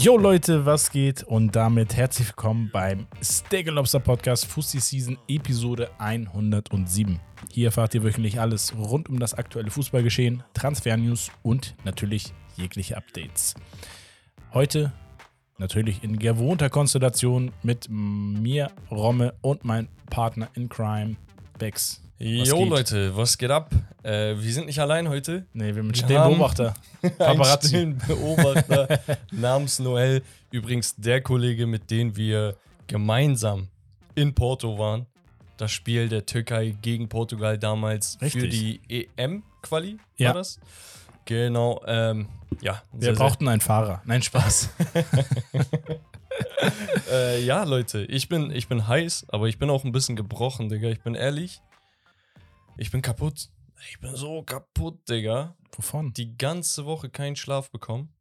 Yo Leute, was geht? Und damit herzlich willkommen beim Steak Lobster Podcast Fusty Season Episode 107. Hier erfahrt ihr wöchentlich alles rund um das aktuelle Fußballgeschehen, Transfernews und natürlich jegliche Updates. Heute natürlich in gewohnter Konstellation mit mir, Romme und mein Partner in Crime, Bex. Was Jo geht? Leute, was geht ab? Äh, wir sind nicht allein heute. Nee, wir mit Wir haben Beobachter. Paparazzi. stillen Beobachter namens Noel. Übrigens der Kollege, mit dem wir gemeinsam in Porto waren. Das Spiel der Türkei gegen Portugal damals für Richtig. die EM-Quali Ja. war das. Genau, ähm, ja. Wir sehr, brauchten einen Fahrer. Nein, Spaß. sehr, äh, ja, Leute, ich bin, ich bin heiß, aber ich bin auch ein bisschen gebrochen, Digga. Ich bin ehrlich. Ich bin kaputt. Ich bin so kaputt, Digga. Wovon? die ganze Woche keinen Schlaf bekommen.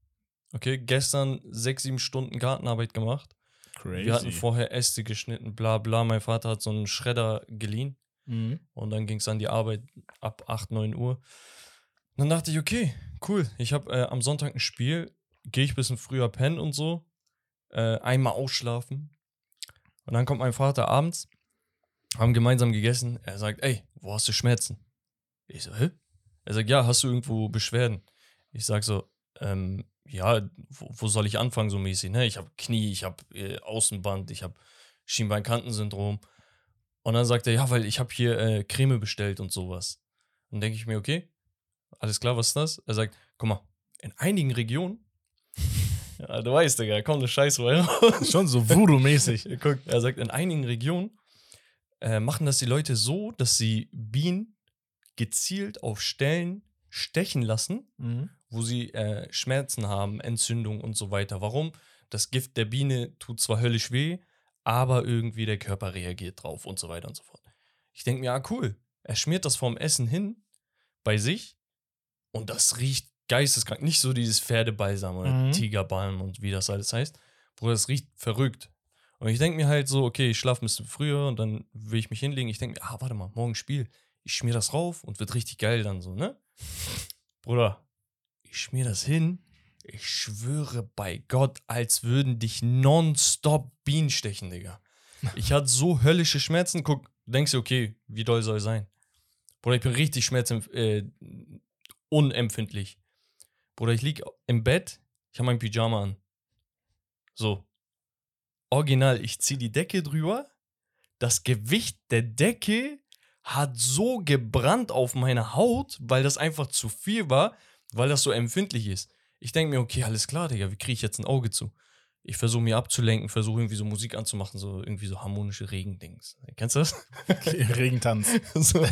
Okay, gestern sechs, sieben Stunden Gartenarbeit gemacht. Crazy. Wir hatten vorher Äste geschnitten, bla bla. Mein Vater hat so einen Schredder geliehen Mhm. und dann ging es an die Arbeit ab 8, 9 Uhr. Und dann dachte ich, okay, cool. Ich habe äh, am Sonntag ein Spiel, gehe ich ein bisschen früher pennen und so. Äh, einmal ausschlafen. Und dann kommt mein Vater abends, haben gemeinsam gegessen. Er sagt, ey, wo hast du Schmerzen? Ich so, hä? Er sagt, ja, hast du irgendwo Beschwerden? Ich sag so, ähm, ja, wo, wo soll ich anfangen so mäßig? Ne? Ich habe Knie, ich habe äh, Außenband, ich habe Schienbeinkantensyndrom. Und dann sagt er, ja, weil ich habe hier äh, Creme bestellt und sowas. Dann denke ich mir, okay, alles klar, was ist das? Er sagt, guck mal, in einigen Regionen, ja, du weißt, Digga, kommt eine Scheiße raus. Schon so Voodoo-mäßig. Guck, er sagt, in einigen Regionen äh, machen das die Leute so, dass sie Bienen gezielt auf Stellen stechen lassen, Mhm. wo sie äh, Schmerzen haben, Entzündung und so weiter. Warum? Das Gift der Biene tut zwar höllisch weh, aber irgendwie der Körper reagiert drauf und so weiter und so fort. Ich denke mir, ah, cool. Er schmiert das vorm Essen hin bei sich und das riecht geisteskrank. Nicht so dieses Pferdebalsam oder Mhm. Tigerbalm und wie das alles heißt. Bruder, das riecht verrückt. Und ich denke mir halt so, okay, ich schlafe ein bisschen früher und dann will ich mich hinlegen. Ich denke mir, ah, warte mal, morgen Spiel. Ich schmier das rauf und wird richtig geil dann so, ne? Bruder, ich schmier das hin. Ich schwöre bei Gott, als würden dich nonstop Bienen stechen, Digga. Ich hatte so höllische Schmerzen. Guck, du denkst dir, okay, wie doll soll sein? Bruder, ich bin richtig schmerzempf äh, unempfindlich. Bruder, ich lieg im Bett, ich habe mein Pyjama an. So. Original, ich zieh die Decke drüber. Das Gewicht der Decke hat so gebrannt auf meiner Haut, weil das einfach zu viel war, weil das so empfindlich ist. Ich denke mir, okay, alles klar, Digga, wie kriege ich jetzt ein Auge zu? Ich versuche mir abzulenken, versuche irgendwie so Musik anzumachen, so irgendwie so harmonische Regendings. Kennst du das? Regentanz. so.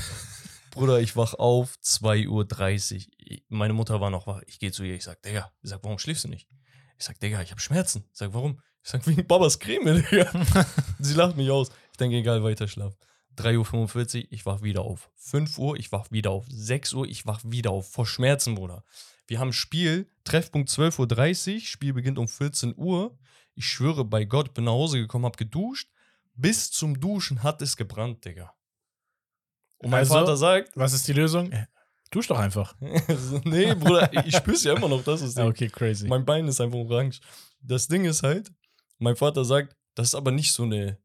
Bruder, ich wach auf, 2.30 Uhr. Meine Mutter war noch wach. Ich gehe zu ihr, ich sag, Digga, ich sag, warum schläfst du nicht? Ich sag, Digga, ich habe Schmerzen. Ich sag, warum? Ich sag, wegen Babas Creme, Digga. Sie lacht mich aus. Ich denke, egal, weiter schlaf. 3.45 Uhr, ich wach wieder auf. 5 Uhr, ich wach wieder auf. 6 Uhr, ich wach wieder auf. Vor Schmerzen, Bruder. Wir haben Spiel, Treffpunkt 12.30 Uhr, Spiel beginnt um 14 Uhr. Ich schwöre bei Gott, bin nach Hause gekommen, hab geduscht. Bis zum Duschen hat es gebrannt, Digga. Und mein Also? Vater sagt, Was ist die Lösung? Äh, Dusch doch einfach. nee, Bruder, ich spür's ja immer noch, das ist Ding. okay, crazy. Mein Bein ist einfach orange. Das Ding ist halt, mein Vater sagt, das ist aber nicht so eine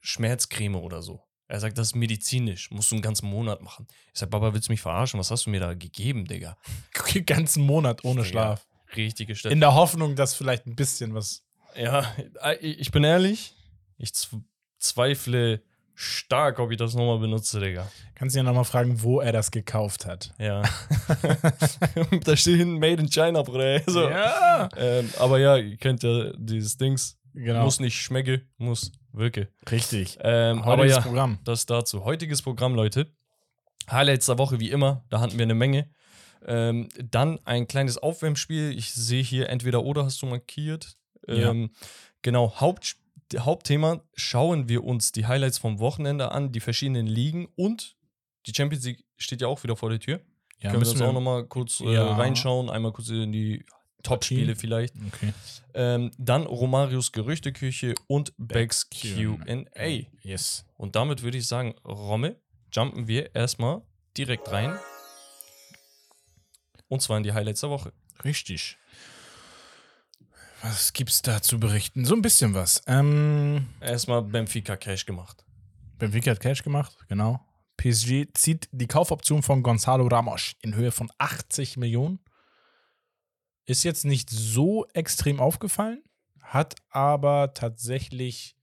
Schmerzcreme oder so. Er sagt, das ist medizinisch, musst du einen ganzen Monat machen. Ich sag, Papa, willst du mich verarschen? Was hast du mir da gegeben, Digga? Den ganzen Monat ohne Digga, Schlaf. Richtig gestellt. In der Hoffnung, dass vielleicht ein bisschen was. Ja, äh, ich bin ehrlich, ich zw- zweifle stark, ob ich das nochmal benutze, Digga. Kannst du ja nochmal fragen, wo er das gekauft hat. Ja. da steht hinten Made in China, Bruder. So. Ja. Ähm, aber ja, ihr kennt ja dieses Dings. Genau. Muss nicht schmecke, muss wirke. Richtig. Ähm, aber ja, Programm. das dazu. Heutiges Programm, Leute. Highlights der Woche, wie immer. Da hatten wir eine Menge. Ähm, dann ein kleines Aufwärmspiel. Ich sehe hier entweder oder hast du markiert. Ja. Ähm, Genau, Haupt, Hauptthema schauen wir uns die Highlights vom Wochenende an, die verschiedenen Ligen und die Champions League steht ja auch wieder vor der Tür. Ja, Können wir müssen uns auch nochmal kurz äh, Ja. reinschauen, einmal kurz in die Top-Spiele vielleicht. Okay. Ähm, dann Romarios Gerüchteküche und Becks Q&A. Yes. Und damit würde ich sagen, Romme, jumpen wir erstmal direkt rein. Und zwar in die Highlights der Woche. Richtig. Was gibt's da zu berichten? So ein bisschen was. Ähm, Erstmal Benfica Cash gemacht. Benfica hat Cash gemacht, genau. PSG zieht die Kaufoption von Gonzalo Ramos in Höhe von 80 Millionen. Ist jetzt nicht so extrem aufgefallen, hat aber tatsächlich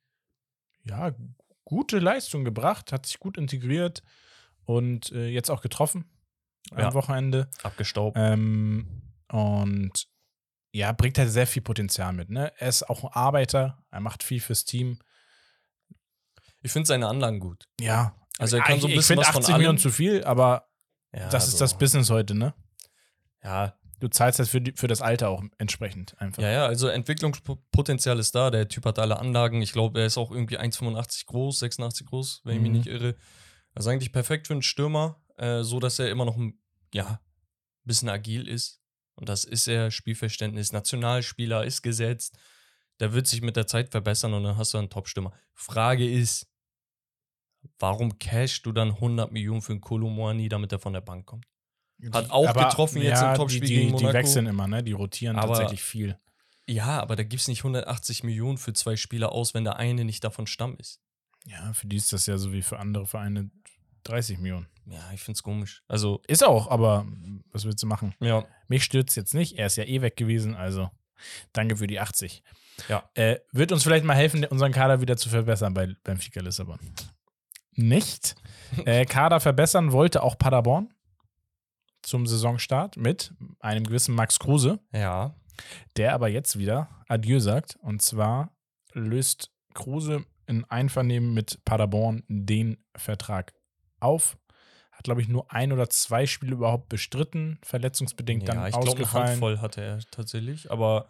ja, gute Leistung gebracht, hat sich gut integriert und äh, jetzt auch getroffen am Ja. Wochenende. Abgestaubt. Ähm, und ja, bringt halt sehr viel Potenzial mit. Ne? Er ist auch ein Arbeiter, er macht viel fürs Team. Ich finde seine Anlagen gut. Ja, Also er kann so ein ich bisschen finde was von 80 Millionen allem. zu viel, aber Ja, das ist also, das Business heute, ne? Ja, Du zahlst halt für, die, für das Alter auch entsprechend einfach. ja, ja, also Entwicklungspotenzial ist da. Der Typ hat alle Anlagen. Ich glaube, er ist auch irgendwie 1,85 groß, 86 groß, wenn ich mich Mhm. nicht irre. Also eigentlich perfekt für einen Stürmer, äh, so dass er immer noch ein, ja, bisschen agil ist. Und das ist er, Spielverständnis, Nationalspieler, ist gesetzt. Der wird sich mit der Zeit verbessern und dann hast du einen Top-Stürmer. Frage ist, warum cashst du dann 100 Millionen für einen Kolomoani, damit er von der Bank kommt? Hat auch getroffen jetzt im Topspiel die, gegen die, Die Monaco. wechseln immer, ne? Die rotieren Aber- tatsächlich viel. Ja, aber da gibst nicht 180 Millionen für zwei Spieler aus, wenn der eine nicht davon Stamm ist. Ja, für die ist das ja so wie für andere Vereine 30 Millionen. Ja, ich find's komisch. Also, Ist auch, aber was willst du machen? ja. Mich stürzt jetzt nicht. Er ist ja eh weg gewesen, also danke für die 80. Ja. Äh, wird uns vielleicht mal helfen, unseren Kader wieder zu verbessern bei Benfica Lissabon. Nicht. Äh, Kader verbessern wollte auch Paderborn zum Saisonstart mit einem gewissen Max Kruse, Ja. der aber jetzt wieder Adieu sagt. Und zwar löst Kruse in Einvernehmen mit Paderborn den Vertrag auf. Hat, glaube ich, nur ein oder zwei Spiele überhaupt bestritten, verletzungsbedingt ja, dann ich glaube, eine ausgefallen. Handvoll hatte er tatsächlich. Aber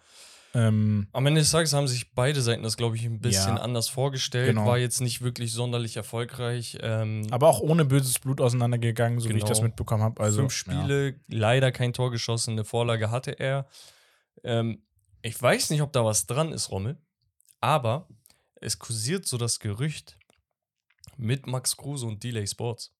Ähm, am Ende des Tages haben sich beide Seiten das, glaube ich, ein bisschen Ja. anders vorgestellt. Genau. War jetzt nicht wirklich sonderlich erfolgreich. Ähm, aber auch ohne böses Blut auseinandergegangen, so wie ich das Genau. mitbekommen habe. Also, fünf Spiele, leider kein Tor geschossen, eine Vorlage hatte er. Ähm, ich weiß nicht, ob da was dran ist, Rommel, aber es kursiert so das Gerücht mit Max Kruse und Delay Sports.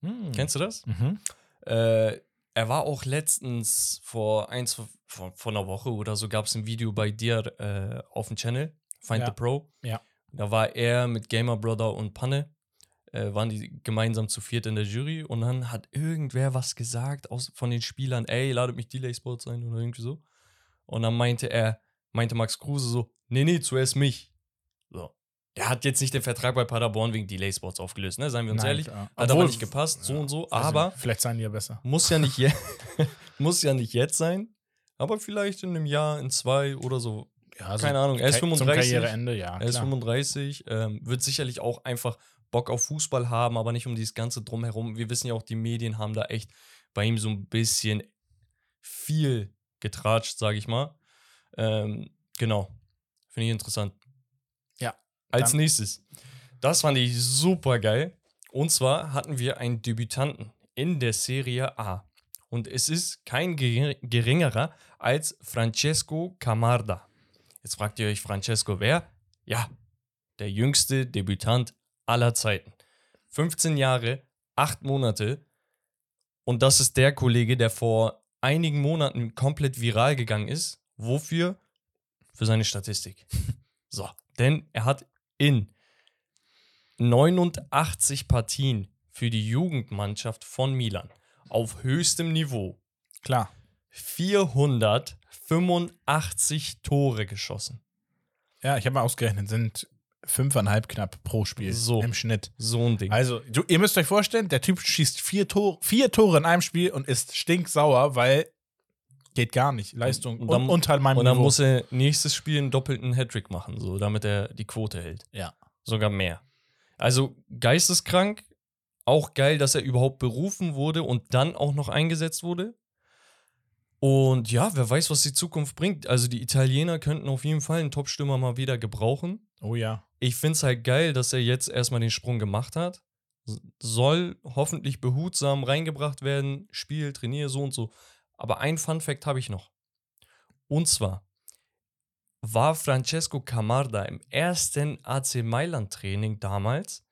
Ja. Hm. Kennst du das? Mhm. Äh, er war auch letztens vor eins vor, vor einer Woche oder so gab es ein Video bei dir äh, auf dem Channel, Find Ja. the Pro. Ja. Da war er mit Gamer Brother und Panne, äh, waren die gemeinsam zu viert in der Jury und dann hat irgendwer was gesagt aus, von den Spielern, ey, ladet mich Delay Sports ein oder irgendwie so. Und dann meinte er, meinte Max Kruse so, nee, nee, zuerst mich. So. Der hat jetzt nicht den Vertrag bei Paderborn wegen Delay Sports aufgelöst, ne? Seien wir uns Nein, ehrlich. klar. Hat aber Obwohl- nicht gepasst, so und so. Weiß Aber nicht, Vielleicht seien die ja besser. muss ja nicht, je muss ja nicht jetzt sein, aber vielleicht in einem Jahr, in zwei oder so. Ja, Keine Ahnung, er ist Zum 35. Karriereende, ja. Er ist klar. 35, ähm, wird sicherlich auch einfach Bock auf Fußball haben, aber nicht um dieses ganze Drumherum. Wir wissen ja auch, die Medien haben da echt bei ihm so ein bisschen viel getratscht, sage ich mal. Ähm, genau. Finde ich interessant. Als nächstes. Das fand ich super geil. Und zwar hatten wir einen Debütanten in der Serie A. Und es ist kein gering- geringerer als Francesco Camarda. Jetzt fragt ihr euch, Francesco wer? Ja, der jüngste Debütant aller Zeiten. 15 Jahre, 8 Monate. Und das ist der Kollege, der vor einigen Monaten komplett viral gegangen ist. Wofür? Für seine Statistik. So, denn er hat in 89 Partien für die Jugendmannschaft von Milan auf höchstem Niveau Klar. 485 Tore geschossen. Ja, ich habe mal ausgerechnet, sind fünfeinhalb knapp pro Spiel So. im Schnitt. So ein Ding. Also, du, ihr müsst euch vorstellen, der Typ schießt vier, Tor, vier Tore in einem Spiel und ist stinksauer, weil geht gar nicht. Leistung Und dann- un- unter meinem Und dann Niveau. muss er nächstes Spiel einen doppelten Hattrick machen, so damit er die Quote hält. ja. Sogar mehr. Also geisteskrank. Auch geil, dass er überhaupt berufen wurde und dann auch noch eingesetzt wurde. Und ja, wer weiß, was die Zukunft bringt. Also die Italiener könnten auf jeden Fall einen Top-Stürmer mal wieder gebrauchen. Oh ja. Ich finde es halt geil, dass er jetzt erstmal den Sprung gemacht hat. Soll hoffentlich behutsam reingebracht werden. Spiel, trainiere, so und so. Aber ein Fun-Fact habe ich noch. Und zwar war Francesco Camarda im ersten AC Mailand-Training damals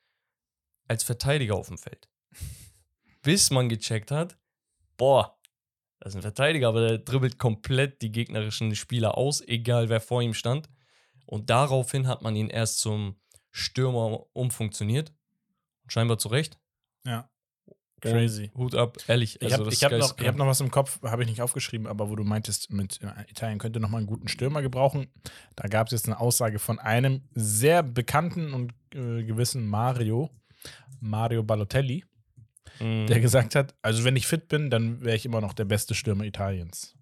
als Verteidiger auf dem Feld. Bis man gecheckt hat, boah, Das ist ein Verteidiger, aber der dribbelt komplett die gegnerischen Spieler aus, egal wer vor ihm stand. Und daraufhin hat man ihn erst zum Stürmer umfunktioniert. Scheinbar zu Recht. Ja. Crazy. Hut ab, ehrlich. Ich also habe ich hab ist noch, ich hab noch was im Kopf, habe ich nicht aufgeschrieben, aber wo du meintest, mit äh, Italien könnte noch mal einen guten Stürmer gebrauchen. Da gab es jetzt eine Aussage von einem sehr bekannten und äh, gewissen Mario, Mario Balotelli, Mhm. der gesagt hat, also wenn ich fit bin, dann wäre ich immer noch der beste Stürmer Italiens.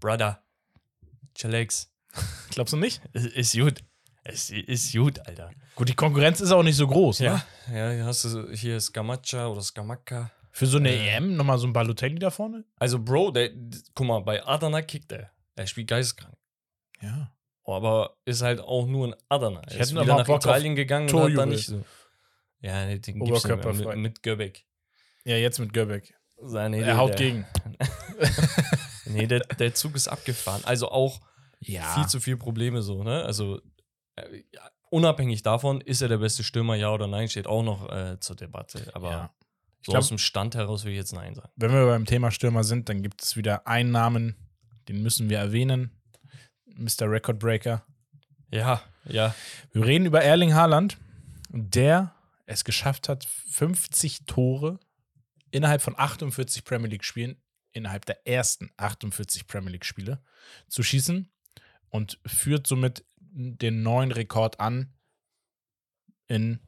Brother. Chillax. Glaubst du nicht? Es ist gut. Es ist gut, Alter. Gut, die Konkurrenz ist auch nicht so groß, ne? Ja, ja, hier hast du hier Scamacca oder Scamacca. Für so eine Äh. EM nochmal so ein Balotelli da vorne? Also, Bro, der, guck mal, bei Adana kickt er. Er spielt geisteskrank. Ja. Oh, aber ist halt auch nur ein Adana. Ich hätte wieder nach Bock Italien gegangen und hat dann nicht so. Ja, nee, den gibt's nicht. Mit, mit Göbek. Ja, jetzt mit Göbek. Ja, nee, er haut der, gegen. Nee, der, der Zug ist abgefahren. Also auch Ja. viel zu viel Probleme so, ne? Also unabhängig davon, ist er der beste Stürmer, ja oder nein, steht auch noch äh, zur Debatte. Aber ja. so glaub- aus dem Stand heraus will ich jetzt nein sagen. Wenn wir beim Thema Stürmer sind, dann gibt es wieder einen Namen, den müssen wir erwähnen. Mr. Record Breaker. Ja, ja. Wir reden über Erling Haaland, der es geschafft hat, 50 Tore innerhalb von 48 Premier League Spielen, innerhalb der ersten 48 Premier League Spiele zu schießen und führt somit den neuen Rekord an in,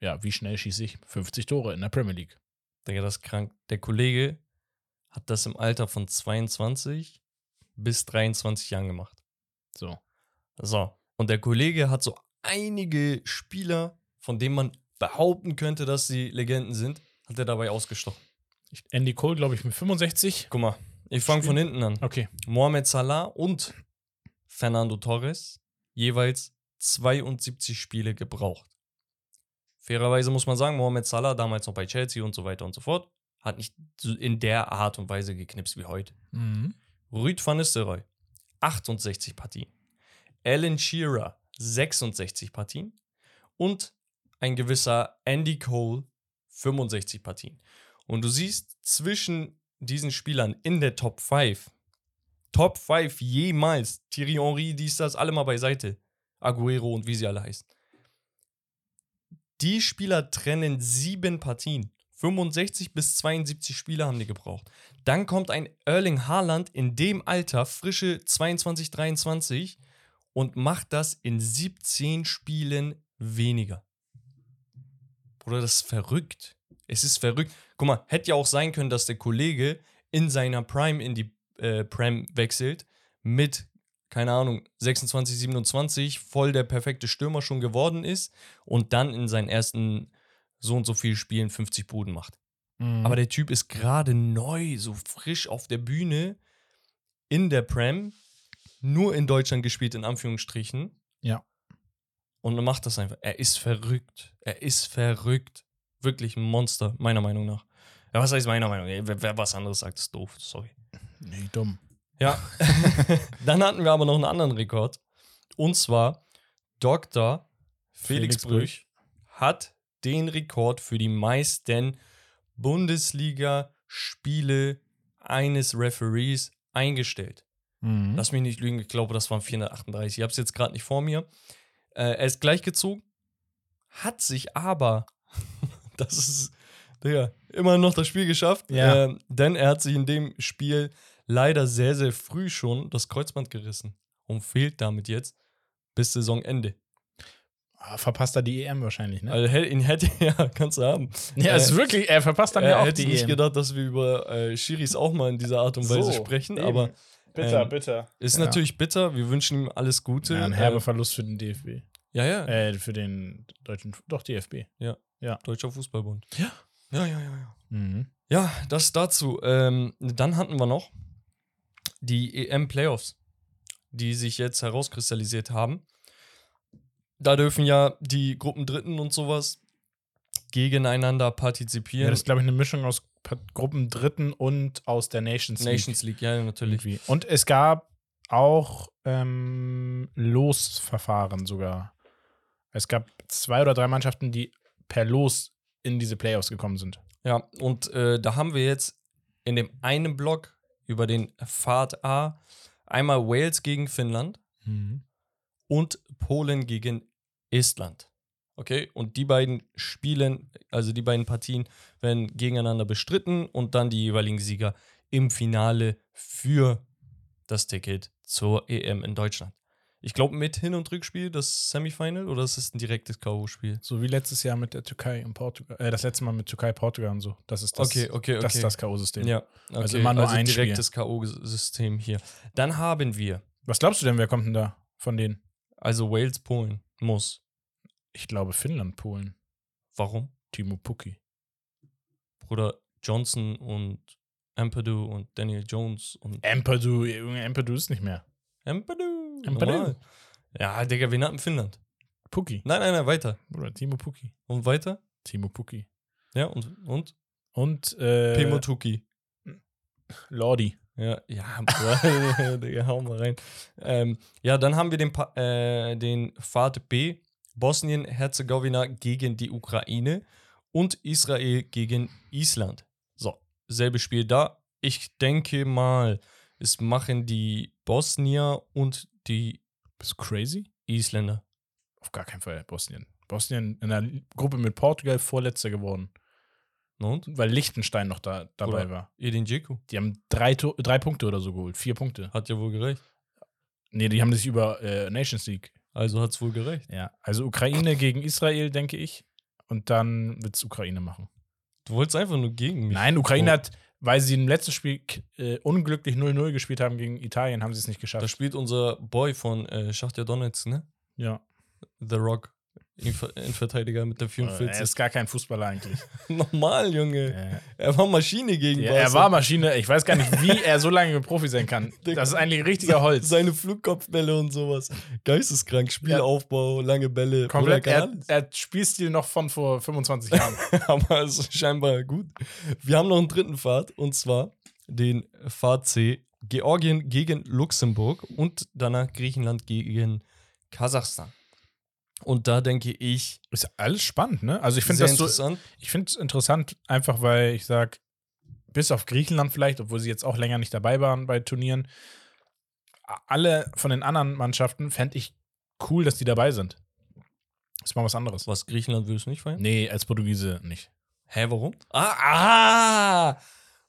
ja, wie schnell schieße ich? 50 Tore in der Premier League. Digga, das ist krank. Der Kollege hat das im Alter von 22 bis 23 Jahren gemacht. So. So. Und der Kollege hat so einige Spieler, von denen man behaupten könnte, dass sie Legenden sind, hat er dabei ausgestochen. Andy Cole, glaube ich, mit 65. Guck mal, ich fange von hinten an. Okay. Mohamed Salah und Fernando Torres jeweils 72 Spiele gebraucht. Fairerweise muss man sagen, Mohamed Salah, damals noch bei Chelsea und so weiter und so fort, hat nicht in der Art und Weise geknipst wie heute. Mhm. Rüd van Nistelrooy, 68 Partien. Alan Shearer, 66 Partien. Und ein gewisser Andy Cole, 65 Partien. Und du siehst zwischen diesen Spielern in der Top 5, Top 5 jemals, Thierry Henry, dies, das, alle mal beiseite, Aguero und wie sie alle heißen. Die Spieler trennen sieben Partien. 65 bis 72 Spieler haben die gebraucht. Dann kommt ein Erling Haaland in dem Alter, frische 22, 23 und macht das in 17 Spielen weniger. Bruder, das ist verrückt. Es ist verrückt. Guck mal, hätte ja auch sein können, dass der Kollege in seiner Prime in die äh, Prem wechselt mit, keine Ahnung, 26, 27, voll der perfekte Stürmer schon geworden ist und dann in seinen ersten so und so vielen Spielen 50 Buden macht. Mhm. Aber der Typ ist gerade neu, so frisch auf der Bühne in der Prem, nur in Deutschland gespielt, in Anführungsstrichen. Ja. Und er macht das einfach. Er ist verrückt. Er ist verrückt. Wirklich ein Monster, meiner Meinung nach. Ja, was heißt meiner Meinung nach? Wer, wer was anderes sagt, ist doof. Sorry. Nee, dumm. Ja. Dann hatten wir aber noch einen anderen Rekord. Und zwar Dr. Felix, Felix Brüch hat den Rekord für die meisten Bundesliga-Spiele eines Referees eingestellt. Mhm. Lass mich nicht lügen, ich glaube, das waren 438. Ich habe es jetzt gerade nicht vor mir. Äh, er ist gleichgezogen, hat sich aber, das ist, Digga, immer noch das Spiel geschafft. Ja. Ähm, denn er hat sich in dem Spiel leider sehr, sehr früh schon das Kreuzband gerissen und fehlt damit jetzt bis Saisonende. Ah, verpasst er die EM wahrscheinlich, ne? Also, ihn hätte ja, kannst du haben. ja, ist äh, wirklich, er verpasst dann ja auch hätte die nicht EM. gedacht, dass wir über äh, Schiris auch mal in dieser Art und Weise So, sprechen, eben. aber bitter, ähm, bitter. ist Ja. natürlich bitter. Wir wünschen ihm alles Gute. Ja, ein herber Äh, Verlust für den DFB. ja, ja. Äh, für den deutschen, doch DFB. Deutscher Fußballbund. Ja. Ja, ja, ja, ja. Mhm. Ja, das dazu. Ähm, dann hatten wir noch die EM-Playoffs, die sich jetzt herauskristallisiert haben. Da dürfen ja die Gruppendritten und sowas gegeneinander Ja, partizipieren. das ist, glaube ich, eine Mischung aus Pa- Gruppen Dritten und aus der Nations League. Nations League, ja, natürlich. Irgendwie. Und es gab auch ähm, Losverfahren sogar. Es gab zwei oder drei Mannschaften, die per Los in diese Playoffs gekommen sind. Ja, und äh, da haben wir jetzt in dem einen Block über den Pfad A einmal Wales gegen Finnland Mhm. und Polen gegen Estland. Okay, und die beiden Spielen, also die beiden Partien, werden gegeneinander bestritten und dann die jeweiligen Sieger im Finale für das Ticket zur EM in Deutschland. Ich glaube, mit Hin- und Rückspiel das Semifinal oder ist es ein direktes K.O.-Spiel? So wie letztes Jahr mit der Türkei und Portugal. Äh, das letzte Mal mit Türkei, Portugal und so. Das ist das, Okay, okay, das, ist okay. das K.O.-System. Ja, okay. Also immer nur ein Spiel. direktes K.O.-System hier. Dann haben wir Was glaubst du denn, wer kommt denn da von denen? also Wales, Polen. Muss. Ich glaube Finnland, Polen. Warum? Timo Pukki. Bruder Johnson und Ampadu und Daniel Jones und Empadu, Junge, Empadu ist nicht mehr. Ampadu. Normal. Ja, Digga, wen hat in Finnland? Pukki. Nein, nein, nein, weiter. Bruder, Timo Pukki. Und weiter? Timo Pukki. Ja, und, und? Und äh, Pemotuki. Lordi. Ja, ja, Bruder, Digga, hau mal rein. Ähm, ja, dann haben wir den, Pa- äh, den Pfad B, Bosnien-Herzegowina gegen die Ukraine und Israel gegen Island. So, selbes Spiel da. Ich denke mal, es machen die Bosnier und die Bist du crazy? Isländer. Auf gar keinen Fall Bosnien. Bosnien in der Gruppe mit Portugal vorletzter geworden. Und? Weil Liechtenstein noch da, dabei Oder- war. Edin Dzeko. Die haben drei, drei Punkte oder so geholt. Vier Punkte. Hat ja wohl gerecht. Nee, die haben sich über äh, Nations League. Also hat es wohl gerecht. Ja. Also Ukraine gegen Israel, denke ich. Und dann wird es Ukraine machen. Du wolltest einfach nur gegen mich. Nein, Ukraine Oh. hat, weil sie im letzten Spiel äh, unglücklich 0-0 gespielt haben gegen Italien, haben sie es nicht Da geschafft. spielt unser Boy von äh, Schachtja Donetsk, ne? Ja. The Rock. Innenverteidiger mit der Er 44. ist gar kein Fußballer eigentlich. Normal, Junge. Äh, Er war Maschine gegen ja, er war Maschine. Ich weiß gar nicht, wie er so lange Profi sein kann. Das ist eigentlich richtiger Holz. Seine Flugkopfbälle und sowas. Geisteskrank. Spielaufbau, lange Bälle. Komplett. Er, er hat Spielstil noch von vor 25 Jahren. Aber es ist scheinbar gut. Wir haben noch einen dritten Pfad und zwar den Pfad C. Georgien gegen Luxemburg und danach Griechenland gegen Kasachstan. Und da denke ich, Ist alles spannend, ne? Also ich finde das so, interessant. ich finde es interessant, einfach weil ich sage, bis auf Griechenland vielleicht, obwohl sie jetzt auch länger nicht dabei waren bei Turnieren, alle von den anderen Mannschaften fände ich cool, dass die dabei sind. ist mal was anderes. Was, Griechenland willst du nicht feiern? Nee, als Portugiese nicht. Hä, warum? Ah, ah!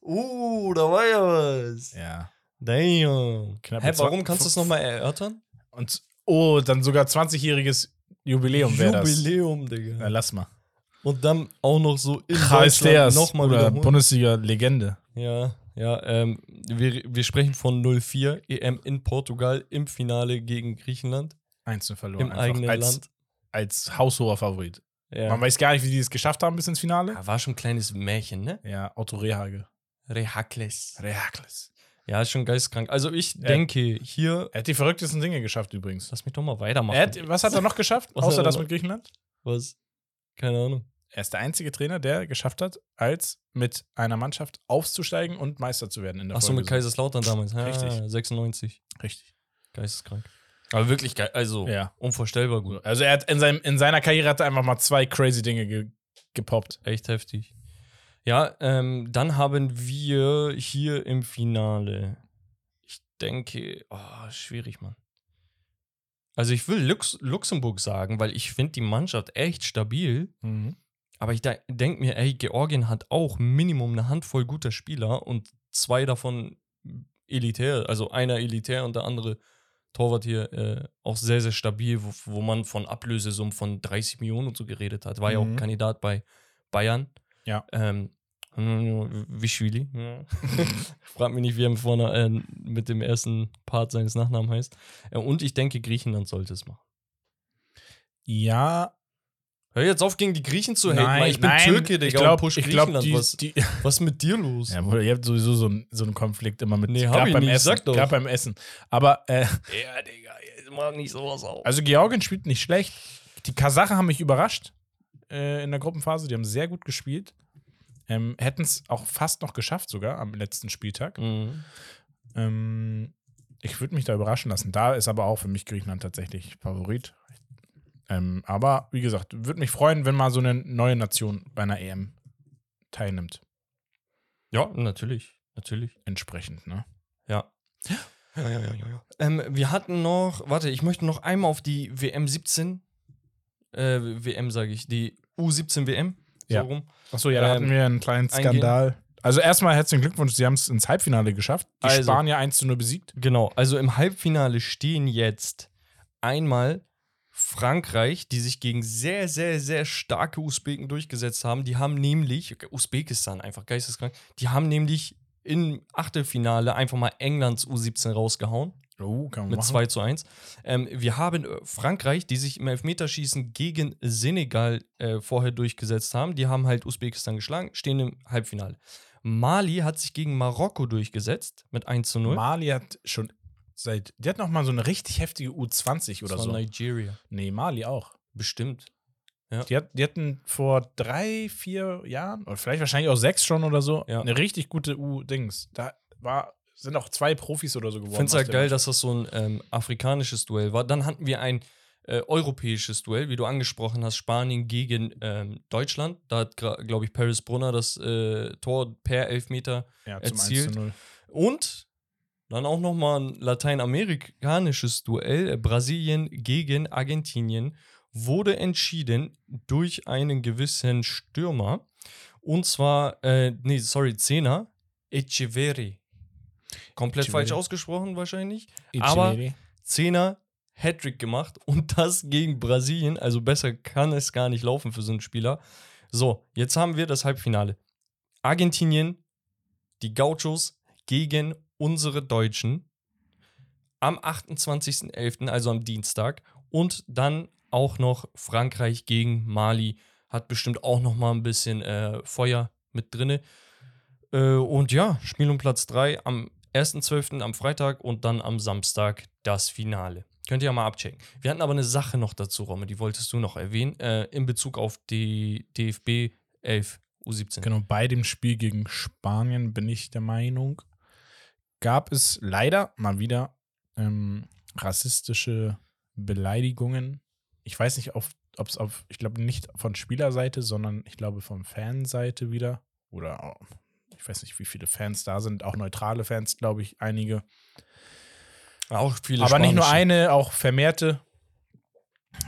Uh, da war ja was. Ja. Damn. Knapp Hä, warum kannst du das nochmal erörtern? Und oh, dann sogar 20-jähriges Jubiläum wäre das. Jubiläum, Na, Digga. lass mal. Und dann auch noch so in Karls Deutschland nochmal oder. Bundesliga-Legende. Ja, ja, ähm, wir, wir sprechen von 04 EM in Portugal im Finale gegen Griechenland Einzeln verloren. im einfach eigenen als, Land. Als haushoher Favorit. Ja. Man weiß gar nicht, wie die es geschafft haben bis ins Finale. Ja, war schon ein kleines Märchen, ne? Ja, Otto Rehage. Rehakles. Rehakles. Ja, ist schon geistkrank. Also ich Ja. denke hier, Er hat die verrücktesten Dinge geschafft übrigens. lass mich doch mal weitermachen. Er hat, was hat er noch geschafft, Was außer er das noch? mit Griechenland? Was? Keine Ahnung. Er ist der einzige Trainer, der geschafft hat, als mit einer Mannschaft aufzusteigen und Meister zu werden in der Achso, mit Folgesaison. Kaiserslautern damals. Ja, Richtig. 96. Richtig. Geisteskrank. Aber wirklich geil. Also, Ja. unvorstellbar gut. Also er hat in, seinem, in seiner Karriere hat er einfach mal zwei crazy Dinge ge gepoppt. Echt heftig. Ja, ähm, dann haben wir hier im Finale. Ich denke, oh, schwierig, Mann. Also ich will Lux Luxemburg sagen, weil ich finde die Mannschaft echt stabil. Aber ich denke mir, ey, Georgien hat auch Minimum eine Handvoll guter Spieler und zwei davon elitär. Also einer elitär und der andere Torwart hier äh, auch sehr, sehr stabil, wo, wo man von Ablösesummen von 30 Millionen und so geredet hat. War ja Mhm. auch Kandidat bei Bayern. Ja. Ähm, Wischwili. Ja. Frag mich nicht, wie er vorne äh, mit dem ersten Part seines Nachnamen heißt. Äh, und ich denke, Griechenland sollte es machen. Ja, Hör jetzt auf, gegen die Griechen zu haten, nein, ich bin nein, Türke, Digga, ich glaub, und push ich glaub, Griechenland. die, was, die, was ist mit dir los? ja, Bruder, ihr habt sowieso so, ein, so einen Konflikt immer mit, Nee, grad ich beim Essen. Gerade beim Essen. Aber, äh, Ja, Digga, ich mag nicht sowas auf. also Georgien spielt nicht schlecht. Die Kasachen haben mich überrascht äh, in der Gruppenphase. Die haben sehr gut gespielt. Ähm, Hätten es auch fast noch geschafft, sogar am letzten Spieltag. Mhm. Ähm, ich würde mich da überraschen lassen. Da ist aber auch für mich Griechenland tatsächlich Favorit. Ähm, aber wie gesagt, würde mich freuen, wenn mal so eine neue Nation bei einer EM teilnimmt. Ja, natürlich. Natürlich. entsprechend, ne? Ja. Ja, ja, ja, ja. Ähm, wir hatten noch, warte, ich möchte noch einmal auf die WM 17, äh, WM sage ich, die U17 WM, so Ja. rum. Achso, ja, da Ähm, hatten wir einen kleinen eingehen. Skandal. Also erstmal herzlichen Glückwunsch, sie haben es ins Halbfinale geschafft. Die Also. Spanier 1 zu 0 besiegt. Genau, also im Halbfinale stehen jetzt einmal Frankreich, die sich gegen sehr, sehr, sehr starke Usbeken durchgesetzt haben. Die haben nämlich, Usbekistan, einfach geisteskrank, die haben nämlich im Achtelfinale einfach mal Englands U17 rausgehauen. Oh, kann man mit machen. 2 zu 1. Ähm, wir haben äh, Frankreich, die sich im Elfmeterschießen gegen Senegal äh, vorher durchgesetzt haben. Die haben halt Usbekistan geschlagen, stehen im Halbfinale. Mali hat sich gegen Marokko durchgesetzt mit 1 zu 0. Mali hat schon seit. Die hat noch mal so eine richtig heftige U20 oder das so. war Nigeria. Nee, Mali auch. Bestimmt. Die, hat, die hatten vor drei, vier Jahren, oder vielleicht wahrscheinlich auch sechs schon oder so, Ja. eine richtig gute U-Dings. Da war, sind auch zwei Profis oder so geworden. Ich finde es aus halt geil, dass das so ein ähm, afrikanisches Duell war. Dann hatten wir ein äh, europäisches Duell, wie du angesprochen hast, Spanien gegen ähm, Deutschland. Da hat, glaube ich, Paris Brunner das äh, Tor per Elfmeter ja, zum 1 erzielt. zu 0. Und dann auch nochmal ein lateinamerikanisches Duell. äh, Brasilien gegen Argentinien wurde entschieden durch einen gewissen Stürmer. Und zwar, äh, nee, sorry, Zehner, Echeverri. Komplett falsch ausgesprochen wahrscheinlich. Aber-. Zehner Hattrick gemacht und das gegen Brasilien. Also besser kann es gar nicht laufen für so einen Spieler. So, jetzt haben wir das Halbfinale. Argentinien, die Gauchos gegen unsere Deutschen am 28.11., also am Dienstag. Und dann auch noch Frankreich gegen Mali. Hat bestimmt auch noch mal ein bisschen äh, Feuer mit drinne. Äh, und ja, Spiel um Platz 3 am 1.12. am Freitag und dann am Samstag das Finale. Könnt ihr ja mal abchecken. Wir hatten aber eine Sache noch dazu, Romme, die wolltest du noch erwähnen, äh, in Bezug auf die DFB 11 U17. Genau, bei dem Spiel gegen Spanien bin ich der Meinung, gab es leider mal wieder ähm, rassistische Beleidigungen. Ich weiß nicht, ob es auf, ich glaube nicht von Spielerseite, sondern ich glaube von Fanseite wieder. Oder ich weiß nicht, wie viele Fans da sind, auch neutrale Fans, glaube ich, einige. Auch viele Aber nicht nur spanische. eine, auch vermehrte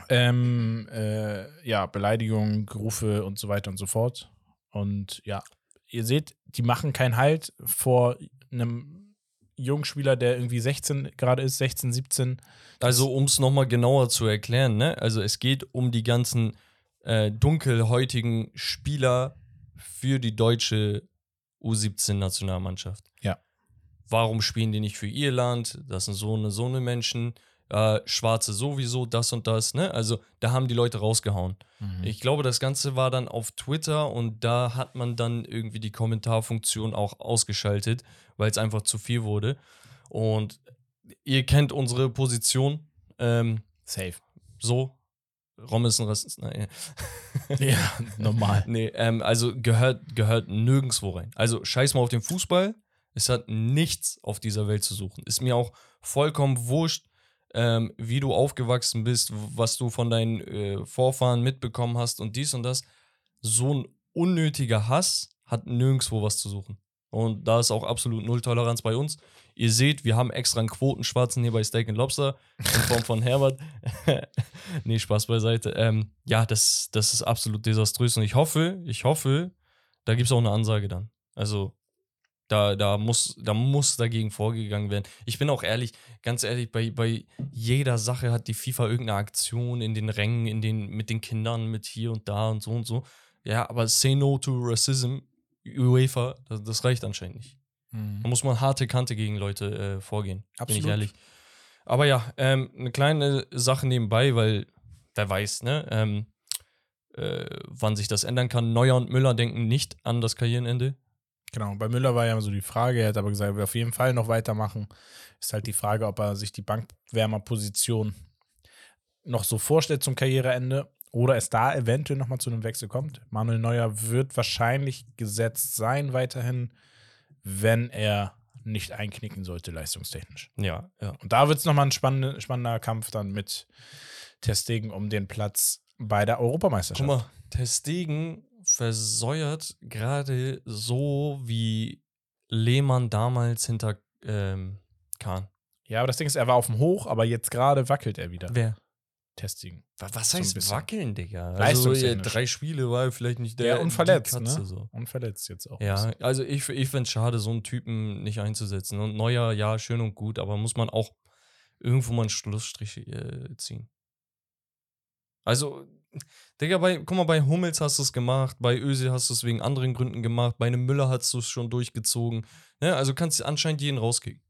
ähm, äh, ja, Beleidigungen, Rufe und so weiter und so fort. Und ja, ihr seht, die machen keinen Halt vor einem Jungspieler, der irgendwie 16 gerade ist, 16, 17. Also, um es nochmal genauer zu erklären, ne? Also, es geht um die ganzen äh, dunkelhäutigen Spieler für die deutsche U17-Nationalmannschaft. Ja. Warum spielen die nicht für ihr Land? Das sind so eine, so eine Menschen. Äh, Schwarze sowieso, das und das, ne? Also, da haben die Leute rausgehauen. Ich glaube, das Ganze war dann auf Twitter und da hat man dann irgendwie die Kommentarfunktion auch ausgeschaltet, weil es einfach zu viel wurde. Und ihr kennt unsere Position. Ähm, Safe. so. Rom ist ein Rassist. Nein. Ja, normal. nee, ähm, also gehört, gehört nirgendwo rein. Also scheiß mal auf den Fußball. Es hat nichts auf dieser Welt zu suchen. Ist mir auch vollkommen wurscht, ähm, wie du aufgewachsen bist, was du von deinen äh, Vorfahren mitbekommen hast und dies und das. So ein unnötiger Hass hat nirgendwo was zu suchen. Und da ist auch absolut Null Toleranz bei uns. Ihr seht, wir haben extra einen Quotenschwarzen hier bei Steak and Lobster in Form von Herbert. nee, Spaß beiseite. Ähm, ja, das, das ist absolut desaströs. Und ich hoffe, ich hoffe, da gibt es auch eine Ansage dann. Also, da, da, muss, da muss dagegen vorgegangen werden. Ich bin auch ehrlich, ganz ehrlich, bei, bei jeder Sache hat die FIFA irgendeine Aktion in den Rängen, in den, mit den Kindern, mit hier und da und so und so. Ja, aber say no to racism, UEFA, das, das reicht anscheinend nicht. Da muss man harte Kante gegen Leute äh, vorgehen. Bin Absolut. ich ehrlich. Aber ja, ähm, eine kleine Sache nebenbei, weil wer weiß, ne, ähm, äh, wann sich das ändern kann. Neuer und Müller denken nicht an das Karrierenende. Genau, bei Müller war ja so die Frage, er hat aber gesagt, er will auf jeden Fall noch weitermachen. Ist halt die Frage, ob er sich die Bankwärmerposition noch so vorstellt zum Karriereende oder es da eventuell nochmal zu einem Wechsel kommt. Manuel Neuer wird wahrscheinlich gesetzt sein weiterhin, wenn er nicht einknicken sollte, leistungstechnisch. Ja, ja. Und da wird es nochmal ein spannende, spannender Kampf dann mit Testegen um den Platz bei der Europameisterschaft. Guck mal, Testegen versäuert gerade so wie Lehmann damals hinter ähm, Kahn. Ja, aber das Ding ist, er war auf dem Hoch, aber jetzt gerade wackelt er wieder. Wer? Testigen. Was So heißt bisschen. wackeln, Digga? Also, äh, drei Spiele war vielleicht nicht der. Der unverletzt, Katze, ne? So. Unverletzt jetzt auch. Ja, also ich, ich finde es schade, so einen Typen nicht einzusetzen. Und Neuer, ja, schön und gut, aber muss man auch irgendwo mal einen Schlussstrich äh, ziehen. Also, Digga, bei, guck mal, bei Hummels hast du es gemacht, bei Öse hast du es wegen anderen Gründen gemacht, bei einem Müller hast du es schon durchgezogen. Ne? Also kannst du anscheinend jeden rauskicken.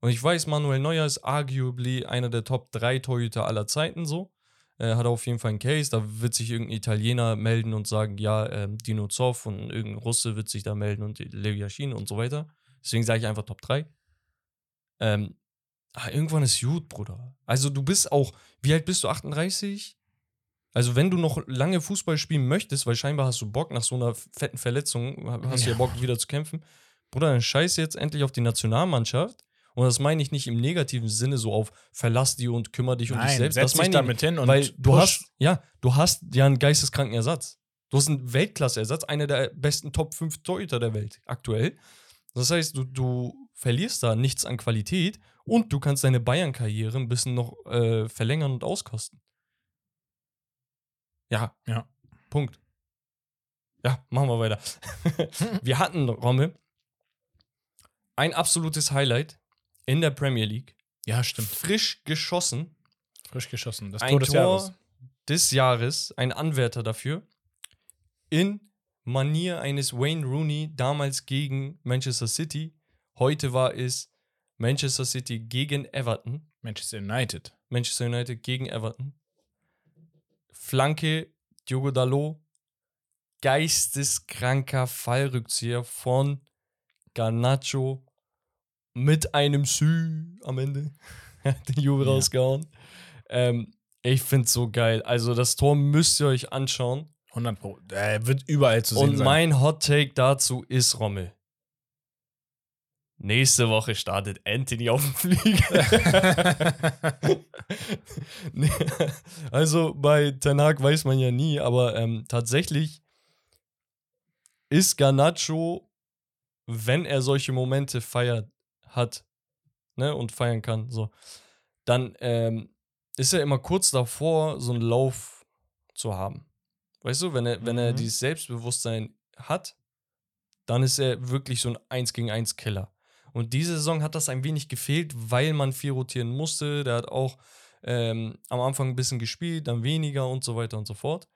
Und ich weiß, Manuel Neuer ist arguably einer der Top 3 Torhüter aller Zeiten so. Er hat auf jeden Fall einen Case, da wird sich irgendein Italiener melden und sagen, ja, ähm, Dino Zoff und irgendein Russe wird sich da melden und Leo Yashin und so weiter. Deswegen sage ich einfach Top 3. Ähm, ah, irgendwann ist gut, Bruder. Also du bist auch, wie alt bist du? 38? Also wenn du noch lange Fußball spielen möchtest, weil scheinbar hast du Bock nach so einer fetten Verletzung, hast du ja Ja. Bock wieder zu kämpfen. Bruder, dann scheiß jetzt endlich auf die Nationalmannschaft. Und das meine ich nicht im negativen Sinne so auf verlass die und kümmere dich um dich Nein, selbst. setz Das dich meine ich damit hin und weil du push. hast, ja, du hast ja einen geisteskranken Ersatz. Du hast einen Weltklasse-Ersatz, einer der besten Top 5 Torhüter der Welt aktuell. Das heißt, du, du verlierst da nichts an Qualität und du kannst deine Bayern-Karriere ein bisschen noch äh, verlängern und auskosten. Ja. Ja. Punkt. Ja, machen wir weiter. wir hatten, Romme, ein absolutes Highlight in der Premier League. Ja, stimmt. Frisch geschossen Frisch geschossen. Das ein Tor des Tor Jahres. des Jahres, ein Anwärter dafür, in Manier eines Wayne Rooney, damals gegen Manchester City. Heute war es Manchester City gegen Everton. Manchester United. Manchester United gegen Everton. Flanke, Diogo Dalot. Geisteskranker Fallrückzieher von Garnacho mit einem Sü am Ende. Hat den Jubel Ja. rausgehauen. Ähm, ich find's so geil. Also, das Tor müsst ihr euch anschauen. 100 Pro. Er wird überall zu sehen Und sein. mein Hot Take dazu ist Rommel. Nächste Woche startet Anthony auf dem Flieger. Also bei Ten Hag weiß man ja nie, aber ähm, tatsächlich ist Garnacho, wenn er solche Momente feiert, hat ne, und feiern kann, so, dann ähm, ist er immer kurz davor, so einen Lauf zu haben. Weißt du, wenn er, wenn er Mhm. dieses Selbstbewusstsein hat, dann ist er wirklich so ein 1 gegen 1 Killer. Und diese Saison hat das ein wenig gefehlt, weil man viel rotieren musste. Der hat auch ähm, am Anfang ein bisschen gespielt, dann weniger und so weiter und so fort.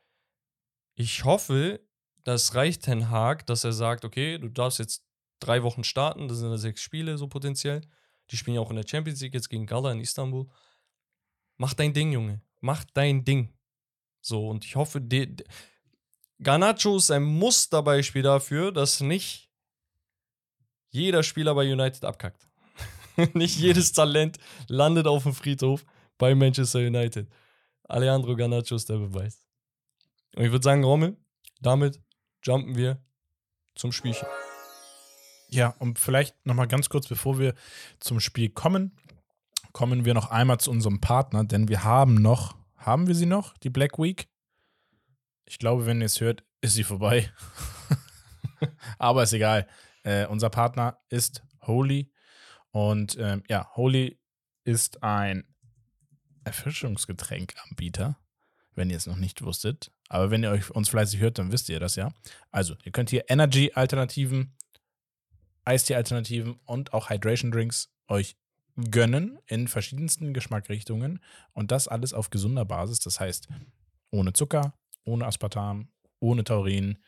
Ich hoffe, das reicht Ten Hag, dass er sagt, okay, du darfst jetzt drei Wochen starten, das sind ja sechs Spiele so potenziell. Die spielen ja auch in der Champions League jetzt gegen Gala in Istanbul. Mach dein Ding, Junge. Mach dein Ding. So, und ich hoffe, de, de, Garnacho ist ein Musterbeispiel dafür, dass nicht jeder Spieler bei United abkackt. nicht jedes Talent landet auf dem Friedhof bei Manchester United. Alejandro Garnacho ist der Beweis. Und ich würde sagen, Rommel, damit jumpen wir zum Spielchen. Ja, und vielleicht noch mal ganz kurz, bevor wir zum Spiel kommen, kommen wir noch einmal zu unserem Partner, denn wir haben noch, haben wir sie noch, die Black Week? Ich glaube, wenn ihr es hört, ist sie vorbei. Aber ist egal. Äh, unser Partner ist Holy. Und ähm, ja, Holy ist ein Erfrischungsgetränkanbieter, wenn ihr es noch nicht wusstet. Aber wenn ihr euch uns fleißig hört, dann wisst ihr das ja. Also, ihr könnt hier Energy-Alternativen Eistee-Alternativen und auch Hydration-Drinks euch gönnen in verschiedensten Geschmackrichtungen und das alles auf gesunder Basis. Das heißt, ohne Zucker, ohne Aspartam, ohne Taurin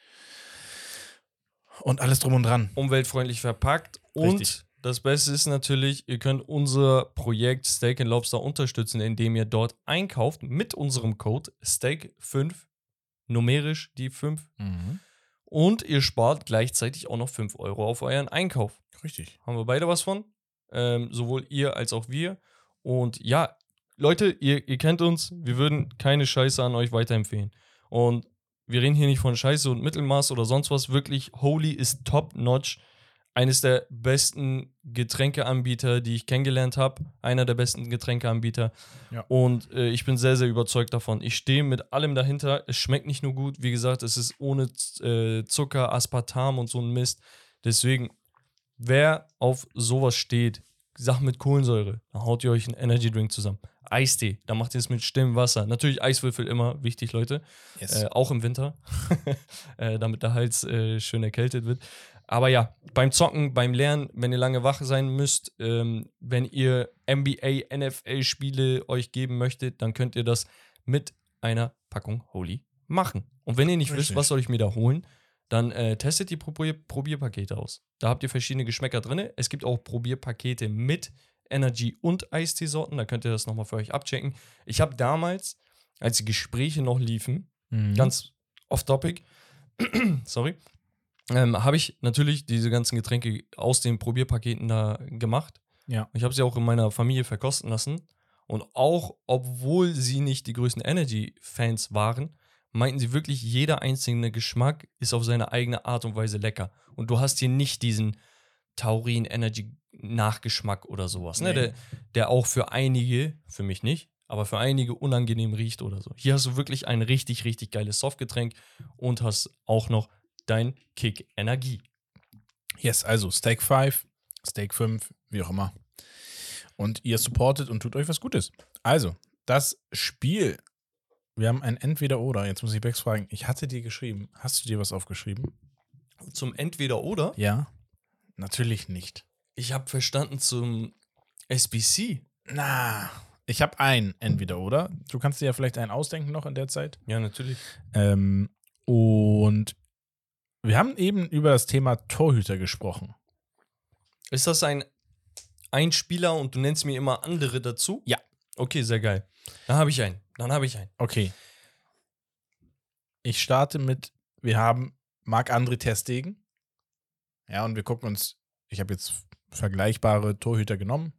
und alles drum und dran. Umweltfreundlich verpackt. Und Richtig. das Beste ist natürlich, ihr könnt unser Projekt Steak and Lobster unterstützen, indem ihr dort einkauft mit unserem Code Steak5, numerisch die 5. Und ihr spart gleichzeitig auch noch 5 Euro auf euren Einkauf. Richtig. Haben wir beide was von. Ähm, sowohl ihr als auch wir. Und ja, Leute, ihr, ihr kennt uns. Wir würden keine Scheiße an euch weiterempfehlen. Und wir reden hier nicht von Scheiße und Mittelmaß oder sonst was. Wirklich, Holy ist top-notch. Eines der besten Getränkeanbieter, die ich kennengelernt habe. Einer der besten Getränkeanbieter. Ja. Und äh, ich bin sehr, sehr überzeugt davon. Ich stehe mit allem dahinter. Es schmeckt nicht nur gut. Wie gesagt, es ist ohne äh, Zucker, Aspartam und so ein Mist. Deswegen wer auf sowas steht, Sachen mit Kohlensäure, dann haut ihr euch einen Energy Drink zusammen. Eistee, dann macht ihr es mit stillem Wasser. Natürlich Eiswürfel immer wichtig, Leute. Yes. Äh, auch im Winter, äh, damit der Hals äh, schön erkältet wird. Aber ja, beim Zocken, beim Lernen, wenn ihr lange wach sein müsst, ähm, wenn ihr NBA, NFL-Spiele euch geben möchtet, dann könnt ihr das mit einer Packung Holy machen. Und wenn ihr nicht Richtig. wisst, was soll ich mir da holen, dann äh, testet die Probier Probierpakete aus. Da habt ihr verschiedene Geschmäcker drin. Es gibt auch Probierpakete mit Energy und Eistee-Sorten. Da könnt ihr das nochmal für euch abchecken. Ich habe damals, als die Gespräche noch liefen, Mhm. ganz off-topic, sorry, ähm, habe ich natürlich diese ganzen Getränke aus den Probierpaketen da gemacht. Ja. Ich habe sie auch in meiner Familie verkosten lassen. Und auch, obwohl sie nicht die größten Energy-Fans waren, meinten sie wirklich, jeder einzelne Geschmack ist auf seine eigene Art und Weise lecker. Und du hast hier nicht diesen Taurin-Energy-Nachgeschmack oder sowas, ne? Nee. der, der auch für einige, für mich nicht, aber für einige unangenehm riecht oder so. Hier hast du wirklich ein richtig, richtig geiles Softgetränk und hast auch noch dein Kick Energie. Yes, also Steak 5, Steak 5, wie auch immer. Und ihr supportet und tut euch was Gutes. Also, das Spiel. Wir haben ein Entweder-Oder. Jetzt muss ich Bex fragen. Ich hatte dir geschrieben. Hast du dir was aufgeschrieben? Zum Entweder-Oder. Ja. Natürlich nicht. Ich habe verstanden zum SBC. Na, ich habe ein Entweder-Oder. Du kannst dir ja vielleicht einen ausdenken noch in der Zeit. Ja, natürlich. Ähm, und wir haben eben über das Thema Torhüter gesprochen. Ist das ein Einspieler und du nennst mir immer andere dazu? Ja. Okay, sehr geil. Dann habe ich einen. Dann habe ich einen. Okay. Ich starte mit, wir haben Marc-André Terstegen. Ja, und wir gucken uns, ich habe jetzt vergleichbare Torhüter genommen.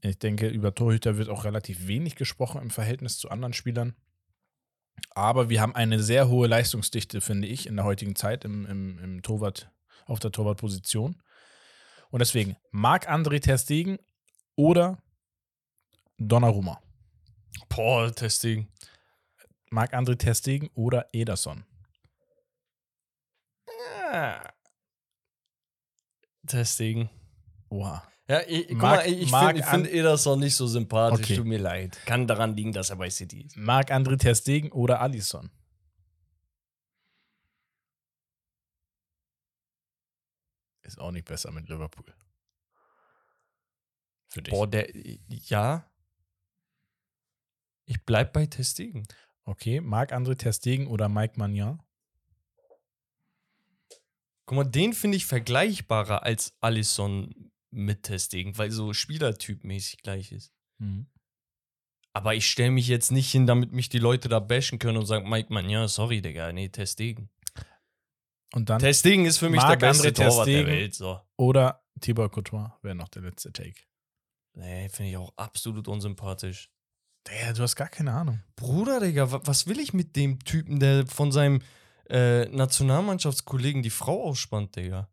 Ich denke, über Torhüter wird auch relativ wenig gesprochen im Verhältnis zu anderen Spielern. Aber wir haben eine sehr hohe Leistungsdichte, finde ich, in der heutigen Zeit im, im, im Torwart, auf der Torwartposition. Und deswegen Marc-André Terstegen oder Donnarumma. Boah, Testing. Marc-André Terstegen oder Ederson. Ja. Testing. Oha. Ja, ich, guck Marc- mal, ich Marc finde find Ederson nicht so sympathisch. Okay. Tut mir leid. Kann daran liegen, dass er bei City ist. Marc-André Terstegen oder Alisson. Ist auch nicht besser mit Liverpool. Für dich. Boah, der. Ja. Ich bleib bei Testigen. Okay, Marc-André Terstegen oder Mike Magnan. Guck mal, den finde ich vergleichbarer als Alisson mit Testigen, weil so spielertypmäßig gleich ist. Mhm. Aber ich stelle mich jetzt nicht hin, damit mich die Leute da bashen können und sagen, Mike Mann, ja, sorry, Digga, nee, Testegen. Und dann Testegen ist für mich der beste Torwart der. Welt. So. oder Thibaut Courtois wäre noch der letzte Take. Nee, finde ich auch absolut unsympathisch. Ja, du hast gar keine Ahnung. Bruder, Digga, wa- was will ich mit dem Typen, der von seinem äh, Nationalmannschaftskollegen die Frau ausspannt, Digga?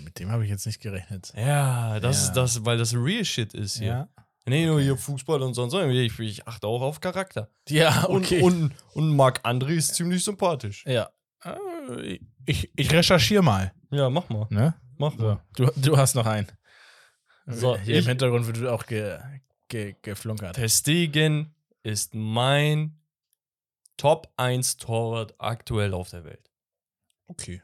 Mit dem habe ich jetzt nicht gerechnet. Ja, das Ja. ist das, weil das real shit ist hier. Ja. Nee, nur hier Fußball und sonst, ich, ich achte auch auf Charakter. Ja, okay. Und, und, und Marc André ist ziemlich sympathisch. ja. Äh, Ich, ich recherchiere mal. Ja, mach mal. Ne? Mach mal. Du, du hast noch einen. So, Hier ich- im Hintergrund wird auch ge, ge, geflunkert. Testegen ist mein Top 1 Torwart aktuell auf der Welt. Okay.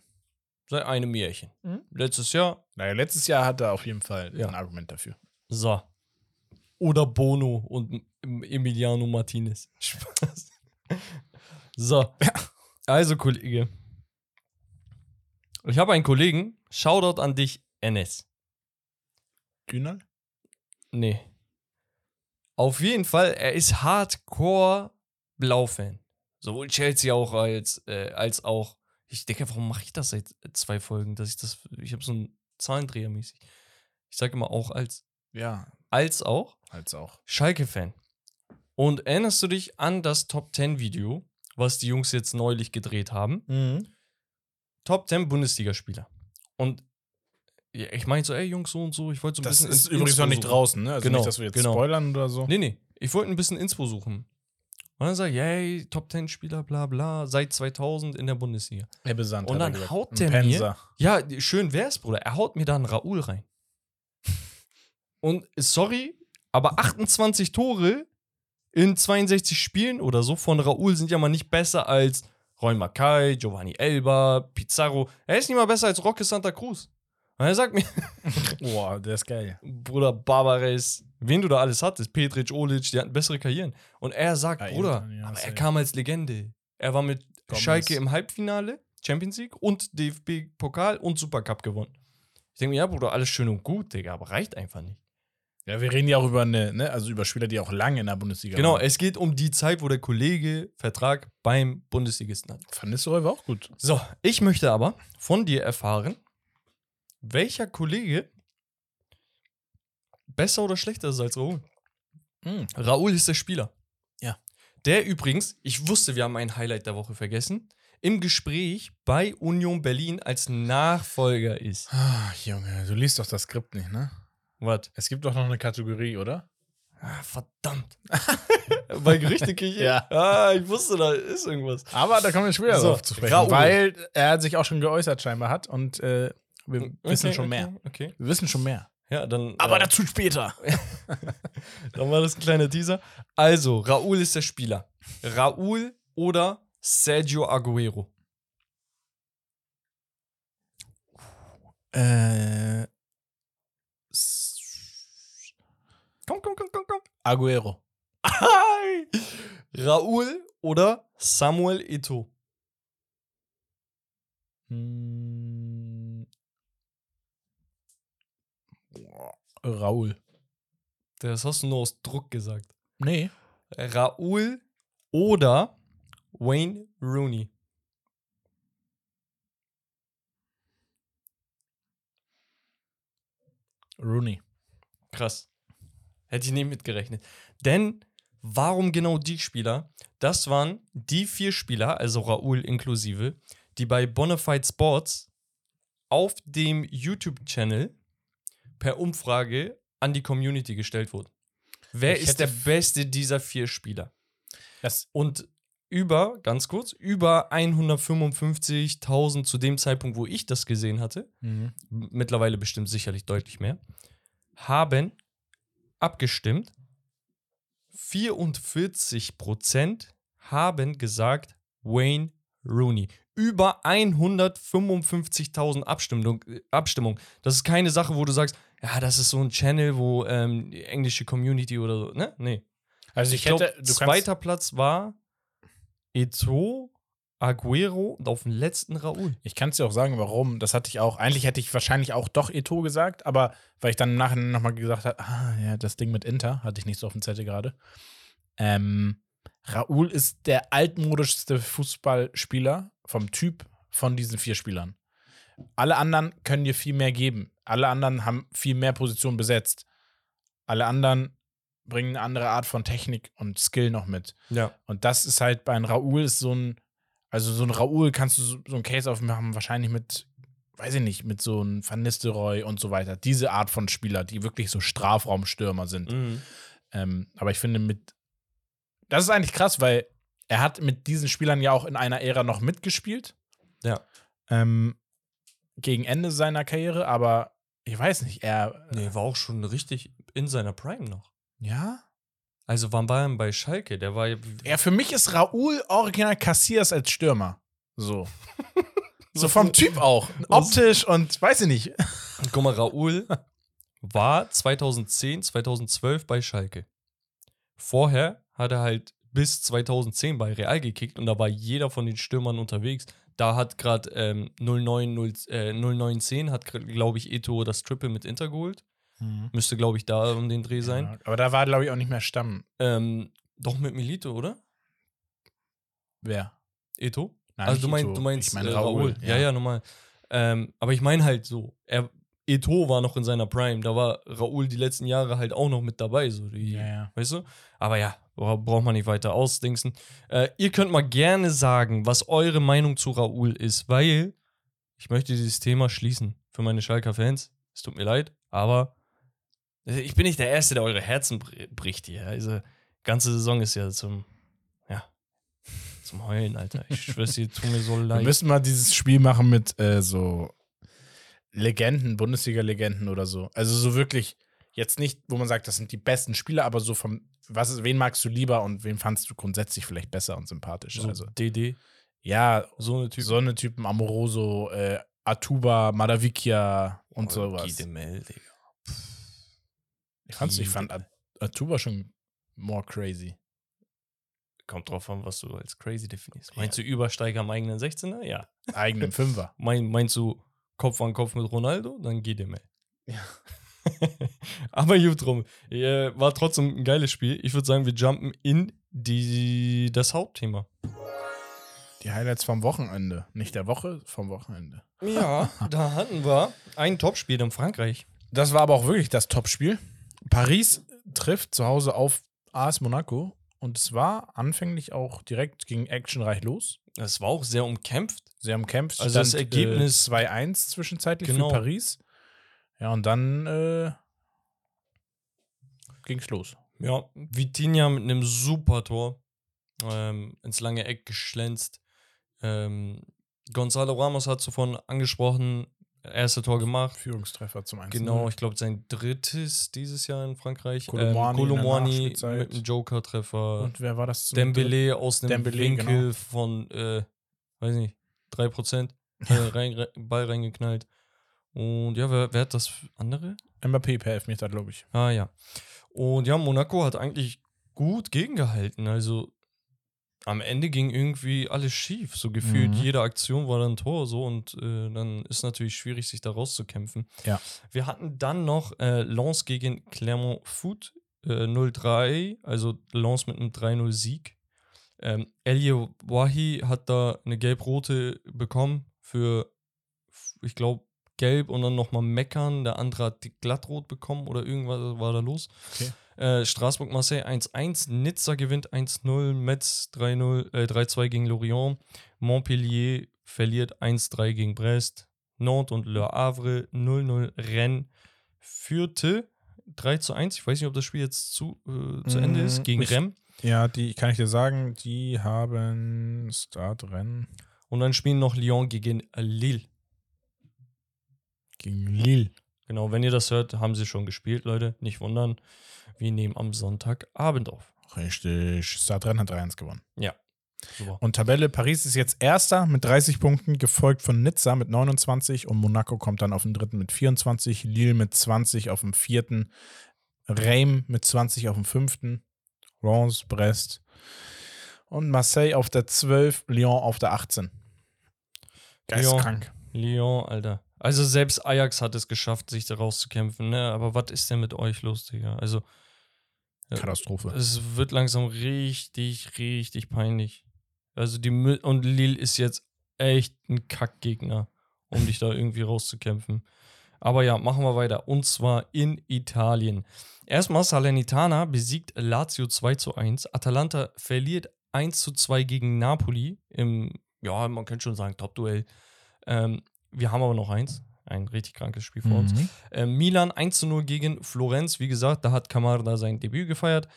Seit einem Jährchen. Mhm. Letztes Jahr. Naja, letztes Jahr hat er auf jeden Fall Ja. ein Argument dafür. So. Oder Bono und Emiliano Martinez. Spaß. So. Also, Kollege. Ich habe einen Kollegen. Shoutout an dich, Enes. Günal? Nee. Auf jeden Fall, er ist Hardcore Blau-Fan. Sowohl Chelsea auch als, äh, als auch. Ich denke, warum mache ich das seit zwei Folgen? Dass ich das. Ich habe so einen Zahlendreher mäßig. Ich sage immer auch als. Ja, Als auch. als auch. Schalke-Fan. Und erinnerst du dich an das Top 10 Video, was die Jungs jetzt neulich gedreht haben? Mhm. Top 10 Bundesligaspieler. Und ja, ich meine so, ey Jungs, so und so, ich wollte so ein Das bisschen. ist ins- übrigens noch nicht suchen. draußen, ne? Also Genau, nicht, dass wir jetzt genau. spoilern oder so. Nee, nee. Ich wollte ein bisschen Inspo suchen. Und dann sagt, yay, Top 10 Spieler, bla bla, seit 2000 in der Bundesliga. Er besandt. Und dann haut der mir-. Ja, schön wär's, Bruder. Er haut mir da einen Raoul rein. Und sorry, aber 28 Tore in 62 Spielen oder so von Raoul sind ja mal nicht besser als Roy Mackay, Giovanni Elba, Pizarro. Er ist nicht mal besser als Roque Santa Cruz. Und er sagt mir, Boah, der ist geil. Bruder Barbares, wen du da alles hattest, Petric, Olic, die hatten bessere Karrieren. Und er sagt, Ja, Bruder, ja, aber er kam als Legende. Er war mit Gomez. Schalke im Halbfinale, Champions League und DFB-Pokal und Supercup gewonnen. Ich denke mir, ja, Bruder, alles schön und gut, Digga, aber reicht einfach nicht. Ja, wir reden ja auch über eine, ne, also über Spieler, die auch lange in der Bundesliga Genau, waren. es geht um die Zeit, wo der Kollege Vertrag beim Bundesligisten hat. Van Nistelrooy war auch gut. So, ich möchte aber von dir erfahren, welcher Kollege besser oder schlechter ist als Raoul. Mhm. Raoul ist der Spieler. Ja. Der übrigens, ich wusste, wir haben ein Highlight der Woche vergessen, im Gespräch bei Union Berlin als Nachfolger ist. Ah, Junge, du liest doch das Skript nicht, ne? Was? Es gibt doch noch eine Kategorie, oder? Ah, verdammt. bei Gerüchteküche? Ja. Ah, ich wusste, da ist irgendwas. Aber da kommen wir später So, drauf zu sprechen. Raoul. Weil er sich auch schon geäußert scheinbar hat und äh, wir wissen Okay, schon okay, mehr. Okay. Wir wissen schon mehr. Ja, dann. Aber äh, dazu später. Dann war das ein kleiner Teaser. Also, Raúl ist der Spieler. Raúl oder Sergio Aguero. Äh, Komm, komm, komm, komm, komm. Aguero. Raúl oder Samuel Eto'o. Hm. Raul. Das hast du nur aus Druck gesagt. Nee. Raúl oder Wayne Rooney. Rooney. Krass. Hätte ich nicht mitgerechnet. Denn warum genau die Spieler? Das waren die vier Spieler, also Raoul inklusive, die bei Bonafide Sports auf dem YouTube-Channel per Umfrage an die Community gestellt wurden. Wer Ich ist der beste dieser vier Spieler? Das, Und über, ganz kurz, über 155.000 zu dem Zeitpunkt, wo ich das gesehen hatte, mhm. mittlerweile bestimmt sicherlich deutlich mehr, haben abgestimmt. 44% haben gesagt Wayne Rooney. Über 155.000 Abstimmung, äh, Abstimmung. Das ist keine Sache, wo du sagst, ja, das ist so ein Channel, wo ähm, die englische Community oder so, ne? Nee. Also Ich ich, hätte, kannst, zweiter Platz war Eto, Aguero und auf dem letzten Raúl. ich kann es dir auch sagen, warum. Das hatte ich auch. Eigentlich hätte ich wahrscheinlich auch doch Eto gesagt, aber weil ich dann im Nachhinein nochmal gesagt habe, ah, ja, das Ding mit Inter hatte ich nicht so auf dem Zettel gerade. Ähm, Raoul ist der altmodischste Fußballspieler vom Typ von diesen vier Spielern. Alle anderen können dir viel mehr geben. Alle anderen haben viel mehr Positionen besetzt. Alle anderen bringen eine andere Art von Technik und Skill noch mit. Ja. Und das ist halt bei einem Raoul ist so ein, also so ein Raoul kannst du so, so ein Case aufmachen, wahrscheinlich mit, weiß ich nicht, mit so einem Van Nistelrooy und so weiter. Diese Art von Spieler, die wirklich so Strafraumstürmer sind. Mhm. Ähm, aber ich finde mit, das ist eigentlich krass, weil er hat mit diesen Spielern ja auch in einer Ära noch mitgespielt. Ja. Ähm, gegen Ende seiner Karriere, aber ich weiß nicht, er, Nee, war auch schon richtig in seiner Prime noch. ja? Also wann war er bei Schalke? Der war ja. Ja, für mich ist Raoul original Cassias als Stürmer. So. so vom Typ auch. Optisch und weiß ich nicht. Guck mal, Raoul war 2010, 2012 bei Schalke. Vorher hat er halt bis 2010 bei Real gekickt und da war jeder von den Stürmern unterwegs. Da hat gerade ähm, 09, 0, äh, 0910 hat, glaube ich, Eto das Triple mit Inter geholt. Müsste, glaube ich, da um den Dreh sein. Ja, aber da war, glaube ich, auch nicht mehr Stamm. Ähm, doch mit Milito, oder? Wer? Eto? Nein, also du meinst, Ito. du meinst ich meine äh, Raoul. Ja, ja, normal. Ähm, aber ich meine halt so, er, Eto war noch in seiner Prime, da war Raoul die letzten Jahre halt auch noch mit dabei, so die, Ja, ja. weißt du? Aber ja, bra- braucht man nicht weiter ausdingsen. Äh, ihr könnt mal gerne sagen, was eure Meinung zu Raoul ist, weil ich möchte dieses Thema schließen für meine Schalker Fans. Es tut mir leid, aber ich bin nicht der Erste, der eure Herzen br- bricht hier. Also, ganze Saison ist ja zum, ja, zum Heulen, Alter. Ich schwör's dir, tut mir so Wir leid. müssen mal dieses Spiel machen mit äh, so Legenden, Bundesliga-Legenden oder so. Also so wirklich, jetzt nicht, wo man sagt, das sind die besten Spieler, aber so vom, was ist, wen magst du lieber und wen fandst du grundsätzlich vielleicht besser und sympathisch? So also, DD, ja, so eine Typ. so eine Typen, Amoroso, äh, Atuba, Madavikia und sowas. Gidemel, Digga. Ich, fand's, ich fand Atuba schon more crazy. Kommt drauf an, was du als crazy definierst. Meinst du Übersteiger am eigenen 16er? Ja. Eigenen Fünfer. Mein, meinst du Kopf an Kopf mit Ronaldo? Dann geht Demel. Ja. Aber gut drum. Äh, war trotzdem ein geiles Spiel. Ich würde sagen, wir jumpen in die, das Hauptthema. Die Highlights vom Wochenende. Nicht der Woche, vom Wochenende. Ja, da hatten wir ein Topspiel in Frankreich. Das war aber auch wirklich das Topspiel. Paris trifft zu Hause auf AS Monaco und es war anfänglich auch direkt gegen actionreich los. Es war auch sehr umkämpft. Sie haben kämpft. Also das Ergebnis- Äh, 2-1 zwischenzeitlich Genau. für Paris. Ja, und dann äh, ging's los. Ja, Vitinha mit einem super Tor ähm, ins lange Eck geschlänzt. Ähm, Gonzalo Ramos hat zuvor angesprochen, erste Tor gemacht. Führungstreffer zum 1 Genau, ich glaube sein drittes dieses Jahr in Frankreich. Koulibaly Nachspielzeit. mit einem Joker-Treffer. Und wer war das? zum Dembele aus dem Dembele, Winkel genau. von, äh, weiß nicht, 3%. Äh, rein, rein, Ball reingeknallt. Und ja, wer, wer hat das andere? Mbappé per Elfmeter, glaube ich. Ah ja. Und ja, Monaco hat eigentlich gut gegengehalten. Also am Ende ging irgendwie alles schief. So gefühlt Mhm. jede Aktion war dann Tor so und äh, dann ist natürlich schwierig, sich da rauszukämpfen. Ja. Wir hatten dann noch äh, Lens gegen Clermont Foot äh, 0-3, also Lens mit einem 3-0-Sieg. Ähm, Elie Wahi hat da eine gelb-rote bekommen für, ich glaube, gelb und dann nochmal meckern. Der andere hat die glattrot bekommen oder irgendwas war da los. Okay. Äh, Straßburg-Marseille 1-1, Nizza gewinnt 1-0, Metz 3-0, äh, 3-2 gegen Lorient, Montpellier verliert 1-3 gegen Brest, Nantes und Le Havre 0-0, Rennes führte 3-1. Ich weiß nicht, ob das Spiel jetzt zu, äh, zu Ende Mm, ist, gegen ich- Rennes. Ja, die kann ich dir sagen, die haben Startrennen Und dann spielen noch Lyon gegen Lille. gegen Lille. Genau, wenn ihr das hört, haben sie schon gespielt, Leute. Nicht wundern. Wir nehmen am Sonntagabend auf. Richtig. Startrennen hat 3-1 gewonnen. Super. Und Tabelle Paris ist jetzt Erster mit 30 Punkten, gefolgt von Nizza mit 29 und Monaco kommt dann auf den dritten mit 24, Lille mit 20 auf dem vierten, Reims mit 20 auf dem fünften, Reims, Brest und Marseille auf der 12, Lyon auf der 18. Geistkrank. Lyon, Alter. Also selbst Ajax hat es geschafft, sich da rauszukämpfen, ne? Aber was ist denn mit euch los, Digga? Also, Ja. Katastrophe. es wird langsam richtig, richtig peinlich. Also die Mü und Lille ist jetzt echt ein Kackgegner, um dich da irgendwie rauszukämpfen. Aber ja, machen wir weiter. Und zwar in Italien. Erstmal Salernitana besiegt Lazio 2 zu 1. Atalanta verliert 1 zu 2 gegen Napoli im, ja, man könnte schon sagen, Top-Duell. Ähm, wir haben aber noch eins. Ein richtig krankes Spiel vor uns. Mhm. Äh, Milan 1 zu 0 gegen Florenz. Wie gesagt, da hat Camarda sein Debüt gefeiert.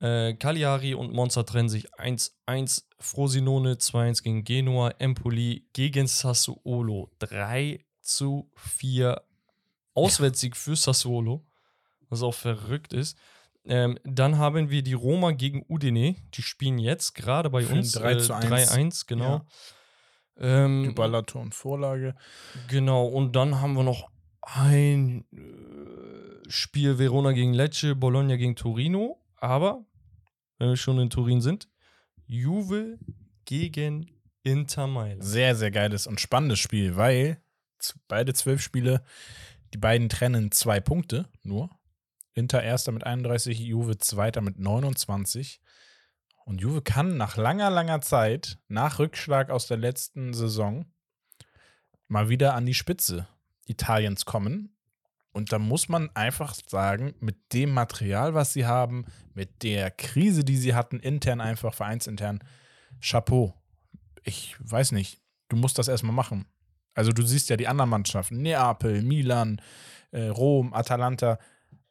Äh, Cagliari und Monza trennen sich 1-1. Frosinone 2-1 gegen Genua. Empoli gegen Sassuolo 3 zu 4. Auswärtssieg für Sassuolo. Was auch verrückt ist. Ähm, dann haben wir die Roma gegen Udine. Die spielen jetzt gerade bei Für uns 3 zu 1. 3-1, genau. Ja. Ähm, Überlator und Vorlage. Genau, und dann haben wir noch ein äh, Spiel Verona gegen Lecce, Bologna gegen Torino. Aber, wenn wir schon in Turin sind, Juve gegen Inter Mailand. Sehr, sehr geiles und spannendes Spiel, weil beide zwölf Spiele, die beiden trennen zwei Punkte nur. Inter erster mit 31, Juve zweiter mit 29. Und Juve kann nach langer, langer Zeit, nach Rückschlag aus der letzten Saison, mal wieder an die Spitze Italiens kommen. Und da muss man einfach sagen, mit dem Material, was sie haben, mit der Krise, die sie hatten, intern einfach, vereinsintern, Chapeau. Ich weiß nicht, du musst das erstmal machen. Also du siehst ja die anderen Mannschaften, Neapel, Milan, äh, Rom, Atalanta,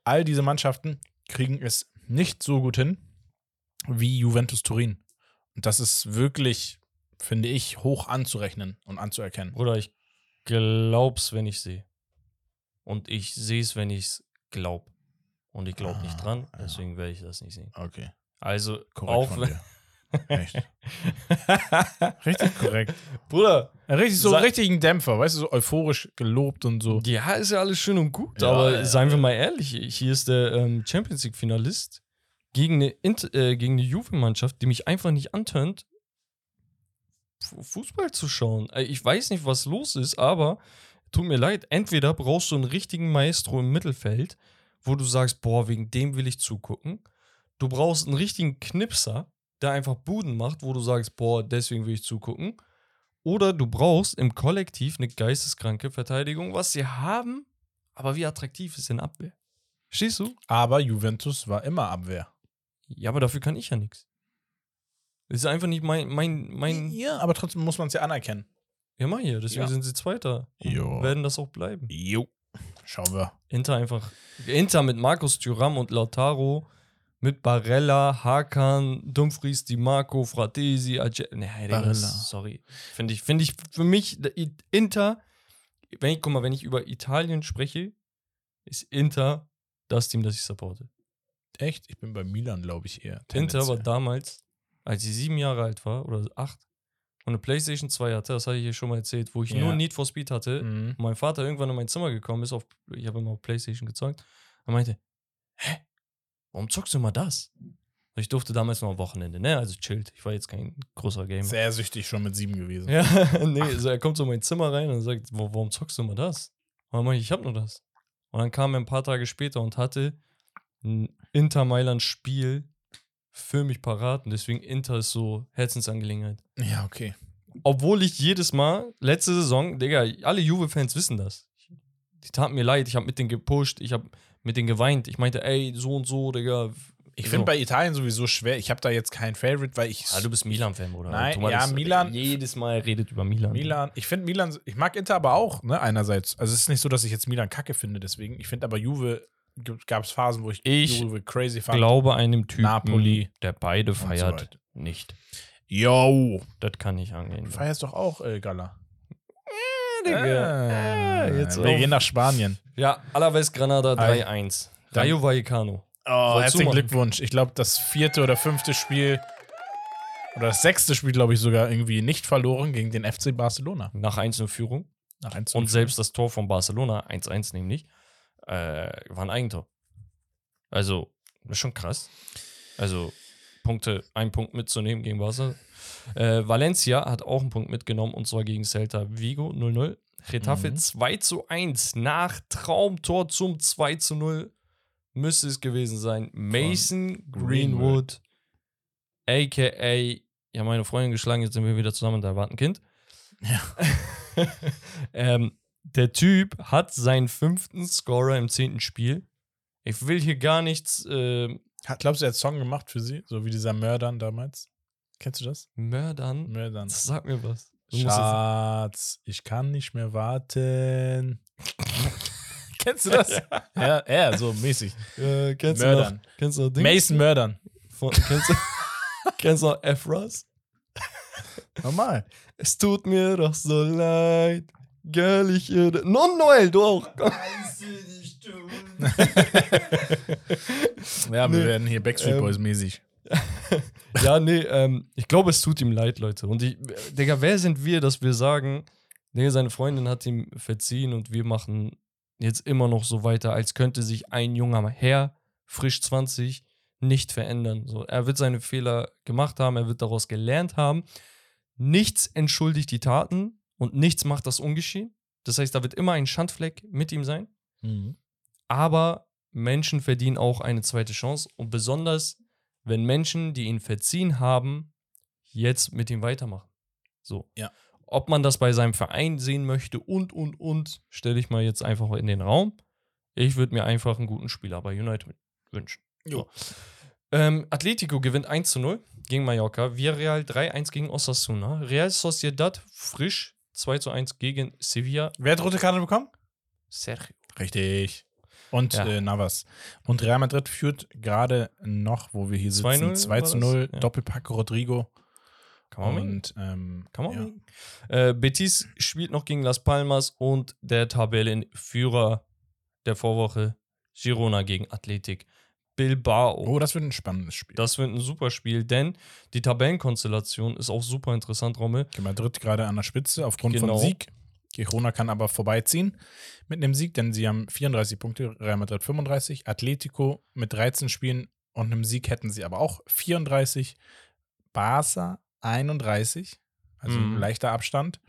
all diese Mannschaften kriegen es nicht so gut hin wie Juventus Turin. Das ist wirklich, finde ich, hoch anzurechnen und anzuerkennen. Bruder, ich glaub's, wenn ich sehe. Und ich sehe es, wenn ich's glaub. Und ich glaube nicht Ah, dran, ja. deswegen werde ich das nicht sehen. Okay. Also, Korrekt auch wenn. Echt. Richtig korrekt. Bruder, Richtig so Sa- richtigen Dämpfer, weißt du, so euphorisch gelobt und so. ja, ist ja alles schön und gut, Ja, aber ja, seien wir mal ehrlich, hier ist der ähm, Champions League-Finalist gegen eine, Int- äh, gegen eine Juve-Mannschaft, die mich einfach nicht antönt, Fu- Fußball zu schauen. Äh, Ich weiß nicht, was los ist, aber tut mir leid, entweder brauchst du einen richtigen Maestro im Mittelfeld, wo du sagst, boah, wegen dem will ich zugucken. Du brauchst einen richtigen Knipser, der einfach Buden macht, wo du sagst, boah, deswegen will ich zugucken. Oder du brauchst im Kollektiv eine geisteskranke Verteidigung, was sie haben, aber wie attraktiv ist denn Abwehr? Stehst du? Aber Juventus war immer Abwehr. Ja, aber dafür kann ich ja nichts. Das ist einfach nicht mein, mein, mein. Ja, aber trotzdem muss man es ja anerkennen. Ja, mach hier, deswegen Ja. sind sie Zweiter. Und Jo. Werden das auch bleiben. Jo. Schauen wir. Inter einfach. Inter mit Markus Thuram und Lautaro, mit Barella, Hakan, Dumfries, Di Marco, Fratesi, Ace Nee, Digga, Barella. sorry. Finde ich, finde ich für mich, I- Inter, wenn ich, guck mal, wenn ich über Italien spreche, ist Inter das Team, das ich supporte. Echt? Ich bin bei Milan, glaube ich, eher. Inter war damals, als ich sieben Jahre alt war, oder acht, und eine Playstation 2 hatte, das hatte ich hier schon mal erzählt, wo ich Ja. nur Need for Speed hatte, Mhm. und mein Vater irgendwann in mein Zimmer gekommen ist, auf, ich habe immer auf Playstation gezockt, und meinte, hä, warum zockst du immer das? Ich durfte damals noch am Wochenende, ne, also chillt, ich war jetzt kein großer Gamer. Sehr süchtig schon mit sieben gewesen. Ja, nee, also er kommt so in mein Zimmer rein und sagt, "Wa- warum zockst du immer das? Und dann meinte ich, ich hab nur das. Und dann kam er ein paar Tage später und hatte ein Inter Mailand Spiel für mich parat und deswegen Inter ist so Herzensangelegenheit. Ja, okay. Obwohl ich jedes Mal, letzte Saison, Digga, alle Juve-Fans wissen das. Die taten mir leid, ich habe mit denen gepusht, ich habe mit denen geweint. Ich meinte, ey, so und so, Digga. Ich So. finde bei Italien sowieso schwer. Ich habe da jetzt keinen Favorite, weil ich. Ah, du bist Milan-Fan, oder? Nein, Thomas ja, Milan- Jedes Mal redet über Milan. Milan, ich finde Milan, ich mag Inter aber auch, ne, einerseits. Also es ist nicht so, dass ich jetzt Milan kacke finde, deswegen. Ich finde aber Juve, gab es Phasen, wo ich, Ich crazy fand. glaube einem Typen, Napoli der beide so feiert, weiter. nicht. Yo, Das kann nicht angehen. du feierst doch auch äh, Gala. Ah, jetzt wir auf- gehen nach Spanien. Ja, Alaves Granada Hi. 3-1. Dann- Rayo Vallecano. Oh, herzlichen? Glückwunsch. Ich glaube, das vierte oder fünfte Spiel oder das sechste Spiel, glaube ich, sogar irgendwie nicht verloren gegen den FC Barcelona. Nach 1 Führung. Nach 1 Und selbst das Tor von Barcelona, 1-1 nämlich, äh, war ein Eigentor. Also, das ist schon krass. Also, Punkte, ein Punkt mitzunehmen gegen Barca. Äh, Valencia hat auch einen Punkt mitgenommen und zwar gegen Celta Vigo 0-0. Getafe Mhm. 2 zu 1 nach Traumtor zum 2 zu 0 müsste es gewesen sein. Mason Greenwood, aka, ja, meine Freundin geschlagen, jetzt sind wir wieder zusammen, da warten Kind. Ja. ähm, der Typ hat seinen fünften Scorer im zehnten Spiel. Ich will hier gar nichts äh, Hat, glaubst du, er hat Song gemacht für sie? So wie dieser Mördern damals? Kennst du das? mördern. Mördern. Sag mir was. Du Schatz, ich kann nicht mehr warten. Kennst du das? ja, ja, so mäßig. Äh, kennst, du Mördern. noch, kennst du Dings? Mason Mördern. Von, kennst, du, kennst du noch Efras? Normal. Es tut mir doch so leid. Girl, ich irre. Non, Noel, du auch. Ja, wir Nee. werden hier Backstreet Ähm, Boys mäßig. ja, nee, ähm, ich glaube, es tut ihm leid, Leute. Und ich, Digga, wer sind wir, dass wir sagen, nee, seine Freundin hat ihm verziehen und wir machen jetzt immer noch so weiter, als könnte sich ein junger Herr, frisch 20, nicht verändern. So, er wird seine Fehler gemacht haben, er wird daraus gelernt haben. Nichts entschuldigt die Taten und nichts macht das ungeschehen. Das heißt, da wird immer ein Schandfleck mit ihm sein. Mhm. Aber Menschen verdienen auch eine zweite Chance und besonders, wenn Menschen, die ihn verziehen haben, jetzt mit ihm weitermachen. So. Ja. Ob man das bei seinem Verein sehen möchte und, und, und, stelle ich mal jetzt einfach in den Raum. Ich würde mir einfach einen guten Spieler bei United wünschen. Jo. Ähm, Atletico gewinnt 1 zu 0 gegen Mallorca. Villarreal 3-1 gegen Osasuna. Real Sociedad frisch 2 zu 1 gegen Sevilla. Wer hat rote Karte bekommen? Sergio. Richtig. Und Ja. äh, Navas. Und Real Madrid führt gerade noch, wo wir hier sitzen, 2-0 2 zu war das? 0. Ja. Doppelpack Rodrigo. Kann man Und ähm, Kann man ja. Äh, Betis spielt noch gegen Las Palmas und der Tabellenführer der Vorwoche Girona gegen Athletik Bilbao. Oh, das wird ein spannendes Spiel. Das wird ein super Spiel, denn die Tabellenkonstellation ist auch super interessant, Rommel. Okay, Madrid gerade an der Spitze aufgrund Genau. von Sieg. Girona kann aber vorbeiziehen mit einem Sieg, denn sie haben 34 Punkte, Real Madrid 35. Atletico mit 13 Spielen und einem Sieg hätten sie aber auch 34. Barca 31, also Mhm. leichter Abstand.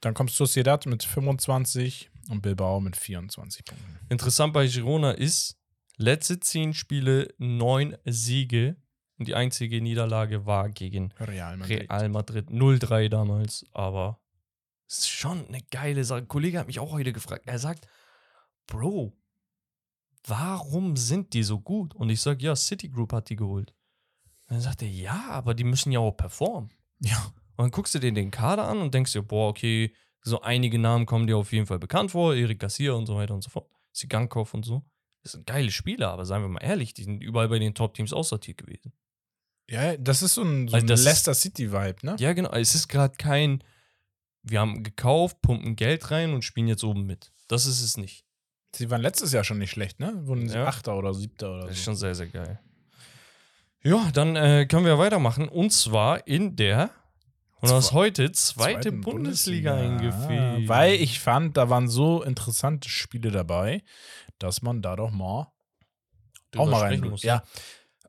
Dann kommt Sociedad mit 25 und Bilbao mit 24 Punkten. Interessant bei Girona ist, letzte zehn Spiele, neun Siege und die einzige Niederlage war gegen Real Madrid. Real Madrid 0-3 damals, aber es ist schon eine geile Sache. Ein Kollege hat mich auch heute gefragt. Er sagt, Bro, warum sind die so gut? Und ich sage, ja, Citigroup hat die geholt. Und dann sagt er, ja, aber die müssen ja auch performen. Ja. Und dann guckst du dir den Kader an und denkst dir, boah, okay, so einige Namen kommen dir auf jeden Fall bekannt vor, Erik Garcia und so weiter und so fort, Sigankov und so. Das sind geile Spieler, aber seien wir mal ehrlich, die sind überall bei den Top-Teams aussortiert gewesen. Ja, das ist so ein, so Also ein Leicester City-Vibe, ne? Ja, genau. Es ist gerade kein, wir haben gekauft, pumpen Geld rein und spielen jetzt oben mit. Das ist es nicht. Sie waren letztes Jahr schon nicht schlecht, ne? Wurden sie Ja. Achter oder Siebter oder Das ist so. schon sehr, sehr geil. Ja, dann äh, können wir weitermachen. Und zwar in der, und das Zwe- heute, zweite Zweiten Bundesliga, eingefehlt. Weil ich fand, da waren so interessante Spiele dabei, dass man da doch mal auch mal rein muss, Ja,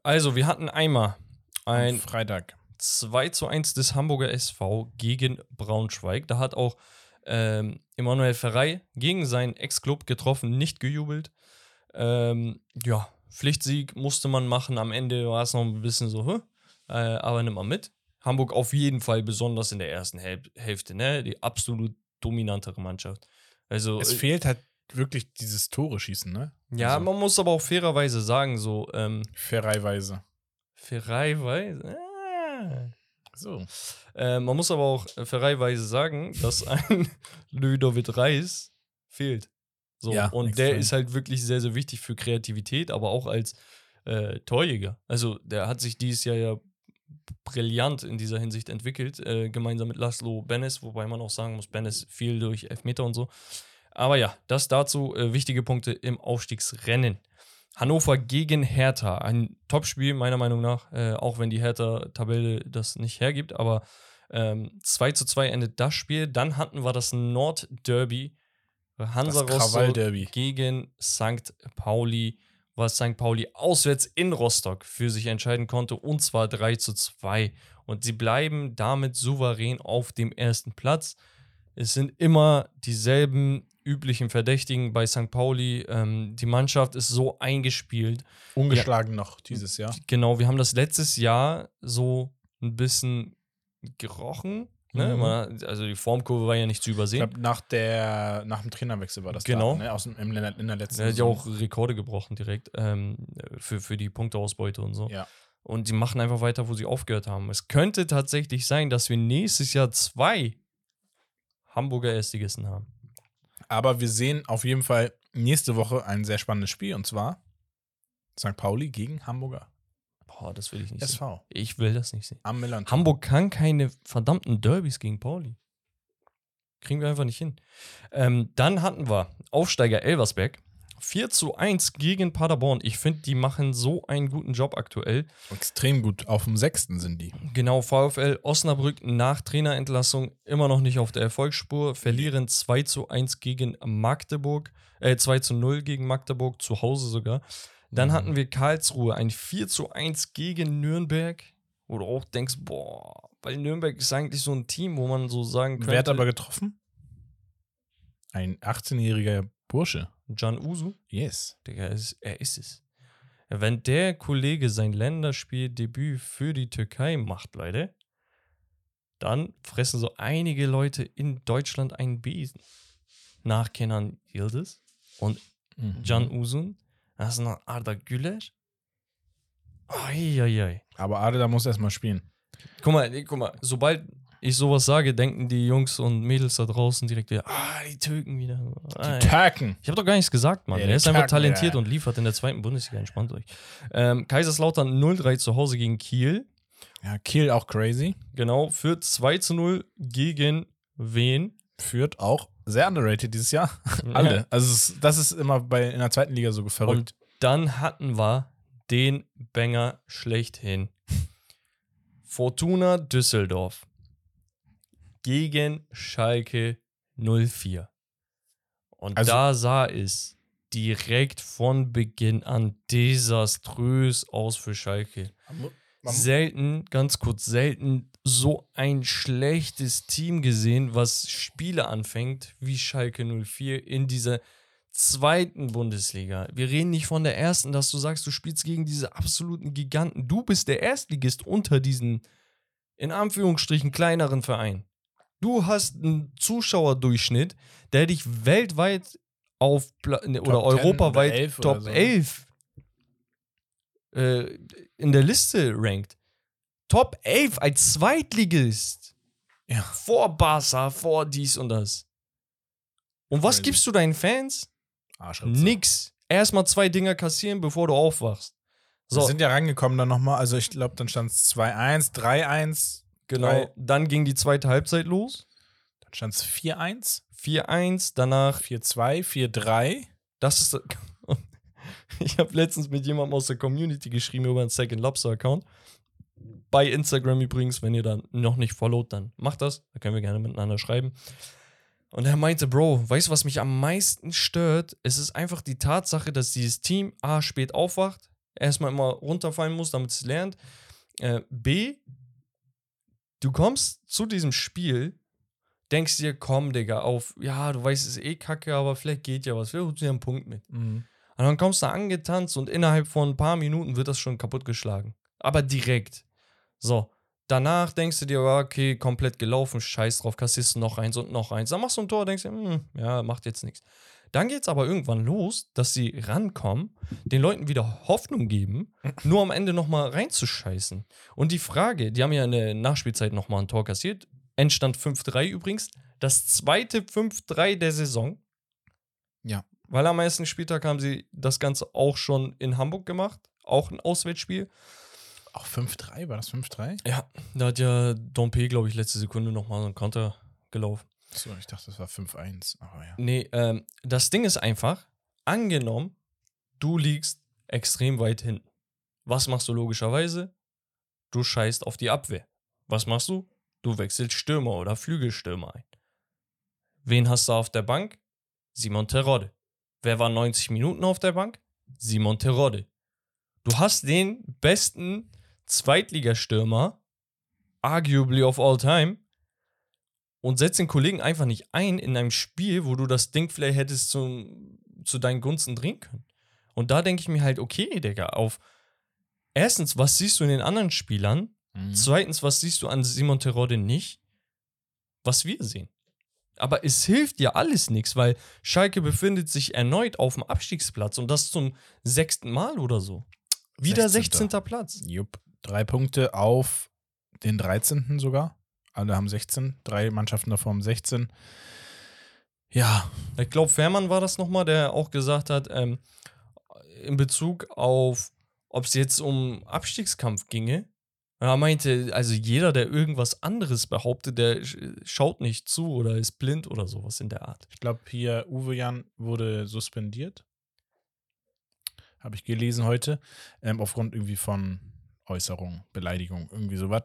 Also, wir hatten einmal am ein Freitag. 2 zu 1 des Hamburger SV gegen Braunschweig. Da hat auch ähm, Emanuel Ferrei gegen seinen Ex-Club getroffen, nicht gejubelt. Ähm, ja, Pflichtsieg musste man machen. Am Ende war es noch ein bisschen so, hä? Äh, aber nimm mal mit. Hamburg auf jeden Fall besonders in der ersten Häl Hälfte, ne? Die absolut dominantere Mannschaft. Also, Es äh, fehlt halt wirklich dieses Tore schießen, ne? ja, also- man muss aber auch fairerweise sagen, so, ähm, Fairerweise. Ferrei weiß. Ah. So. Äh, man muss aber auch äh, fairerweise sagen, dass ein Ludovic Reis fehlt. So, Ja, und der extrem. ist halt wirklich sehr, sehr wichtig für Kreativität, aber auch als äh, Torjäger. Also, der hat sich dieses Jahr ja brillant in dieser Hinsicht entwickelt, äh, gemeinsam mit Laszlo Benes, wobei man auch sagen muss, Benes fiel durch Elfmeter und so. Aber ja, das dazu äh, wichtige Punkte im Aufstiegsrennen. Hannover gegen Hertha. Ein Topspiel, meiner Meinung nach, äh, auch wenn die Hertha-Tabelle das nicht hergibt, aber ähm, 2 zu 2 endet das Spiel. Dann hatten wir das Nord-Derby. Hansa Rostock gegen St. Pauli, was St. Pauli auswärts in Rostock für sich entscheiden konnte, und zwar 3 zu 2. Und sie bleiben damit souverän auf dem ersten Platz. Es sind immer dieselben üblichen Verdächtigen bei St. Pauli. Ähm, die Mannschaft ist so eingespielt. Ungeschlagen noch dieses Jahr. Genau, wir haben das letztes Jahr so ein bisschen gerochen. Ne? Mhm. Man, also die Formkurve war ja nicht zu Ich übersehen. glaube, nach, der, nach dem Trainerwechsel war das Genau. da, ne? Aus dem, im, in der letzten Er hat ja auch Rekorde gebrochen direkt ähm, für, für die Punkteausbeute und so. Ja. Und die machen einfach weiter, wo sie aufgehört haben. Es könnte tatsächlich sein, dass wir nächstes Jahr zwei Hamburger Erstligisten haben. Aber wir sehen auf jeden Fall nächste Woche ein sehr spannendes Spiel und zwar St. Pauli gegen Hamburger Boah, das will ich nicht sehen. SV. Ich will das nicht sehen. Am Millern. Hamburg kann keine verdammten Derbys gegen Pauli. Kriegen wir einfach nicht hin. Ähm, dann hatten wir Aufsteiger Elversberg. 4 zu 1 gegen Paderborn. Ich finde, die machen so einen guten Job aktuell. Extrem gut. Auf dem sechsten sind die. Genau, VfL Osnabrück nach Trainerentlassung immer noch nicht auf der Erfolgsspur. Verlieren 2 zu 1 gegen Magdeburg, äh, 2 zu 0 gegen Magdeburg, zu Hause sogar. Dann Mhm. hatten wir Karlsruhe, ein 4 zu 1 gegen Nürnberg. Wo du auch denkst, boah, weil Nürnberg ist eigentlich so ein Team, wo man so sagen könnte. Wer hat aber getroffen? Ein 18-jähriger Bursche. Can Usu, Yes. Digga, er ist, er ist es. Wenn der Kollege sein Länderspieldebüt für die Türkei macht, Leute, dann fressen so einige Leute in Deutschland einen Besen. Nach Kenan Yildiz und Mhm. Can Usun. Das ist noch Arda Güler. Eieiei. Aber Adela muss erstmal spielen. Guck mal, guck mal, sobald ich sowas sage, denken die Jungs und Mädels da draußen direkt wieder, ah, die Türken wieder. Ah, Die Türken. Ich habe doch gar nichts gesagt, Mann. Ja, er ist einfach Kack, talentiert ja. und liefert in der zweiten Bundesliga. Entspannt euch. Ähm, Kaiserslautern 0-3 zu Hause gegen Kiel. Ja, Kiel auch crazy. Genau, führt 2 zu 0 gegen wen? Führt auch sehr underrated dieses Jahr. Alle. Also es, das ist immer bei in der zweiten Liga so verrückt. Und dann hatten wir den Banger schlechthin. Fortuna Düsseldorf gegen Schalke 04. Und Also- da sah es direkt von Beginn an desaströs aus für Schalke. Selten, ganz kurz, selten so ein schlechtes Team gesehen, was Spiele anfängt, wie Schalke 04 in dieser zweiten Bundesliga. Wir reden nicht von der ersten, dass du sagst, du spielst gegen diese absoluten Giganten. Du bist der Erstligist unter diesen, in Anführungsstrichen, kleineren Verein. Du hast einen Zuschauerdurchschnitt, der dich weltweit auf ne, oder 10 europaweit oder 11 oder Top so. 11 äh, in der Liste rankt. Top 11 als Zweitligist. Ja. Vor Barca, vor dies und das. Und was Crazy. gibst du deinen Fans? Arschritze. Nix. Erstmal zwei Dinger kassieren, bevor du aufwachst. Wir So, sind ja rangekommen dann nochmal. Also ich glaube, dann stand es 2-1, 3-1, genau. drei- Dann ging die zweite Halbzeit los. dann stand es 4-1, 4-1, danach 4-2, 4-3. Das ist. Ich habe letztens mit jemandem aus der Community geschrieben über einen Second Lobster Account. Bei Instagram übrigens, wenn ihr da noch nicht followt, dann macht das. Da können wir gerne miteinander schreiben. Und er meinte, Bro, weißt du, was mich am meisten stört? Es ist einfach die Tatsache, dass dieses Team A spät aufwacht, erstmal immer runterfallen muss, damit es lernt. Äh, B, du kommst zu diesem Spiel, denkst dir, komm, Digga, auf, ja, du weißt, es ist eh kacke, aber vielleicht geht ja was, vielleicht holst du dir einen Punkt mit. Und dann kommst du angetanzt und innerhalb von ein paar Minuten wird das schon kaputtgeschlagen. Aber direkt. So. Danach denkst du dir, okay, komplett gelaufen, scheiß drauf, kassierst du noch eins und noch eins. Dann machst du ein Tor, denkst dir, hm, ja, macht jetzt nichts. Dann geht's aber irgendwann los, dass sie rankommen, den Leuten wieder Hoffnung geben, nur am Ende nochmal reinzuscheißen. Und die Frage, die haben ja in der Nachspielzeit nochmal ein Tor kassiert. Endstand 5-3 übrigens. Das zweite 5-3 der Saison. Ja. Weil am ersten Spieltag haben sie das Ganze auch schon in Hamburg gemacht. Auch ein Auswärtsspiel. Auch 5-3, war das 5-3? Ja, da hat ja Dompe, glaube ich, letzte Sekunde nochmal so einen Konter gelaufen. Achso, ich dachte, das war 5-1. Aber ja. Nee, ähm, das Ding ist einfach, angenommen, du liegst extrem weit hinten. Was machst du logischerweise? Du scheißt auf die Abwehr. Was machst du? Du wechselst Stürmer oder Flügelstürmer ein. Wen hast du auf der Bank? Simon Terodde. Wer war 90 Minuten auf der Bank? Simon Terodde. Du hast den besten Zweitligastürmer, arguably of all time, und setzt den Kollegen einfach nicht ein in einem Spiel, wo du das Ding vielleicht hättest zum, zu deinen Gunsten drehen können. Und da denke ich mir halt, okay, Digga, auf erstens, was siehst du in den anderen Spielern? Mhm. Zweitens, was siehst du an Simon Terodde nicht? Was wir sehen. Aber es hilft ja alles nichts, weil Schalke befindet sich erneut auf dem Abstiegsplatz und das zum sechsten Mal oder so. Wieder 16. 16. Platz. Jupp. Drei Punkte auf den 13. sogar. Alle haben 16. Drei Mannschaften davor haben 16. Ja, Ich glaube, Fährmann war das nochmal, der auch gesagt hat, ähm, in Bezug auf, ob es jetzt um Abstiegskampf ginge. Er meinte, also jeder, der irgendwas anderes behauptet, der sch- schaut nicht zu oder ist blind oder sowas in der Art. ich glaube, hier Uwe Jan wurde suspendiert. Habe ich gelesen heute. Ähm, aufgrund irgendwie von Äußerung, Beleidigung, irgendwie sowas.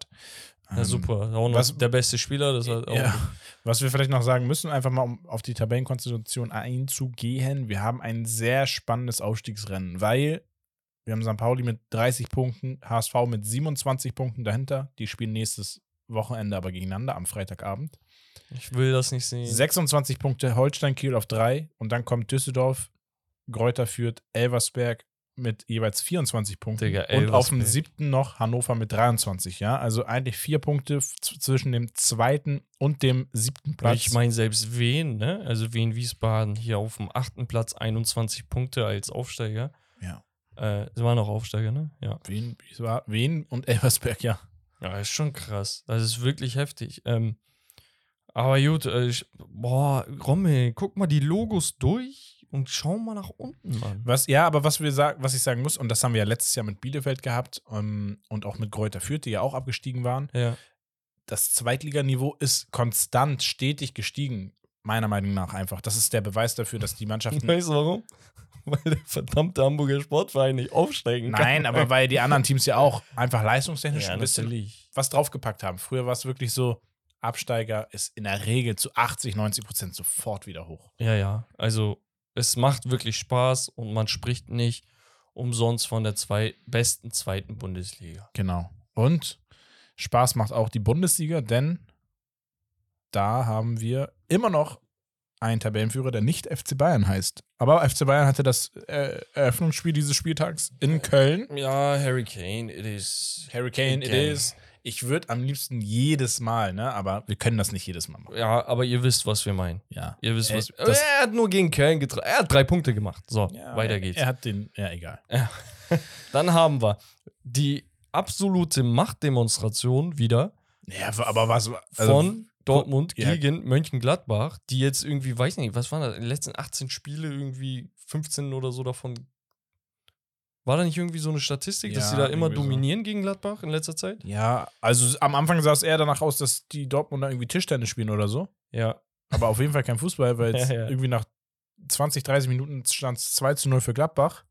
Ja, Ähm, super. Auch noch was- der beste Spieler, das auch. Ja. Was wir vielleicht noch sagen müssen, einfach mal um auf die Tabellenkonstitution einzugehen. Wir haben ein sehr spannendes Aufstiegsrennen, weil wir haben St. Pauli mit 30 Punkten, HSV mit 27 Punkten dahinter. Die spielen nächstes Wochenende aber gegeneinander am Freitagabend. Ich will das nicht sehen. 26 Punkte Holstein Kiel auf 3 und dann kommt Düsseldorf, Gräuter führt, Elversberg mit jeweils 24 Punkten. Digga, und auf dem siebten noch Hannover mit 23, ja. Also eigentlich vier Punkte zwischen dem zweiten und dem siebten Platz. ich meine, selbst Wien, ne? Also Wien Wiesbaden hier auf dem achten Platz 21 Punkte als Aufsteiger. ja. Äh, sie waren auch Aufsteiger, ne? Ja. Wen, wie war, Wen und Elversberg, ja. Ja, ist schon krass. Das ist wirklich heftig. Ähm, aber gut, äh, ich, boah, Rommel, guck mal die Logos durch. Und schau mal nach unten, Mann. Was, ja, aber was wir sagen, was ich sagen muss, und das haben wir ja letztes Jahr mit Bielefeld gehabt ähm, und auch mit Greuther Fürth, die ja auch abgestiegen waren. Ja. Das Zweitliganiveau ist konstant, stetig gestiegen, meiner Meinung nach einfach. Das ist der Beweis dafür, dass die Mannschaften. Weißt du warum? Weil der verdammte Hamburger Sportverein nicht aufsteigen kann. Nein, aber weil die anderen Teams ja auch einfach leistungstechnisch ja, ein bisschen natürlich. was draufgepackt haben. Früher war es wirklich so, Absteiger ist in der Regel zu 80, 90 Prozent sofort wieder hoch. Ja, ja. Also es macht wirklich Spaß und man spricht nicht umsonst von der zwei besten zweiten Bundesliga. Genau. Und Spaß macht auch die Bundesliga, denn da haben wir immer noch einen Tabellenführer, der nicht FC Bayern heißt. Aber FC Bayern hatte das äh, Eröffnungsspiel dieses Spieltags in Köln. Ja, Harry Kane, it is. Harry Kane, it Again. is. Ich würde am liebsten jedes Mal, ne? Aber wir können das nicht jedes Mal machen. Ja, aber ihr wisst, was wir meinen. Ja. Ihr wisst, Äh, was. das- er hat nur gegen Köln getroffen. Er hat drei Punkte gemacht. So, ja weiter geht's. Er hat den, ja, egal. Dann haben wir die absolute Machtdemonstration wieder Ja, aber was. also- von Dortmund ja. gegen Mönchengladbach, die jetzt irgendwie, weiß nicht, was waren das, in den letzten 18 Spiele irgendwie 15 oder so davon. War da nicht irgendwie so eine Statistik, dass Ja, sie da immer irgendwie so. dominieren gegen Gladbach in letzter Zeit? Ja, also am Anfang sah es eher danach aus, dass die Dortmunder irgendwie Tischtennis spielen oder so. Ja. Aber auf jeden Fall kein Fußball, weil jetzt Ja, ja. irgendwie nach 20, 30 Minuten stand es 2 zu 0 für Gladbach.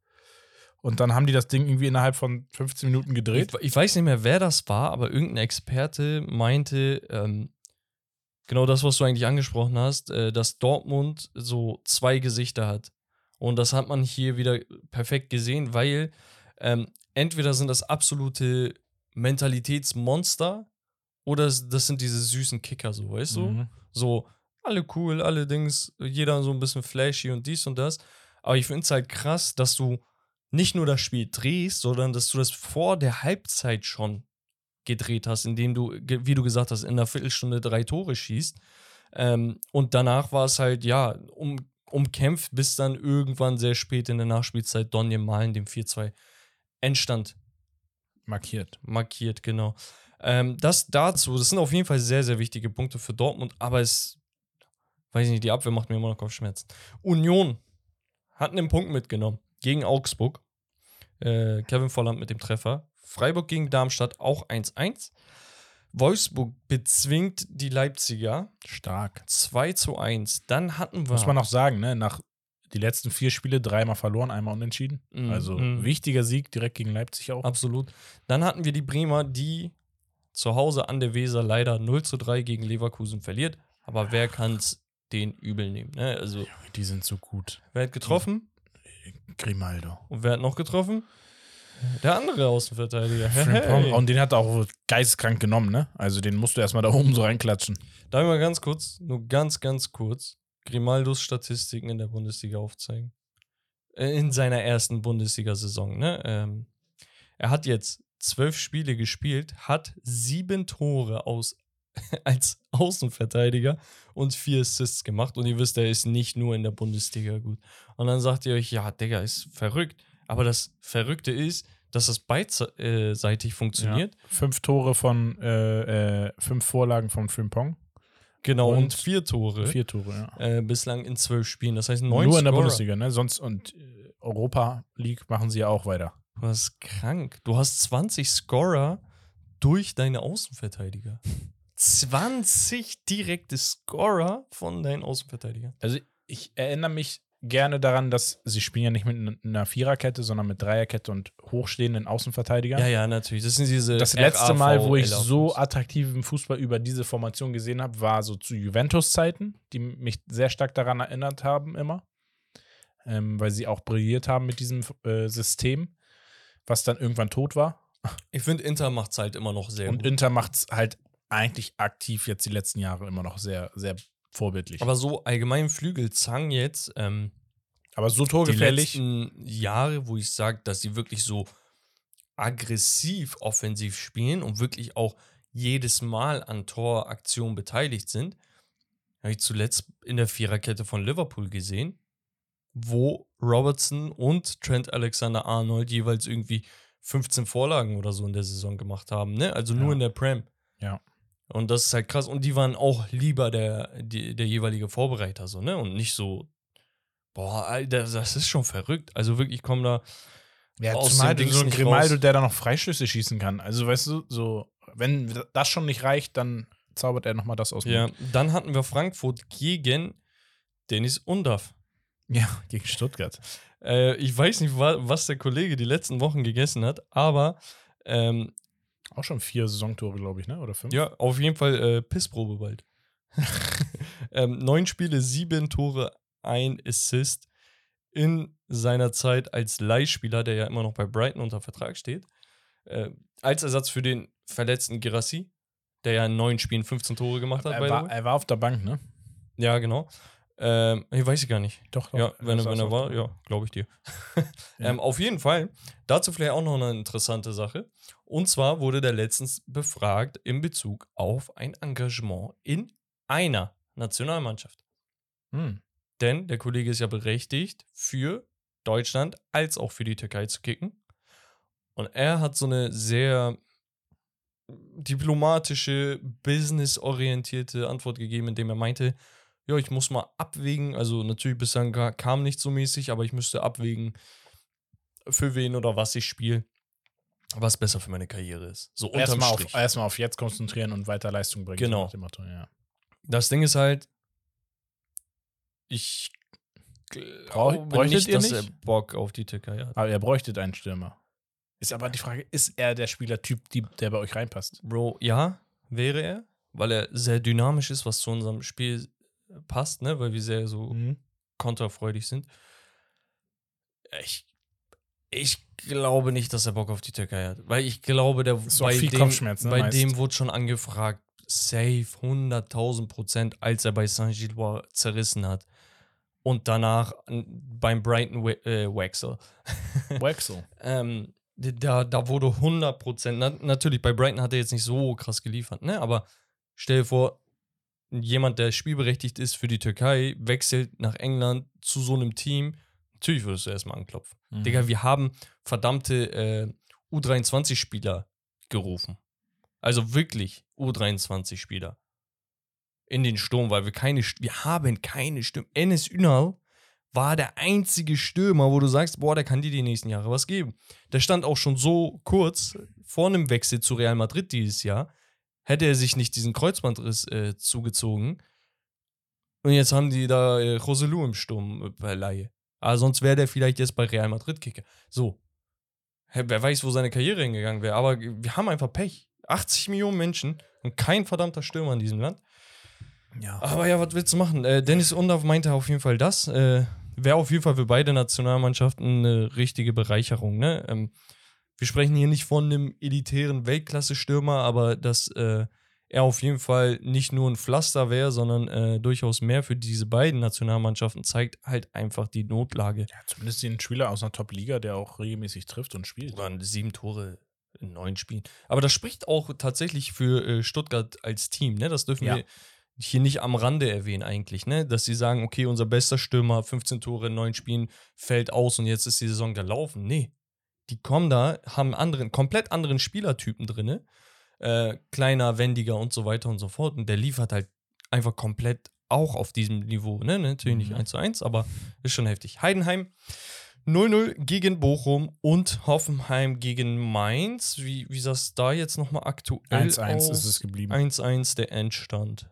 Und dann haben die das Ding irgendwie innerhalb von 15 Minuten gedreht. Ich, ich weiß nicht mehr, wer das war, aber irgendein Experte meinte, ähm, genau das, was du eigentlich angesprochen hast, äh, dass Dortmund so zwei Gesichter hat. Und das hat man hier wieder perfekt gesehen, weil ähm, entweder sind das absolute Mentalitätsmonster oder das sind diese süßen Kicker, so, weißt du? Mhm. So, alle cool, alle Dings, jeder so ein bisschen flashy und dies und das. Aber ich finde es halt krass, dass du nicht nur das Spiel drehst, sondern dass du das vor der Halbzeit schon gedreht hast, indem du, wie du gesagt hast, in einer Viertelstunde drei Tore schießt. Ähm, und danach war es halt, ja, um, umkämpft, bis dann irgendwann sehr spät in der Nachspielzeit Donje Malen dem 4-2 Endstand Markiert. markiert, genau. Ähm, das dazu, das sind auf jeden Fall sehr, sehr wichtige Punkte für Dortmund, aber es, weiß ich nicht, die Abwehr macht mir immer noch Kopfschmerzen. Union hat einen Punkt mitgenommen gegen Augsburg. Äh, Kevin Volland mit dem Treffer. Freiburg gegen Darmstadt auch 1-1. Wolfsburg bezwingt die Leipziger Stark. 2 zu 1. Dann hatten wir. Muss man auch sagen, ne? Nach die letzten vier Spiele dreimal verloren, einmal unentschieden. Mm, Also mm. wichtiger Sieg direkt gegen Leipzig auch. Absolut. Dann hatten wir die Bremer, die zu Hause an der Weser leider 0 zu 3 gegen Leverkusen verliert. Aber wer kann es den übel nehmen? Ne? Also, Die sind so gut. wer hat getroffen? Grimaldo. Und wer hat noch getroffen? Der andere Außenverteidiger. Hey. Und den hat er auch geisteskrank genommen, ne? Also den musst du erstmal da oben so reinklatschen. Darf ich mal ganz kurz, nur ganz, ganz kurz, Grimaldos Statistiken in der Bundesliga aufzeigen? Äh, In seiner ersten Bundesliga-Saison, ne? Ähm, er hat jetzt zwölf Spiele gespielt, hat sieben Tore aus, als Außenverteidiger und vier Assists gemacht. Und ihr wisst, er ist nicht nur in der Bundesliga gut. Und dann sagt ihr euch, ja, Digga, ist verrückt. Aber das Verrückte ist, dass das beidseitig funktioniert. Fünf Tore von, äh, äh, fünf Vorlagen von Frimpong. Genau, und, Und vier Tore. Vier Tore, ja. äh, bislang in zwölf Spielen. Das heißt, neun Nur in der Scorer. Bundesliga, ne? Sonst und äh, Europa League machen sie ja auch weiter. Ist krank. Du hast 20 Scorer durch deine Außenverteidiger. 20 direkte Scorer von deinen Außenverteidigern. Also ich erinnere mich gerne daran, dass sie spielen ja nicht mit einer Viererkette, sondern mit Dreierkette und hochstehenden Außenverteidigern. Ja, ja, natürlich. Das sind diese. Das letzte Mal, wo ich so attraktiven Fußball über diese Formation gesehen habe, war so zu Juventus-Zeiten, die mich sehr stark daran erinnert haben, immer. Ähm, weil sie auch brilliert haben mit diesem äh, System, was dann irgendwann tot war. Ich finde, Inter macht es halt immer noch sehr Und gut. Inter macht es halt eigentlich aktiv jetzt die letzten Jahre immer noch sehr, sehr vorbildlich. Aber so allgemein Flügelzang jetzt, ähm, Aber so die torgefährlich. letzten Jahre, wo ich sage, dass sie wirklich so aggressiv offensiv spielen und wirklich auch jedes Mal an Toraktionen beteiligt sind, habe ich zuletzt in der Viererkette von Liverpool gesehen, wo Robertson und Trent Alexander-Arnold jeweils irgendwie 15 Vorlagen oder so in der Saison gemacht haben, ne? Also nur Ja. in der Prem. Ja. Und das ist halt krass. Und die waren auch lieber der, die, der jeweilige Vorbereiter, so, ne? Und nicht so Boah, Alter, das ist schon verrückt. Also wirklich kommen da. Ja, aus zumal dem du so ein Grimaldo, raus. der da noch Freischüsse schießen kann. Also, weißt du, so, wenn das schon nicht reicht, dann zaubert er nochmal das aus Ja, dann hatten wir Frankfurt gegen Dennis Undaff. ja, gegen Stuttgart. Äh, ich weiß nicht, wa was der Kollege die letzten Wochen gegessen hat, aber ähm, Auch schon vier Saisontore, glaube ich, ne? Oder fünf? ja, auf jeden Fall äh, Pissprobe bald. ähm, neun Spiele, sieben Tore, ein Assist in seiner Zeit als Leihspieler, der ja immer noch bei Brighton unter Vertrag steht. Äh, als Ersatz für den verletzten Girassi, der ja in neun Spielen 15 Tore gemacht hat. Er war, er war auf der Bank, ne? Ja, genau. Ähm, ich weiß ich gar nicht. Doch, Ja, wenn, er- wenn er war, ja, glaube ich dir. Ja. ähm, auf jeden Fall, dazu vielleicht auch noch eine interessante Sache. Und zwar wurde der letztens befragt in Bezug auf ein Engagement in einer Nationalmannschaft. Hm. Denn der Kollege ist ja berechtigt, für Deutschland als auch für die Türkei zu kicken. Und er hat so eine sehr diplomatische, businessorientierte Antwort gegeben, indem er meinte, ja, ich muss mal abwägen, also natürlich bislang kam nicht so mäßig, aber ich müsste abwägen, für wen oder was ich spiele, was besser für meine Karriere ist. So unterm Erstmal auf, erstmal auf jetzt konzentrieren und weiter Leistung bringen. Genau. Motto, ja. Das Ding ist halt, ich Brauch- glaube bräuchtet nicht, ihr dass er nicht? Bock auf die Türkei hat. Aber er bräuchte einen Stürmer. Ist aber die Frage, ist er der Spielertyp, die, der bei euch reinpasst? Bro, ja, wäre er, weil er sehr dynamisch ist, was zu unserem Spiel passt, ne, weil wir sehr so Mhm. konterfreudig sind. Ich, ich glaube nicht, dass er Bock auf die Türkei hat, weil ich glaube, der Ist bei, viel dem, ne, bei meist. dem wurde schon angefragt, safe 100.000 Prozent, als er bei Saint-Gillois zerrissen hat. Und danach beim Brighton äh, Waxel. Wexel. ähm, da, da wurde 100 Prozent, na, natürlich, bei Brighton hat er jetzt nicht so krass geliefert, ne? Aber stell dir vor, jemand, der spielberechtigt ist für die Türkei, wechselt nach England zu so einem Team. Natürlich würdest du erstmal anklopfen. Mhm. Digga, wir haben verdammte äh, U23-Spieler gerufen. Also wirklich U23-Spieler in den Sturm, weil wir keine, wir haben keine Stürmer. Enes Ünal war der einzige Stürmer, wo du sagst, boah, der kann dir die nächsten Jahre was geben. Der stand auch schon so kurz vor einem Wechsel zu Real Madrid dieses Jahr, hätte er sich nicht diesen Kreuzbandriss äh, zugezogen. Und jetzt haben die da äh, Roselu im Sturm äh, bei Laie. Aber sonst wäre der vielleicht jetzt bei Real Madrid Kicker. So. Wer weiß, wo seine Karriere hingegangen wäre. Aber wir haben einfach Pech. 80 Millionen Menschen und kein verdammter Stürmer in diesem Land. Ja. Aber ja, was willst du machen? Äh, Dennis Undaff meinte auf jeden Fall das. Äh, Wäre auf jeden Fall für beide Nationalmannschaften eine richtige Bereicherung. Ne? Ähm, wir sprechen hier nicht von einem elitären Weltklasse-Stürmer, aber dass äh, er auf jeden Fall nicht nur ein Pflaster wäre, sondern äh, durchaus mehr für diese beiden Nationalmannschaften zeigt halt einfach die Notlage. Ja, zumindest den Spieler aus einer Top-Liga, der auch regelmäßig trifft und spielt. Waren sieben Tore in neun Spielen. Aber das spricht auch tatsächlich für äh, Stuttgart als Team. Ne? Das dürfen Ja. wir hier nicht am Rande erwähnen eigentlich. Ne? Dass sie sagen, okay, unser bester Stürmer, 15 Tore in neun Spielen, fällt aus und jetzt ist die Saison gelaufen. Nee. Die kommen da, haben anderen, komplett anderen Spielertypen drin. Äh, kleiner, wendiger und so weiter und so fort. Und der liefert halt einfach komplett auch auf diesem Niveau. Ne? Natürlich nicht Mhm. 1 zu 1, aber ist schon heftig. Heidenheim 0-0 gegen Bochum und Hoffenheim gegen Mainz. Wie, wie sah es da jetzt nochmal aktuell 1-1 aus? ist es geblieben. 1-1 der Endstand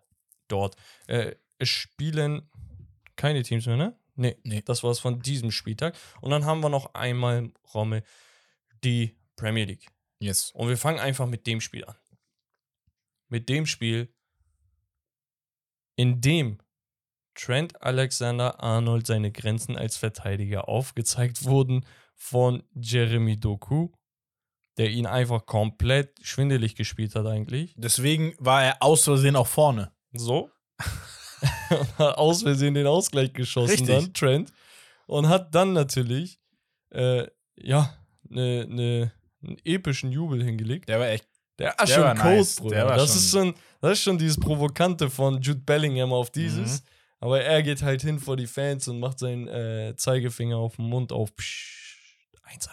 dort. Äh, es spielen keine Teams mehr, ne? Nee, Nee. das war's von diesem Spieltag. Und dann haben wir noch einmal, Rommel, die Premier League. Yes. Und wir fangen einfach mit dem Spiel an. Mit dem Spiel, in dem Trent Alexander Arnold seine Grenzen als Verteidiger aufgezeigt wurden von Jeremy Doku, der ihn einfach komplett schwindelig gespielt hat eigentlich. Deswegen war er aus Versehen auch vorne. So. und hat aus Versehen den Ausgleich geschossen Richtig. dann, Trent. Und hat dann natürlich, äh, ja, ne, ne, einen epischen Jubel hingelegt. Der war echt. Der war Der schon war cold, nice. Bruder. Das, schon- ist schon, das ist schon dieses Provokante von Jude Bellingham auf dieses. Mhm. Aber er geht halt hin vor die Fans und macht seinen äh, Zeigefinger auf den Mund auf. Psch, 1-1,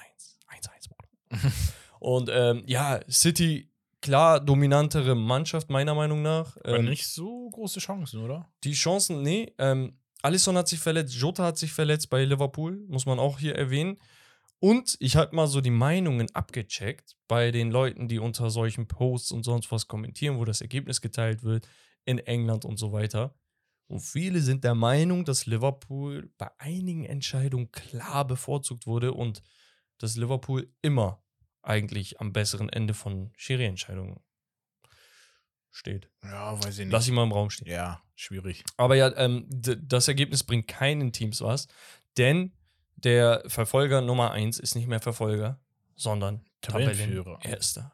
1-1, Bruder. und ähm, ja, City, klar, dominantere Mannschaft, meiner Meinung nach. Aber Ähm, nicht so große Chancen, oder? die Chancen, nee. Ähm, Alisson hat sich verletzt, Jota hat sich verletzt bei Liverpool, muss man auch hier erwähnen. Und ich habe mal so die Meinungen abgecheckt bei den Leuten, die unter solchen Posts und sonst was kommentieren, wo das Ergebnis geteilt wird, in England und so weiter. Und viele sind der Meinung, dass Liverpool bei einigen Entscheidungen klar bevorzugt wurde und dass Liverpool immer eigentlich am besseren Ende von Schiri-Entscheidungen steht. Ja, weiß ich nicht. Lass ich mal im Raum stehen. ja, schwierig. Aber ja, ähm, das Ergebnis bringt keinen Teams was, denn der Verfolger Nummer 1 ist nicht mehr Verfolger, sondern Tabellenführer. Erster.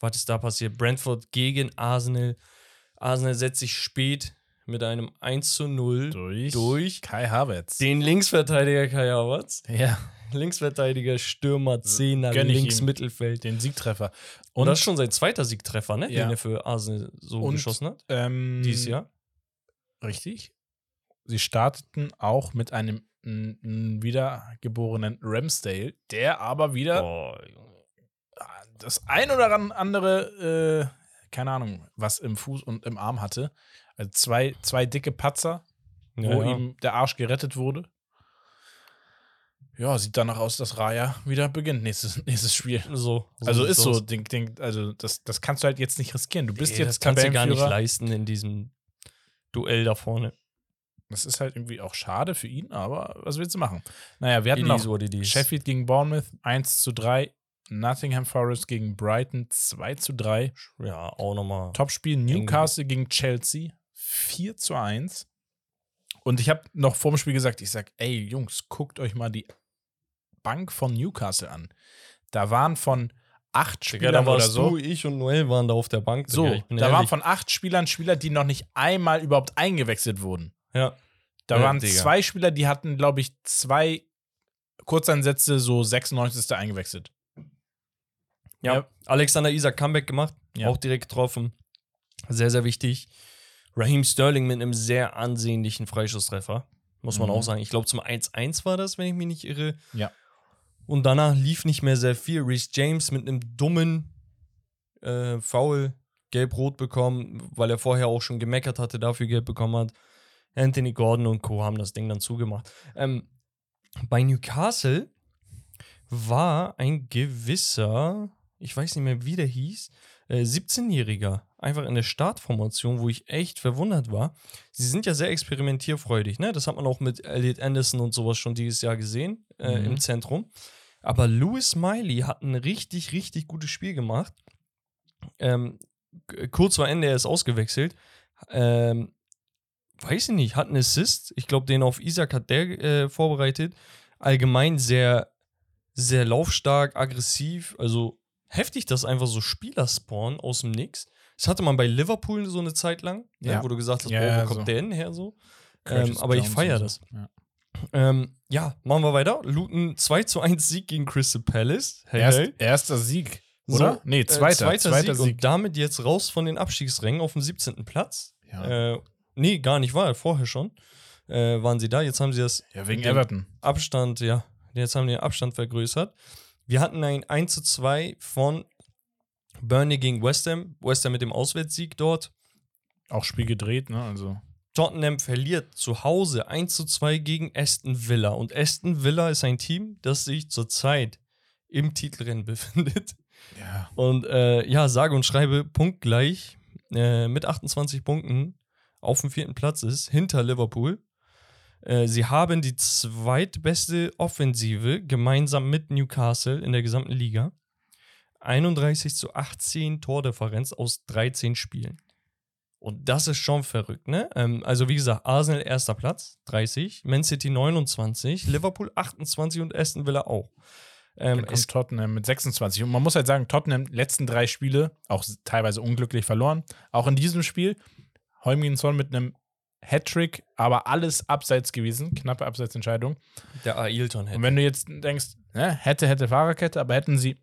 Was ist da passiert? Brentford gegen Arsenal. Arsenal setzt sich spät mit einem 1 zu 0 Durch, durch Kai Havertz. den Linksverteidiger Kai Havertz. ja, Linksverteidiger, Stürmer, Zehner, Gönn ich links ihm. Mittelfeld. den Siegtreffer. Und Und das ist schon sein zweiter Siegtreffer, ne? Ja. Den er für Arsenal so Und- geschossen hat. ähm, Dieses Jahr. Richtig. Sie starteten auch mit einem n- n- wiedergeborenen Ramsdale, der aber wieder Junge. das ein oder an- andere, äh, keine Ahnung, was im Fuß und im Arm hatte. Also zwei, zwei dicke Patzer, Ja, wo ja. ihm der Arsch gerettet wurde. Ja, sieht danach aus, dass Raya wieder beginnt nächstes, nächstes Spiel. So, Also sieht's ist so, aus. Ding, Ding, also das, das kannst du halt jetzt nicht riskieren. Du bist Nee, jetzt das kannst du gar nicht leisten in diesem Duell da vorne. Das ist halt irgendwie auch schade für ihn, aber was willst du machen? Naja, wir hatten noch. Sheffield gegen Bournemouth 1 zu 3, Nottingham Forest gegen Brighton 2 zu 3, Ja, auch nochmal. Topspiel Newcastle gegen Chelsea 4 zu 1. Und ich habe noch vor dem Spiel gesagt, ich sag, ey Jungs, guckt euch mal die Bank von Newcastle an. Da waren von acht Digga, Spielern da oder warst so. du, ich und Noel waren da auf der Bank. So, Digga, da waren ehrlich. von acht Spielern Spieler, die noch nicht einmal überhaupt eingewechselt wurden. Ja. Da Ja, waren Digga. zwei Spieler, die hatten, glaube ich, zwei Kurzeinsätze, so 96. eingewechselt. ja. Ja. Alexander Isak Comeback gemacht. Ja. Auch direkt getroffen. Sehr, sehr wichtig. Raheem Sterling mit einem sehr ansehnlichen Freischusstreffer. Muss man Mhm. auch sagen. Ich glaube, zum 1-1 war das, wenn ich mich nicht irre. Ja. Und danach lief nicht mehr sehr viel. Reece James mit einem dummen äh, Foul gelb-rot bekommen, weil er vorher auch schon gemeckert hatte, dafür gelb bekommen hat. Anthony Gordon und Co. haben das Ding dann zugemacht. Ähm, bei Newcastle war ein gewisser, ich weiß nicht mehr, wie der hieß, äh, 17-Jähriger, einfach in der Startformation, wo ich echt verwundert war. Sie sind ja sehr experimentierfreudig, ne? Das hat man auch mit Elliot Anderson und sowas schon dieses Jahr gesehen äh, Mhm. im Zentrum. Aber Louis Miley hat ein richtig, richtig gutes Spiel gemacht. Ähm, kurz vor Ende, er ist ausgewechselt. Ähm, weiß ich nicht, hat einen Assist. Ich glaube, den auf Isaac hat der äh, vorbereitet. Allgemein sehr, sehr laufstark, aggressiv. Also heftig, dass einfach so Spieler spawnen aus dem Nix. Das hatte man bei Liverpool so eine Zeit lang, ne, Ja. wo du gesagt hast, Ja, boah, wo ja, kommt so. der denn her so? Ähm, aber ich feiere das. so. Ja. Ähm, ja, machen wir weiter. Luton 2 zu 1 Sieg gegen Crystal Palace. Hey, Erst, hey. Erster Sieg, oder? So, nee, Äh, zweiter. zweiter, Sieg. Und damit jetzt raus von den Abstiegsrängen auf dem 17. Platz. ja. Äh, nee, gar nicht, war vorher schon. Äh, waren sie da. Jetzt haben sie das ja, wegen Everton. Abstand, ja, jetzt haben die den Abstand vergrößert. Wir hatten ein 1 zu 2 von Burnley gegen West Ham. West Ham mit dem Auswärtssieg dort. Auch Spiel gedreht, ne? Also. Tottenham verliert zu Hause 1 zu 2 gegen Aston Villa. Und Aston Villa ist ein Team, das sich zurzeit im Titelrennen befindet. Ja. Und äh, ja, sage und schreibe punktgleich äh, mit 28 Punkten auf dem vierten Platz ist, hinter Liverpool. Äh, sie haben die zweitbeste Offensive gemeinsam mit Newcastle in der gesamten Liga. 31 zu 18 Tordifferenz aus 13 Spielen. Und das ist schon verrückt, ne? Ähm, also, wie gesagt, Arsenal erster Platz, 30, Man City 29, Liverpool 28 und Aston Villa auch. Ähm, Dann kommt Tottenham mit 26. Und man muss halt sagen, Tottenham letzten drei Spiele, auch teilweise unglücklich verloren. Auch in diesem Spiel, Heung-Min mit einem Hattrick, aber alles abseits gewesen, knappe Abseitsentscheidung. der Ailton hätte. Und wenn du jetzt denkst, ne, hätte, hätte Fahrerkette, aber hätten sie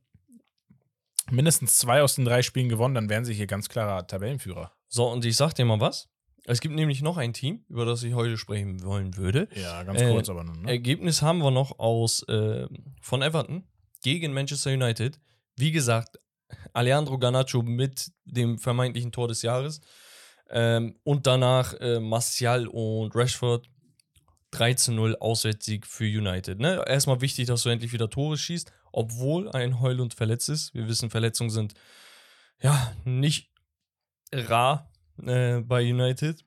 mindestens zwei aus den drei Spielen gewonnen, dann wären sie hier ganz klarer Tabellenführer. So, und ich sag dir mal was. Es gibt nämlich noch ein Team, über das ich heute sprechen wollen würde. Ja, ganz Äh, kurz, aber nur. Ne? Ergebnis haben wir noch aus äh, von Everton gegen Manchester United. Wie gesagt, Alejandro Garnacho mit dem vermeintlichen Tor des Jahres. Ähm, und danach äh, Martial und Rashford 3 zu 0 Auswärtssieg für United. Ne? Erstmal wichtig, dass du endlich wieder Tore schießt, obwohl ein Heulund verletzt ist. Wir wissen, Verletzungen sind ja nicht rar äh, bei United.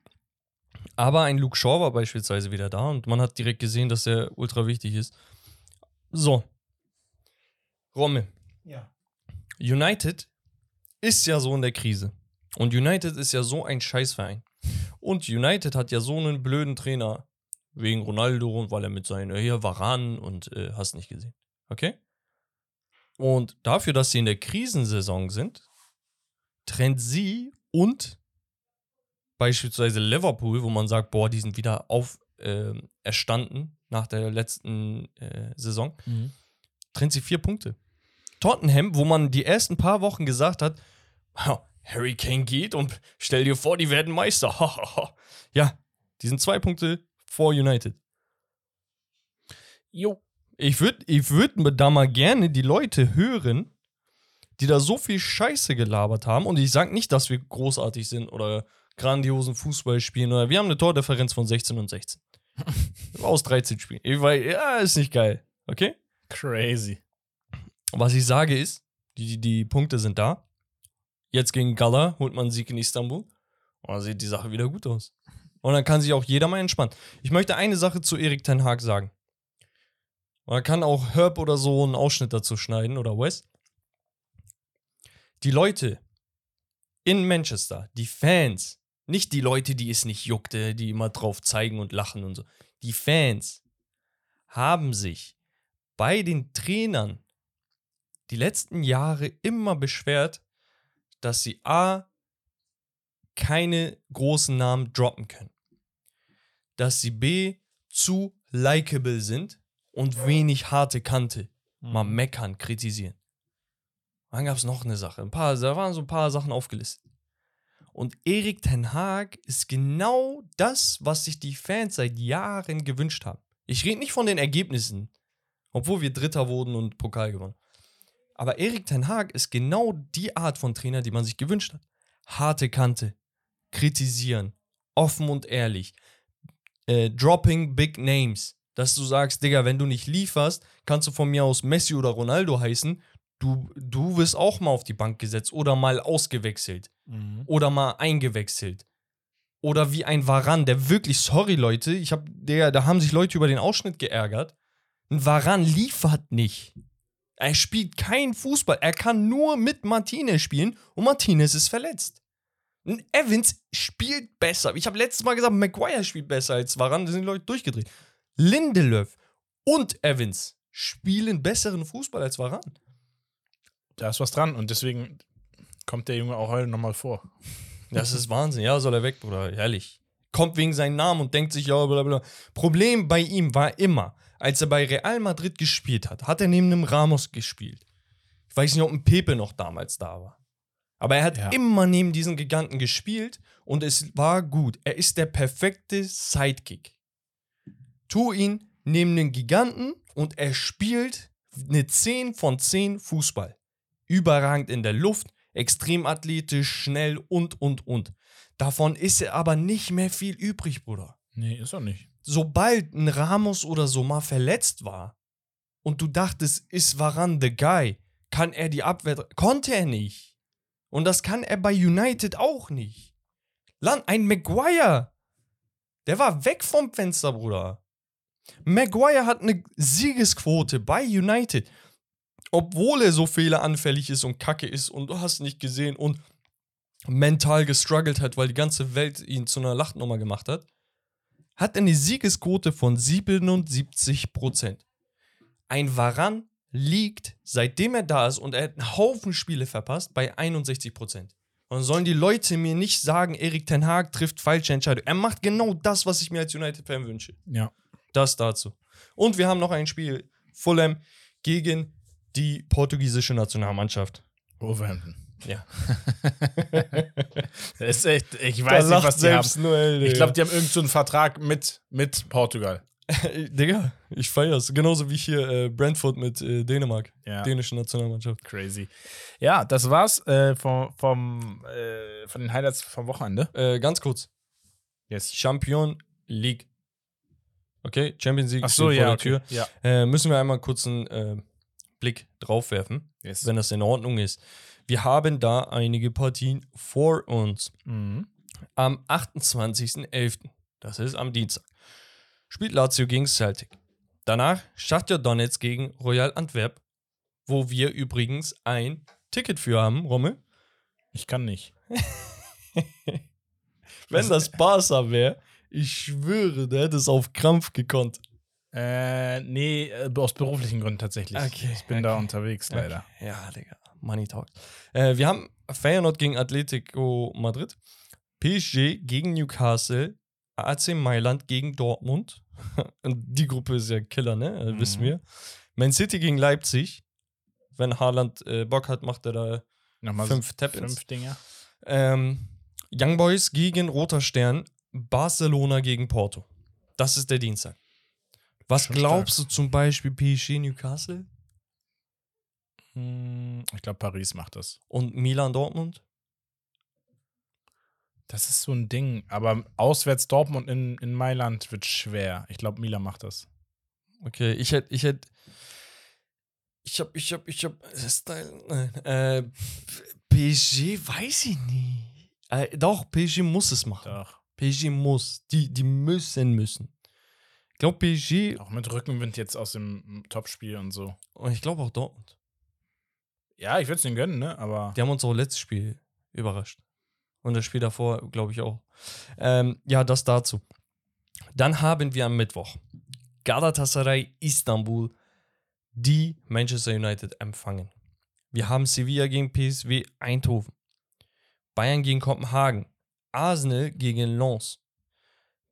Aber ein Luke Shaw war beispielsweise wieder da und man hat direkt gesehen, dass er ultra wichtig ist. So. Rommel. Ja. United ist ja so in der Krise. Und United ist ja so ein Scheißverein. Und United hat ja so einen blöden Trainer wegen Ronaldo und weil er mit seinen äh, hier Varan und äh, hast nicht gesehen. Okay? Und dafür, dass sie in der Krisensaison sind, trennt sie und beispielsweise Liverpool, wo man sagt, boah, die sind wieder auf äh, erstanden nach der letzten äh, Saison, Mhm. trennt sie vier Punkte. Tottenham, wo man die ersten paar Wochen gesagt hat, "Ha, Harry Kane geht und stell dir vor, die werden Meister. ja, die sind zwei Punkte vor United. Jo. Ich würde ich würd da mal gerne die Leute hören, die da so viel Scheiße gelabert haben. Und ich sage nicht, dass wir großartig sind oder grandiosen Fußball spielen. Oder wir haben eine Tordifferenz von 16 und 16. Aus 13 Spielen. Ich weiß, ja, ist nicht geil. Okay? Crazy. Was ich sage ist, die, die Punkte sind da. Jetzt gegen Gala holt man einen Sieg in Istanbul. Und dann sieht die Sache wieder gut aus. Und dann kann sich auch jeder mal entspannen. Ich möchte eine Sache zu Erik Ten Hag sagen. Man kann auch Herb oder so einen Ausschnitt dazu schneiden oder Wes. Die Leute in Manchester, die Fans, nicht die Leute, die es nicht juckte, die immer drauf zeigen und lachen und so. Die Fans haben sich bei den Trainern die letzten Jahre immer beschwert, dass sie A, keine großen Namen droppen können. Dass sie B, zu likable sind und wenig harte Kante. Mal meckern, kritisieren. Dann gab es noch eine Sache. Ein paar, da waren so ein paar Sachen aufgelistet. Und Erik Ten Haag ist genau das, was sich die Fans seit Jahren gewünscht haben. Ich rede nicht von den Ergebnissen, obwohl wir Dritter wurden und Pokal gewonnen. Aber Erik Ten Haag ist genau die Art von Trainer, die man sich gewünscht hat. Harte Kante, kritisieren, offen und ehrlich, äh, dropping big names. Dass du sagst, Digga, wenn du nicht lieferst, kannst du von mir aus Messi oder Ronaldo heißen. Du, du wirst auch mal auf die Bank gesetzt oder mal ausgewechselt Mhm. oder mal eingewechselt. Oder wie ein Varan, der wirklich, sorry Leute, ich hab, der, da haben sich Leute über den Ausschnitt geärgert. Ein Varan liefert nicht. Er spielt kein Fußball. Er kann nur mit Martinez spielen und Martinez ist verletzt. Ein Evans spielt besser. Ich habe letztes Mal gesagt, Maguire spielt besser als Varan. Da sind die Leute durchgedreht. Lindelöf und Evans spielen besseren Fußball als Varan. Da ist was dran und deswegen kommt der Junge auch heute nochmal vor. Das ist Wahnsinn. Ja, soll er weg, Bruder. Herrlich. Kommt wegen seinem Namen und denkt sich, ja, bla bla. Problem bei ihm war immer, als er bei Real Madrid gespielt hat, hat er neben einem Ramos gespielt. Ich weiß nicht, ob ein Pepe noch damals da war. Aber er hat Ja. immer neben diesen Giganten gespielt und es war gut. Er ist der perfekte Sidekick. Tu ihn neben den Giganten und er spielt eine 10 von 10 Fußball. Überragend in der Luft, extrem athletisch, schnell und, und, und. Davon ist er aber nicht mehr viel übrig, Bruder. Nee, ist doch nicht. Sobald ein Ramos oder so mal verletzt war und du dachtest, ist Varan the guy, kann er die Abwehr. Konnte er nicht. Und das kann er bei United auch nicht. Land, ein Maguire. Der war weg vom Fenster, Bruder. Maguire hat eine Siegesquote bei United. Obwohl er so fehleranfällig ist und kacke ist und du hast nicht gesehen und mental gestruggelt hat, weil die ganze Welt ihn zu einer Lachnummer gemacht hat, hat eine Siegesquote von 77%. Ein Varan liegt, seitdem er da ist und er hat einen Haufen Spiele verpasst, bei 61%. Und sollen die Leute mir nicht sagen, Erik Ten Haag trifft falsche Entscheidungen. Er macht genau das, was ich mir als United-Fan wünsche. Ja. Das dazu. Und wir haben noch ein Spiel, Fulham gegen die portugiesische Nationalmannschaft. Wolverhampton. Ja. Das ist echt, ich weiß nicht, was die haben. Noel. Ich glaube, die haben irgendeinen so einen Vertrag mit, mit Portugal. Digga, ich feier's. Genauso wie hier äh, Brentford mit äh, Dänemark. Ja. Dänische Nationalmannschaft. Crazy. Ja, das war's äh, vom, vom, äh, von den Highlights vom Wochenende. Äh, ganz kurz. Yes. Champion League. Okay, Champions League Ach so, steht vor ja, der okay. Tür. Ja. Äh, müssen wir einmal kurz einen Blick drauf werfen, Yes. wenn das in Ordnung ist. Wir haben da einige Partien vor uns. Mhm. Am 28.11., das ist am Dienstag, spielt Lazio gegen Celtic. Danach Shakhtar Donetsk gegen Royal Antwerp, wo wir übrigens ein Ticket für haben, Rommel. Ich kann nicht. Wenn das Barca wäre, ich schwöre, der hätte es auf Krampf gekonnt. Äh, nee, äh, aus beruflichen Gründen tatsächlich. Okay, Ich bin da okay. unterwegs, leider. Okay. Ja, Digga. Money talks. Äh, wir haben Feyenoord gegen Atletico Madrid, PSG gegen Newcastle, AC Mailand gegen Dortmund. Und die Gruppe ist ja Killer, ne? Äh, Wissen Mhm. wir. Man City gegen Leipzig. Wenn Haaland äh, Bock hat, macht er da Nochmal fünf Tap-Ins. fünf Dinger. Ähm, Young Boys gegen Roter Stern, Barcelona gegen Porto. Das ist der Dienstag. Was Schon glaubst du zum Beispiel PSG Newcastle Ich glaube, Paris macht das. und Milan Dortmund? Das ist so ein Ding. Aber auswärts Dortmund in, in Mailand wird schwer. Ich glaube, Milan macht das. Okay, ich hätte, ich hätte, ich hab, ich hab, ich hab, Style, nein, äh, PSG weiß ich nicht. Äh, doch, PSG muss es machen. Doch. PSG muss. Die, die müssen, müssen. Ich glaube PSG Auch mit Rückenwind jetzt aus dem Topspiel und so. und ich glaube auch Dortmund. Ja, ich würde es denen gönnen, ne? Aber Die haben uns auch letztes Spiel überrascht. Und das Spiel davor, glaube ich, auch. Ähm, ja, das dazu. Dann haben wir am Mittwoch Galatasaray Istanbul, die Manchester United empfangen. Wir haben Sevilla gegen PSW Eindhoven, Bayern gegen Kopenhagen, Arsenal gegen Lens,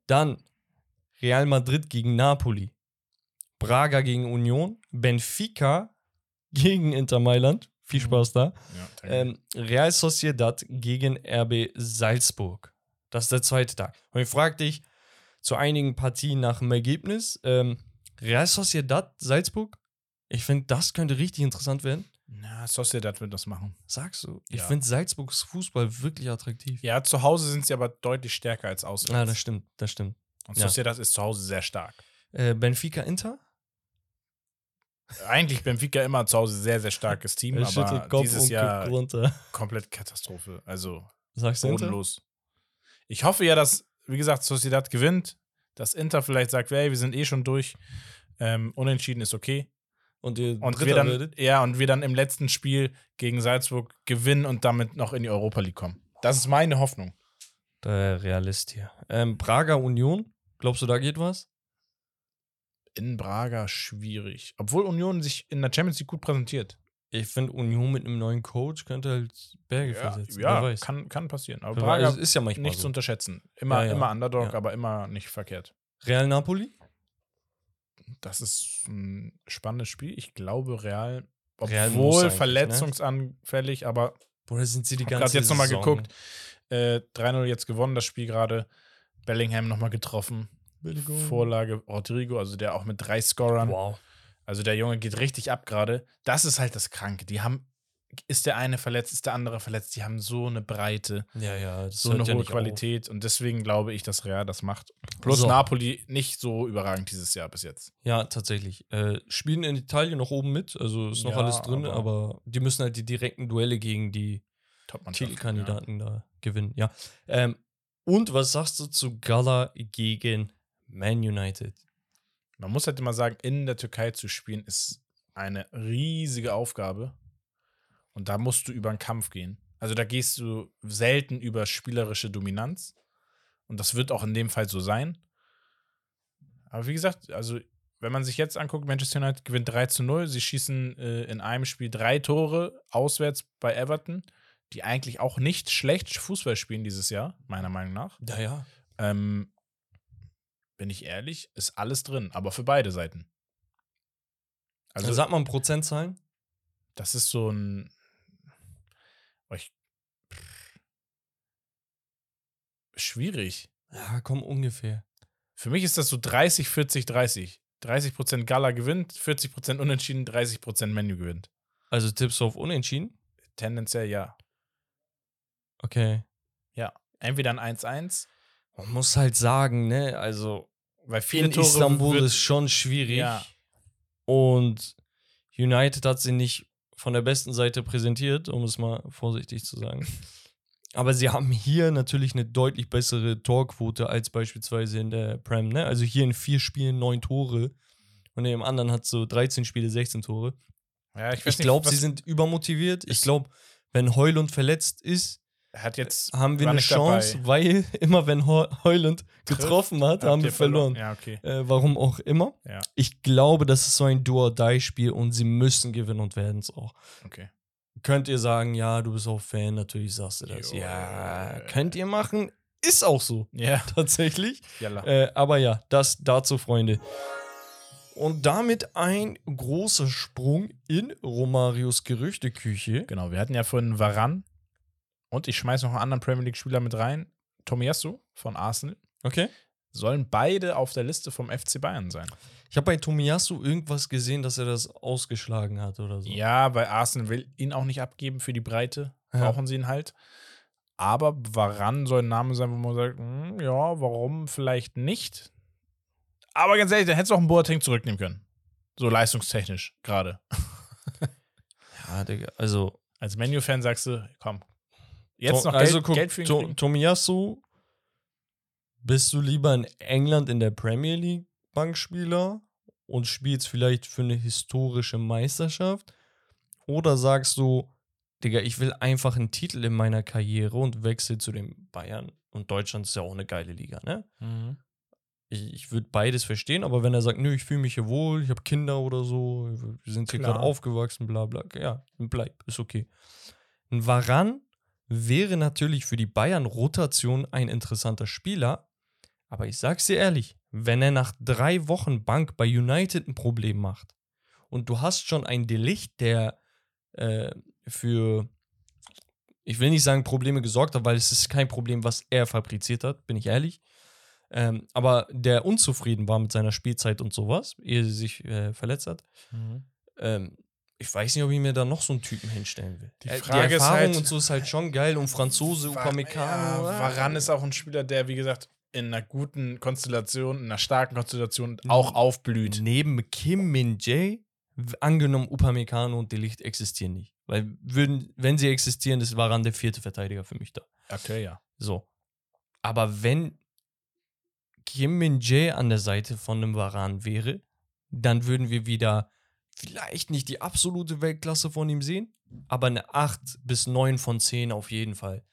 dann Real Madrid gegen Napoli, Braga gegen Union, Benfica gegen Inter Mailand. Viel Mhm. Spaß da. ja. Ähm, Real Sociedad gegen RB Salzburg. Das ist der zweite Tag. Und ich frage dich zu einigen Partien nach dem Ergebnis. Ähm, Real Sociedad Salzburg? Ich finde, das könnte richtig interessant werden. Na, Sociedad wird das machen. Sagst du? Ich Ja. finde Salzburgs Fußball wirklich attraktiv. Ja, zu Hause sind sie aber deutlich stärker als auswärts. Ja, das stimmt, das stimmt. und ja. Sociedad ist zu Hause sehr stark. Äh, Benfica Inter? Eigentlich Benfica immer zu Hause sehr, sehr starkes Team, schüttelt aber dieses Jahr komplett Katastrophe. Also Sagst du bodenlos. Ich hoffe ja, dass, wie gesagt, Sociedad gewinnt, dass Inter vielleicht sagt, hey, wir sind eh schon durch. Ähm, unentschieden ist okay. Und ihr Und wir dann, werdet? ja, und wir dann im letzten Spiel gegen Salzburg gewinnen und damit noch in die Europa League kommen. Das ist meine Hoffnung. Der Realist hier. Ähm, Braga Union? Glaubst du, da geht was? In Braga schwierig. Obwohl Union sich in der Champions League gut präsentiert. Ich finde, Union mit einem neuen Coach könnte halt Berge versetzen. ja Wer weiß. kann, kann passieren. Aber Braga weiß, ist ja manchmal nicht zu so. unterschätzen. Immer, Ja, ja. immer Underdog, Ja. aber immer nicht verkehrt. Real Napoli? Das ist ein spannendes Spiel. Ich glaube, Real, Real obwohl eigentlich, ne? verletzungsanfällig, aber Oder sind sie die ganze gerade jetzt nochmal geguckt. Äh, 3-0 jetzt gewonnen, das Spiel gerade. Bellingham nochmal getroffen. Vorlage Rodrigo, also der auch mit drei Scorern. Wow. Also der Junge geht richtig ab gerade. Das ist halt das Kranke. Die haben, ist der eine verletzt, ist der andere verletzt. Die haben so eine Breite, Ja, ja, so eine ja hohe nicht Qualität. Und deswegen glaube ich, dass Real das macht. Plus So. Napoli nicht so überragend dieses Jahr bis jetzt. Auf. Ja, tatsächlich. Äh, spielen in Italien noch oben mit, also ist noch Ja, alles drin, aber- aber, die müssen halt die direkten Duelle gegen die. Titelkandidaten da gewinnen. Ja. Ähm, und was sagst du zu Gala gegen Man United? Man muss halt immer sagen, in der Türkei zu spielen ist eine riesige Aufgabe. Und da musst du über einen Kampf gehen. Also da gehst du selten über spielerische Dominanz. Und das wird auch in dem Fall so sein. Aber wie gesagt, also wenn man sich jetzt anguckt, Manchester United gewinnt 3 zu 0. Sie schießen äh, in einem Spiel drei Tore auswärts bei Everton, die eigentlich auch nicht schlecht Fußball spielen dieses Jahr, meiner Meinung nach. Ja, ja. Ähm, bin ich ehrlich, ist alles drin, aber für beide Seiten. Also Also, sag mal Prozentzahlen. das ist so ein. Ich, schwierig. Ja, komm, ungefähr. Für mich ist das so 30, 40, 30. 30% Gala gewinnt, 40% unentschieden, 30% Menu gewinnt. Also tippst du auf Unentschieden? Tendenziell ja. Okay. Ja. Entweder ein 1-1. Man muss halt sagen, ne, also Weil viele in Tore Istanbul ist schon schwierig. Ja. Und United hat sie nicht von der besten Seite präsentiert, um es mal vorsichtig zu sagen. Aber sie haben hier natürlich eine deutlich bessere Torquote als beispielsweise in der Prem. Ne? Also hier in vier Spielen neun Tore und im anderen hat so 13 Spiele 16 Tore. Ja, ich, Ich glaube, sie sind übermotiviert. Ich glaube, wenn Heulund verletzt ist, hat jetzt haben wir eine Chance, dabei. weil immer wenn Heu- Heulund getroffen hat, Habt haben wir ihr verloren. Ja, okay. Äh, warum auch immer. Ja. Ich glaube, das ist so ein Do-or-Die-Spiel und sie müssen gewinnen und werden es auch. Okay. Könnt ihr sagen, ja, du bist auch Fan, natürlich sagst du das. Jo, ja, könnt ihr machen. Ist auch so, Ja. tatsächlich. Äh, aber ja, das dazu, Freunde. Und damit ein großer Sprung in Romarios Gerüchteküche. Genau, wir hatten ja vorhin Varan und ich schmeiße noch einen anderen Premier League-Spieler mit rein. Tomiyasu von Arsenal. Okay. Sollen beide auf der Liste vom FC Bayern sein. Ich habe bei Tomiyasu irgendwas gesehen, dass er das ausgeschlagen hat oder so. Ja, weil Arsenal will ihn auch nicht abgeben für die Breite. Ja. Brauchen sie ihn halt. Aber Varan soll ein Name sein, wo man sagt, hm, ja, warum vielleicht nicht? Aber ganz ehrlich, da hättest du auch einen Boateng zurücknehmen können. So leistungstechnisch gerade. Ja, Digga, also Als Menu-Fan sagst du, komm. Jetzt To- noch also Geld, guck, Geld für ihn To? Tomiyasu, bist du lieber in England in der Premier League Bankspieler und spielst vielleicht für eine historische Meisterschaft? Oder sagst du, Digga, ich will einfach einen Titel in meiner Karriere und wechsle zu den Bayern? Und Deutschland ist ja auch eine geile Liga, ne? Mhm. Ich, ich würde beides verstehen, aber wenn er sagt, nö, ich fühle mich hier wohl, ich habe Kinder oder so, wir sind hier gerade aufgewachsen, bla bla, ja, bleib, ist okay. Ein Varan wäre natürlich für die Bayern-Rotation ein interessanter Spieler, aber ich sag's dir ehrlich, wenn er nach drei Wochen Bank bei United ein Problem macht und du hast schon ein Delicht, der äh, für, ich will nicht sagen Probleme gesorgt hat, weil es ist kein Problem, was er fabriziert hat, bin ich ehrlich. Ähm, aber der unzufrieden war mit seiner Spielzeit und sowas, ehe sie sich äh, verletzt hat. Mhm. Ähm, ich weiß nicht, ob ich mir da noch so einen Typen hinstellen will. Die Äh, Frage die ist Erfahrung halt- und so ist halt schon geil und Franzose, Upamecano. Ja, ah. Varan ist auch ein Spieler, der, wie gesagt, in einer guten Konstellation, in einer starken Konstellation auch aufblüht. Neben Kim Min Jae, angenommen Upamecano und Delicht existieren nicht. Weil würden, wenn sie existieren, ist Varan der vierte Verteidiger für mich da. Aktuell ja. So. Aber wenn Kim Min Jae an der Seite von einem Varan wäre, dann würden wir wieder vielleicht nicht die absolute Weltklasse von ihm sehen, aber eine 8 bis 9 von 10 auf jeden Fall.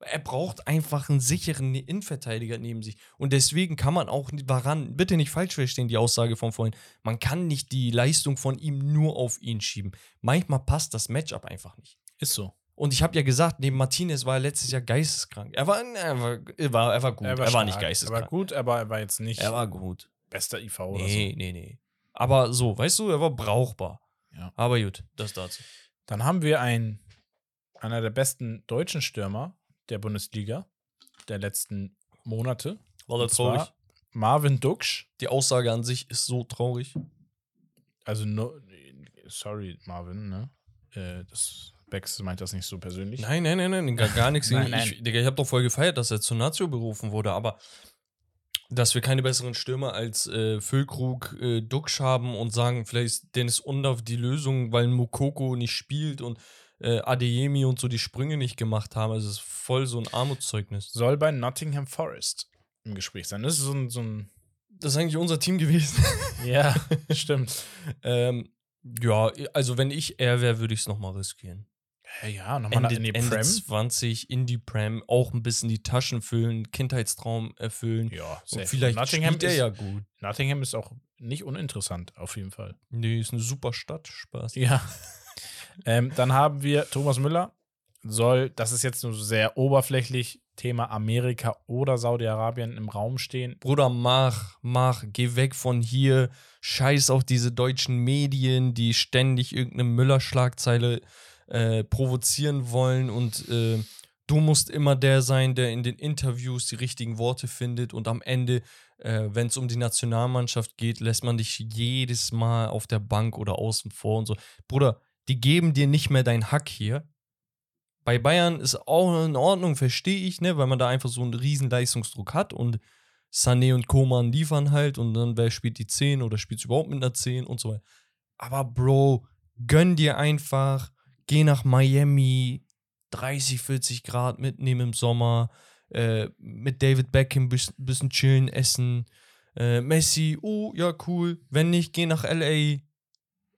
Er braucht einfach einen sicheren Innenverteidiger neben sich. Und deswegen kann man auch nicht- Varan, bitte nicht falsch verstehen, die Aussage von vorhin. Man kann nicht die Leistung von ihm nur auf ihn schieben. Manchmal passt das Matchup einfach nicht. Ist so. Und ich habe ja gesagt, neben Martinez war er letztes Jahr geisteskrank. Er war, er war, er war, er war gut. Er war, stark. nicht Er geisteskrank. war gut, aber er war jetzt nicht Er war gut. bester IV oder Nee, nee, nee. Aber so, weißt du, er war brauchbar. Ja. Aber gut, das dazu. Dann haben wir einen, einer der besten deutschen Stürmer der Bundesliga der letzten Monate. War das traurig? Marvin Duksch. Die Aussage an sich ist so traurig. Also, no, sorry, Marvin, ne? Äh, das Bex meint das nicht so persönlich. Nein, nein, nein, nein, gar, gar nichts. Nein, ich, nein. Ich, Digga, ich habe doch voll gefeiert, dass er zur Nazio berufen wurde, aber dass wir keine besseren Stürmer als äh, Füllkrug, äh, Duxch haben und sagen, vielleicht ist Dennis Undav die Lösung, weil Mukoko nicht spielt und äh, Adeyemi und so die Sprünge nicht gemacht haben. Also es ist voll so ein Armutszeugnis. Soll bei Nottingham Forest im Gespräch sein. Das ist so ein. So ein Das ist eigentlich unser Team gewesen. ja, stimmt. ähm, ja, also wenn ich er wäre, würde ich es nochmal riskieren. Ja, nochmal Ende, in die Ende Prem. 20 in die Prem, auch ein bisschen die Taschen füllen, Kindheitstraum erfüllen. Ja, Und vielleicht Nottingham spielt er ist, ja gut. Nottingham ist auch nicht uninteressant, auf jeden Fall. Nee, ist eine super Stadt. Spaß. Ja. ähm, dann haben wir Thomas Müller. Soll, das ist jetzt nur sehr oberflächlich, Thema Amerika oder Saudi-Arabien im Raum stehen. Bruder, mach, mach, geh weg von hier. Scheiß auf diese deutschen Medien, die ständig irgendeine Müller-Schlagzeile äh, provozieren wollen und äh, du musst immer der sein, der in den Interviews die richtigen Worte findet und am Ende, äh, wenn es um die Nationalmannschaft geht, lässt man dich jedes Mal auf der Bank oder außen vor und so. Bruder, die geben dir nicht mehr deinen Hack hier. Bei Bayern ist auch in Ordnung, verstehe ich, ne, weil man da einfach so einen riesen Leistungsdruck hat und Sané und Koman liefern halt und dann wer spielt die 10 oder spielt überhaupt mit einer 10 und so weiter. Aber Bro, gönn dir einfach, geh nach Miami, 30, 40 Grad mitnehmen im Sommer, äh, mit David Beckham bisschen, bisschen chillen, essen. Äh, Messi, oh, ja, cool. Wenn nicht, geh nach LA.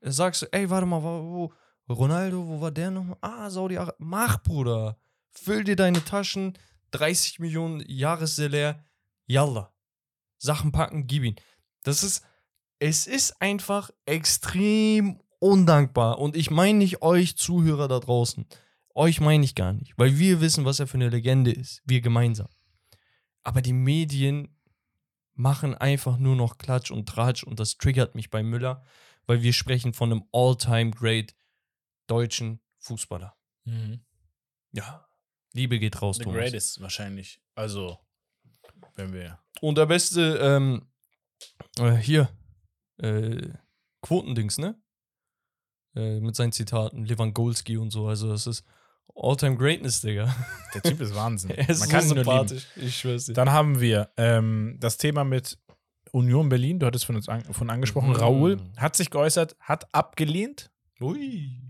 Sagst du, ey, warte mal, wo, wo Ronaldo, wo war der noch? Ah, Saudi Arabien. Mach, Bruder. Füll dir deine Taschen, 30 Millionen Jahressalär. Yalla. Sachen packen, gib ihn. Das ist, es ist einfach extrem undankbar. Und ich meine nicht euch Zuhörer da draußen. Euch meine ich gar nicht, weil wir wissen, was er für eine Legende ist. Wir gemeinsam. Aber die Medien machen einfach nur noch Klatsch und Tratsch und das triggert mich bei Müller, weil wir sprechen von einem All-Time-Great deutschen Fußballer. Mhm. Ja. Liebe geht raus, The Thomas. Greatest wahrscheinlich. Also, wenn wir. Und der beste, ähm, äh, hier, äh, Quotendings, ne? Äh, mit seinen Zitaten, Lewandowski und so. Also, das ist All-Time Greatness, Digga. Der Typ ist Wahnsinn. er ist Man so kann ihn nur lieben. sympathisch. Ich schwör's dir. Dann haben wir ähm, das Thema mit Union Berlin. Du hattest von uns an, von angesprochen. Mhm. Raoul hat sich geäußert, hat abgelehnt. Ui.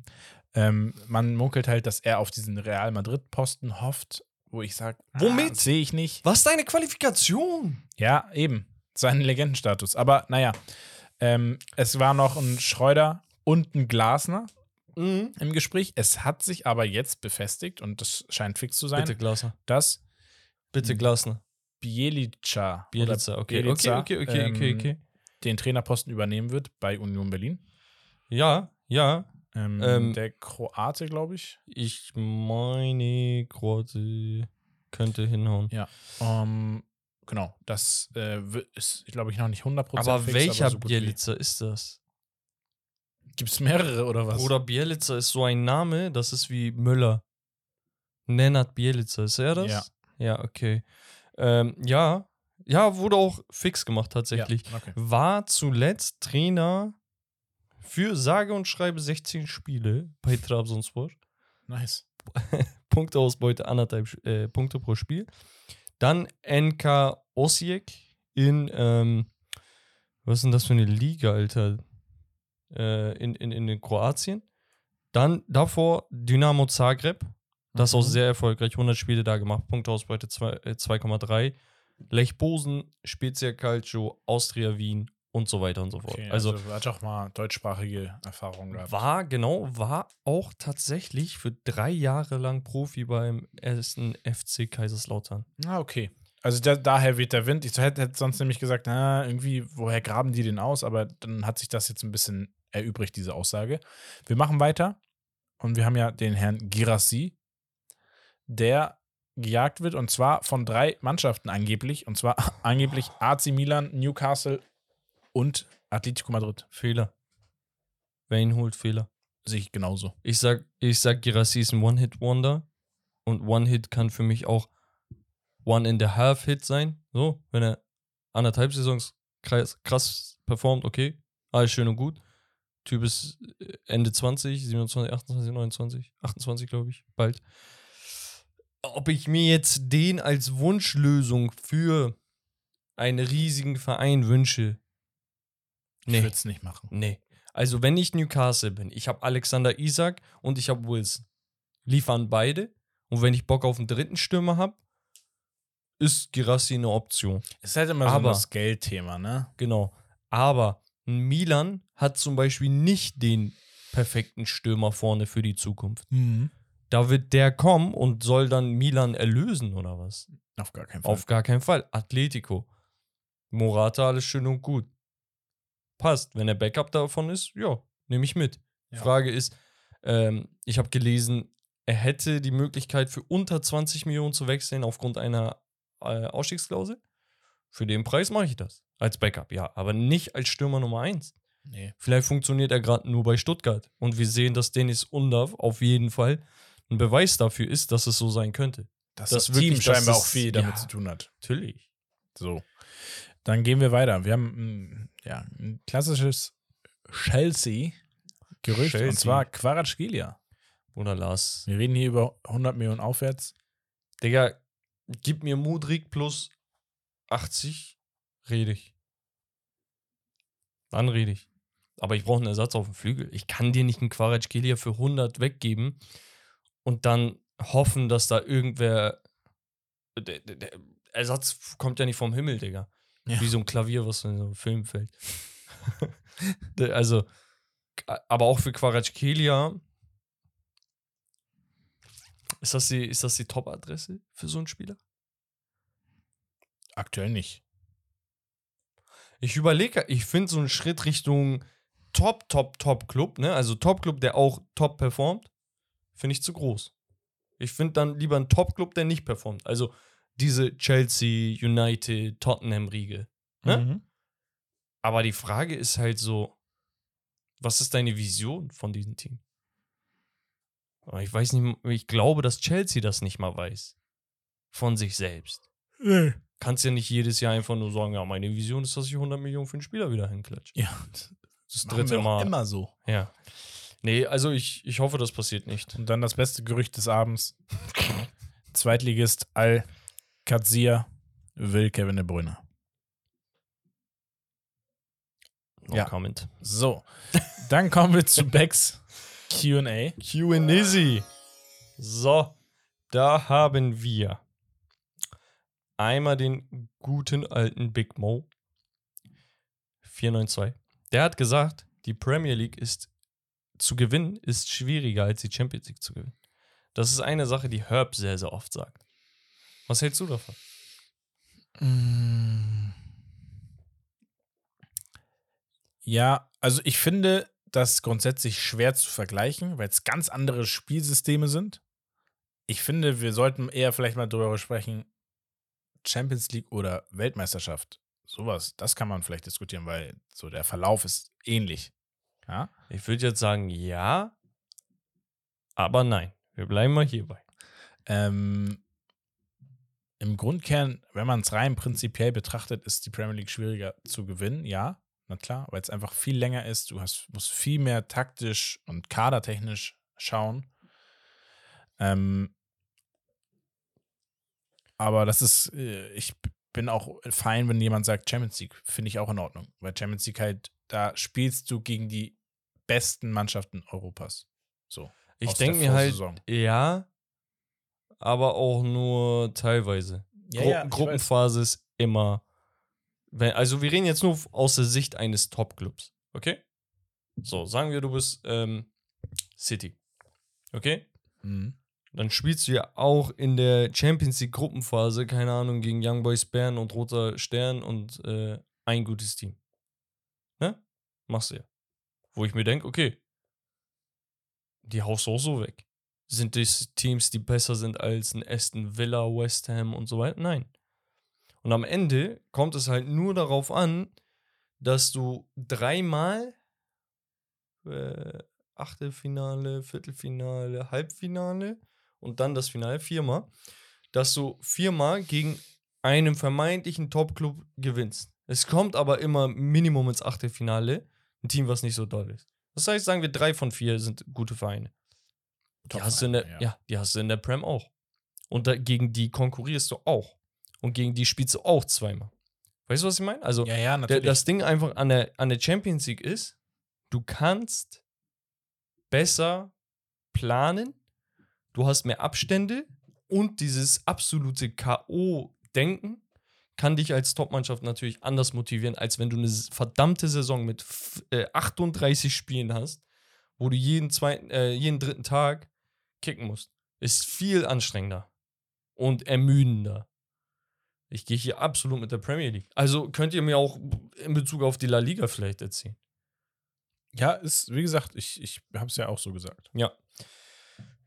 Ähm, man munkelt halt, dass er auf diesen Real Madrid-Posten hofft, wo ich sage, Womit? sehe ich nicht. Was ist deine Qualifikation? Ja, eben. Seinen Legendenstatus. Aber naja, ähm, es war noch ein Schreuder und ein Glasner Mhm. im Gespräch. Es hat sich aber jetzt befestigt und das scheint fix zu sein, Bitte Glasner. dass Bitte. Glasner. Bielica, Bielica, okay. Bielica, okay, okay, okay, okay, ähm, okay. den Trainerposten übernehmen wird bei Union Berlin. Ja, ja. Ähm, Ähm, der Kroate, glaube ich. Ich meine, Kroate könnte hinhauen. Ähm, genau, das äh, ist, glaube ich, noch nicht 100% Aber fix, welcher so gut wie- Bielica ist das? Gibt es mehrere oder was? Bruder Bielica ist so ein Name, das ist wie Müller. Nenad Bielica, ist er das? Ja. Ja, okay. Ähm, ja, ja, wurde auch fix gemacht tatsächlich. Ja, okay. War zuletzt Trainer für sage und schreibe 16 Spiele bei Trabzonspor. Nice. Punkteausbeute anderthalb äh, Punkte pro Spiel. Dann NK Osijek in, ähm, was ist denn das für eine Liga, Alter? Äh, in, in, in Kroatien. Dann davor Dynamo Zagreb. Das ist auch Mhm. sehr erfolgreich. 100 Spiele da gemacht. Punkteausbeute zwei- äh, 2,3. Lech Bosen, Spezia Calcio, Austria Wien und so weiter und so fort. Okay, also, also, hat auch mal deutschsprachige Erfahrungen gehabt. war, genau, war auch tatsächlich für drei Jahre lang Profi beim ersten FC Kaiserslautern. Ah, okay. Also da, daher weht der Wind. Ich hätte, hätte sonst nämlich gesagt, na, irgendwie, woher graben die den aus? Aber dann hat sich das jetzt ein bisschen erübrigt, diese Aussage. Wir machen weiter. Und wir haben ja den Herrn Girassi, der gejagt wird und zwar von drei Mannschaften angeblich. Und zwar angeblich AC Milan, Newcastle und Atletico Madrid. Fehler. Wer ihn holt, Fehler. Sehe ich genauso. Ich sag, ich sag, Girassi ist ein One-Hit-Wonder. Und One-Hit kann für mich auch One-and-a-Half-Hit sein. So, wenn er anderthalb Saisons krass, krass performt, okay. Alles schön und gut. Typ ist äh, Ende 20, 27, 28, 29, 28, glaube ich, bald. Ob ich mir jetzt den als Wunschlösung für einen riesigen Verein wünsche? Ich würde es nicht machen. Nee. Also, wenn ich Newcastle bin, ich habe Alexander Isaac und ich habe Wilson. Liefern beide. Und wenn ich Bock auf einen dritten Stürmer habe, ist Girassi eine Option. Es ist halt immer Aber- so das Geldthema, ne? Genau. Aber Milan hat zum Beispiel nicht den perfekten Stürmer vorne für die Zukunft. Da wird der kommen und soll dann Milan erlösen oder was? Auf gar keinen Fall. Auf gar keinen Fall. Atletico. Morata, alles schön und gut. Passt. Wenn der Backup davon ist, ja, nehme ich mit. Ja. Frage ist, ähm, ich habe gelesen, er hätte die Möglichkeit für unter 20 Millionen zu wechseln aufgrund einer äh, Ausstiegsklausel. Für den Preis mache ich das. Als Backup, ja. Aber nicht als Stürmer Nummer 1. nee. Vielleicht funktioniert er gerade nur bei Stuttgart. Und wir sehen, dass Dennis Undav auf jeden Fall ein Beweis dafür ist, dass es so sein könnte. Dass Das das, wirklich, Team scheinbar das- auch viel damit ja. zu tun hat. Natürlich. So. Dann gehen wir weiter. Wir haben ja, ein klassisches Chelsea-Gerücht und Chelsea. zwar Quaratschgelia. Oder Lars. Wir reden hier über 100 Millionen aufwärts. Digga, gib mir Mudrik plus 80 rede ich. Dann rede ich. Aber ich brauche einen Ersatz auf dem Flügel. Ich kann dir nicht einen Quaritschkelia für 100 weggeben und dann hoffen, dass da irgendwer. Der, der, Ersatz kommt ja nicht vom Himmel, Digga. Ja. Wie so ein Klavier, was in so einem Film fällt. Also, aber auch für Quaritschkelia. Ist das die, ist das die Top-Adresse für so einen Spieler? Aktuell nicht. Ich überlege, ich finde so einen Schritt Richtung Top, Top, Top Club, ne? Also Top Club, der auch top performt, finde ich zu groß. Ich finde dann lieber einen Top Club, der nicht performt. Also diese Chelsea, United, Tottenham-Riege. Ne? Mhm. Aber die Frage ist halt so, was ist deine Vision von diesem Team? Ich weiß nicht, ich glaube, dass Chelsea das nicht mal weiß. Von sich selbst. Nee. Kannst ja nicht jedes Jahr einfach nur sagen, ja, meine Vision ist, dass ich 100 Millionen für einen Spieler wieder hinklatsche. Ja, das Das dritte Mal. immer so. Ja. Nee, also ich, ich hoffe, das passiert nicht. Und dann das beste Gerücht des Abends. Zweitligist Al-Kazir will Kevin De Bruyne. No Ja. comment. So, dann kommen wir zu Becks Q&A. Q and Izzy. So, da haben wir einmal den guten alten Big Mo 492. Der hat gesagt, die Premier League ist zu gewinnen ist schwieriger als die Champions League zu gewinnen. Das ist eine Sache, die Herb sehr sehr oft sagt. Was hältst du davon? Mm. Ja, also ich finde das grundsätzlich schwer zu vergleichen, weil es ganz andere Spielsysteme sind. Ich finde, wir sollten eher vielleicht mal darüber sprechen, Champions League oder Weltmeisterschaft. Sowas, das kann man vielleicht diskutieren, weil so der Verlauf ist ähnlich. Ja? Ich würde jetzt sagen, ja, aber nein. Wir bleiben mal hierbei. Ähm, Im Grundkern, wenn man es rein prinzipiell betrachtet, ist die Premier League schwieriger zu gewinnen, ja, na klar, weil es einfach viel länger ist. Du hast, musst viel mehr taktisch und kadertechnisch schauen. Ähm, aber das ist, äh, ich bin auch fein, wenn jemand sagt Champions League, finde ich auch in Ordnung, weil Champions League halt, da spielst du gegen die besten Mannschaften Europas. So. Ich denke mir halt, ja, aber auch nur teilweise. Ja, Gru ja, Gruppenphase ist immer. Wenn, also, wir reden jetzt nur aus der Sicht eines Top-Clubs. Okay? So, sagen wir, du bist ähm, City. Okay? Mhm. Dann spielst du ja auch in der Champions League Gruppenphase, keine Ahnung, gegen Young Boys Bern und Roter Stern und äh, ein gutes Team. Ne? Machst du ja. Wo ich mir denke, okay, die haust du auch so weg. Sind das Teams, die besser sind als ein Aston Villa, West Ham und so weiter? Nein. Und am Ende kommt es halt nur darauf an, dass du dreimal äh, Achtelfinale, Viertelfinale, Halbfinale und dann das Finale viermal, dass du viermal gegen einen vermeintlichen Top-Club gewinnst. Es kommt aber immer Minimum ins Achtelfinale, ein Team, was nicht so doll ist. Das heißt, sagen wir, drei von vier sind gute Vereine. Die hast, du in der, Top-Vereine, ja. die hast du in der Prem auch. Und da, gegen die konkurrierst du auch. Und gegen die spielst du auch zweimal. Weißt du, was ich meine? Also, Ja, ja, der, das Ding einfach an der, an der Champions League ist, du kannst besser planen, du hast mehr Abstände und dieses absolute K.O.-Denken kann dich als Topmannschaft natürlich anders motivieren, als wenn du eine verdammte Saison mit f- äh, 38 Spielen hast, wo du jeden, zweiten, äh, jeden dritten Tag kicken musst. Ist viel anstrengender und ermüdender. Ich gehe hier absolut mit der Premier League. Also könnt ihr mir auch in Bezug auf die La Liga vielleicht erzählen. ja, ist, wie gesagt, ich, ich habe es ja auch so gesagt. Ja.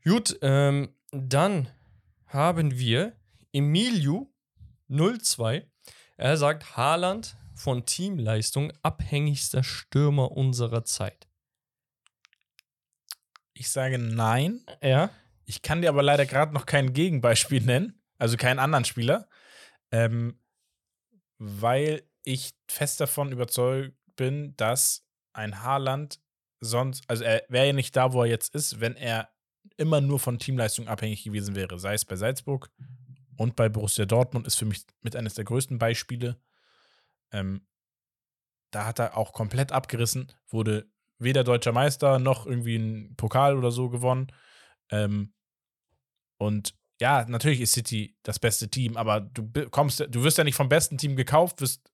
Gut, ähm, dann haben wir Emilio 02. Er sagt, Haaland von Teamleistung abhängigster Stürmer unserer Zeit. Ich sage nein. Ja. Ich kann dir aber leider gerade noch kein Gegenbeispiel nennen, also keinen anderen Spieler, ähm, weil ich fest davon überzeugt bin, dass ein Haaland sonst, also er wäre ja nicht da, wo er jetzt ist, wenn er immer nur von Teamleistung abhängig gewesen wäre, sei es bei Salzburg und bei Borussia Dortmund ist für mich mit eines der größten Beispiele. Ähm, da hat er auch komplett abgerissen, wurde weder deutscher Meister noch irgendwie ein Pokal oder so gewonnen. Ähm, und ja, natürlich ist City das beste Team, aber du kommst, du wirst ja nicht vom besten Team gekauft, wirst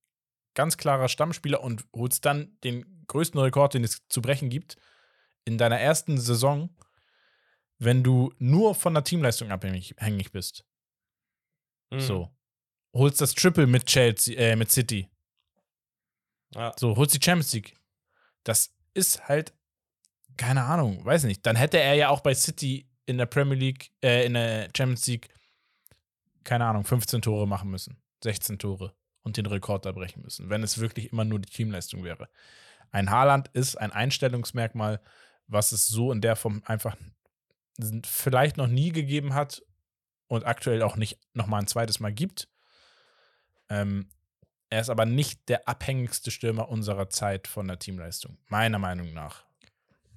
ganz klarer Stammspieler und holst dann den größten Rekord, den es zu brechen gibt, in deiner ersten Saison, wenn du nur von der Teamleistung abhängig bist. Mhm. So. Holst das Triple mit Chelsea, äh, mit City. Ja. So, holst die Champions League. Das ist halt, keine Ahnung, weiß nicht. Dann hätte er ja auch bei City in der Premier League, äh, in der Champions League, keine Ahnung, 15 Tore machen müssen. 16 Tore und den Rekord da brechen müssen, wenn es wirklich immer nur die Teamleistung wäre. Ein Haaland ist ein Einstellungsmerkmal, was es so in der Form einfach vielleicht noch nie gegeben hat und aktuell auch nicht nochmal ein zweites Mal gibt. Ähm, er ist aber nicht der abhängigste Stürmer unserer Zeit von der Teamleistung, meiner Meinung nach.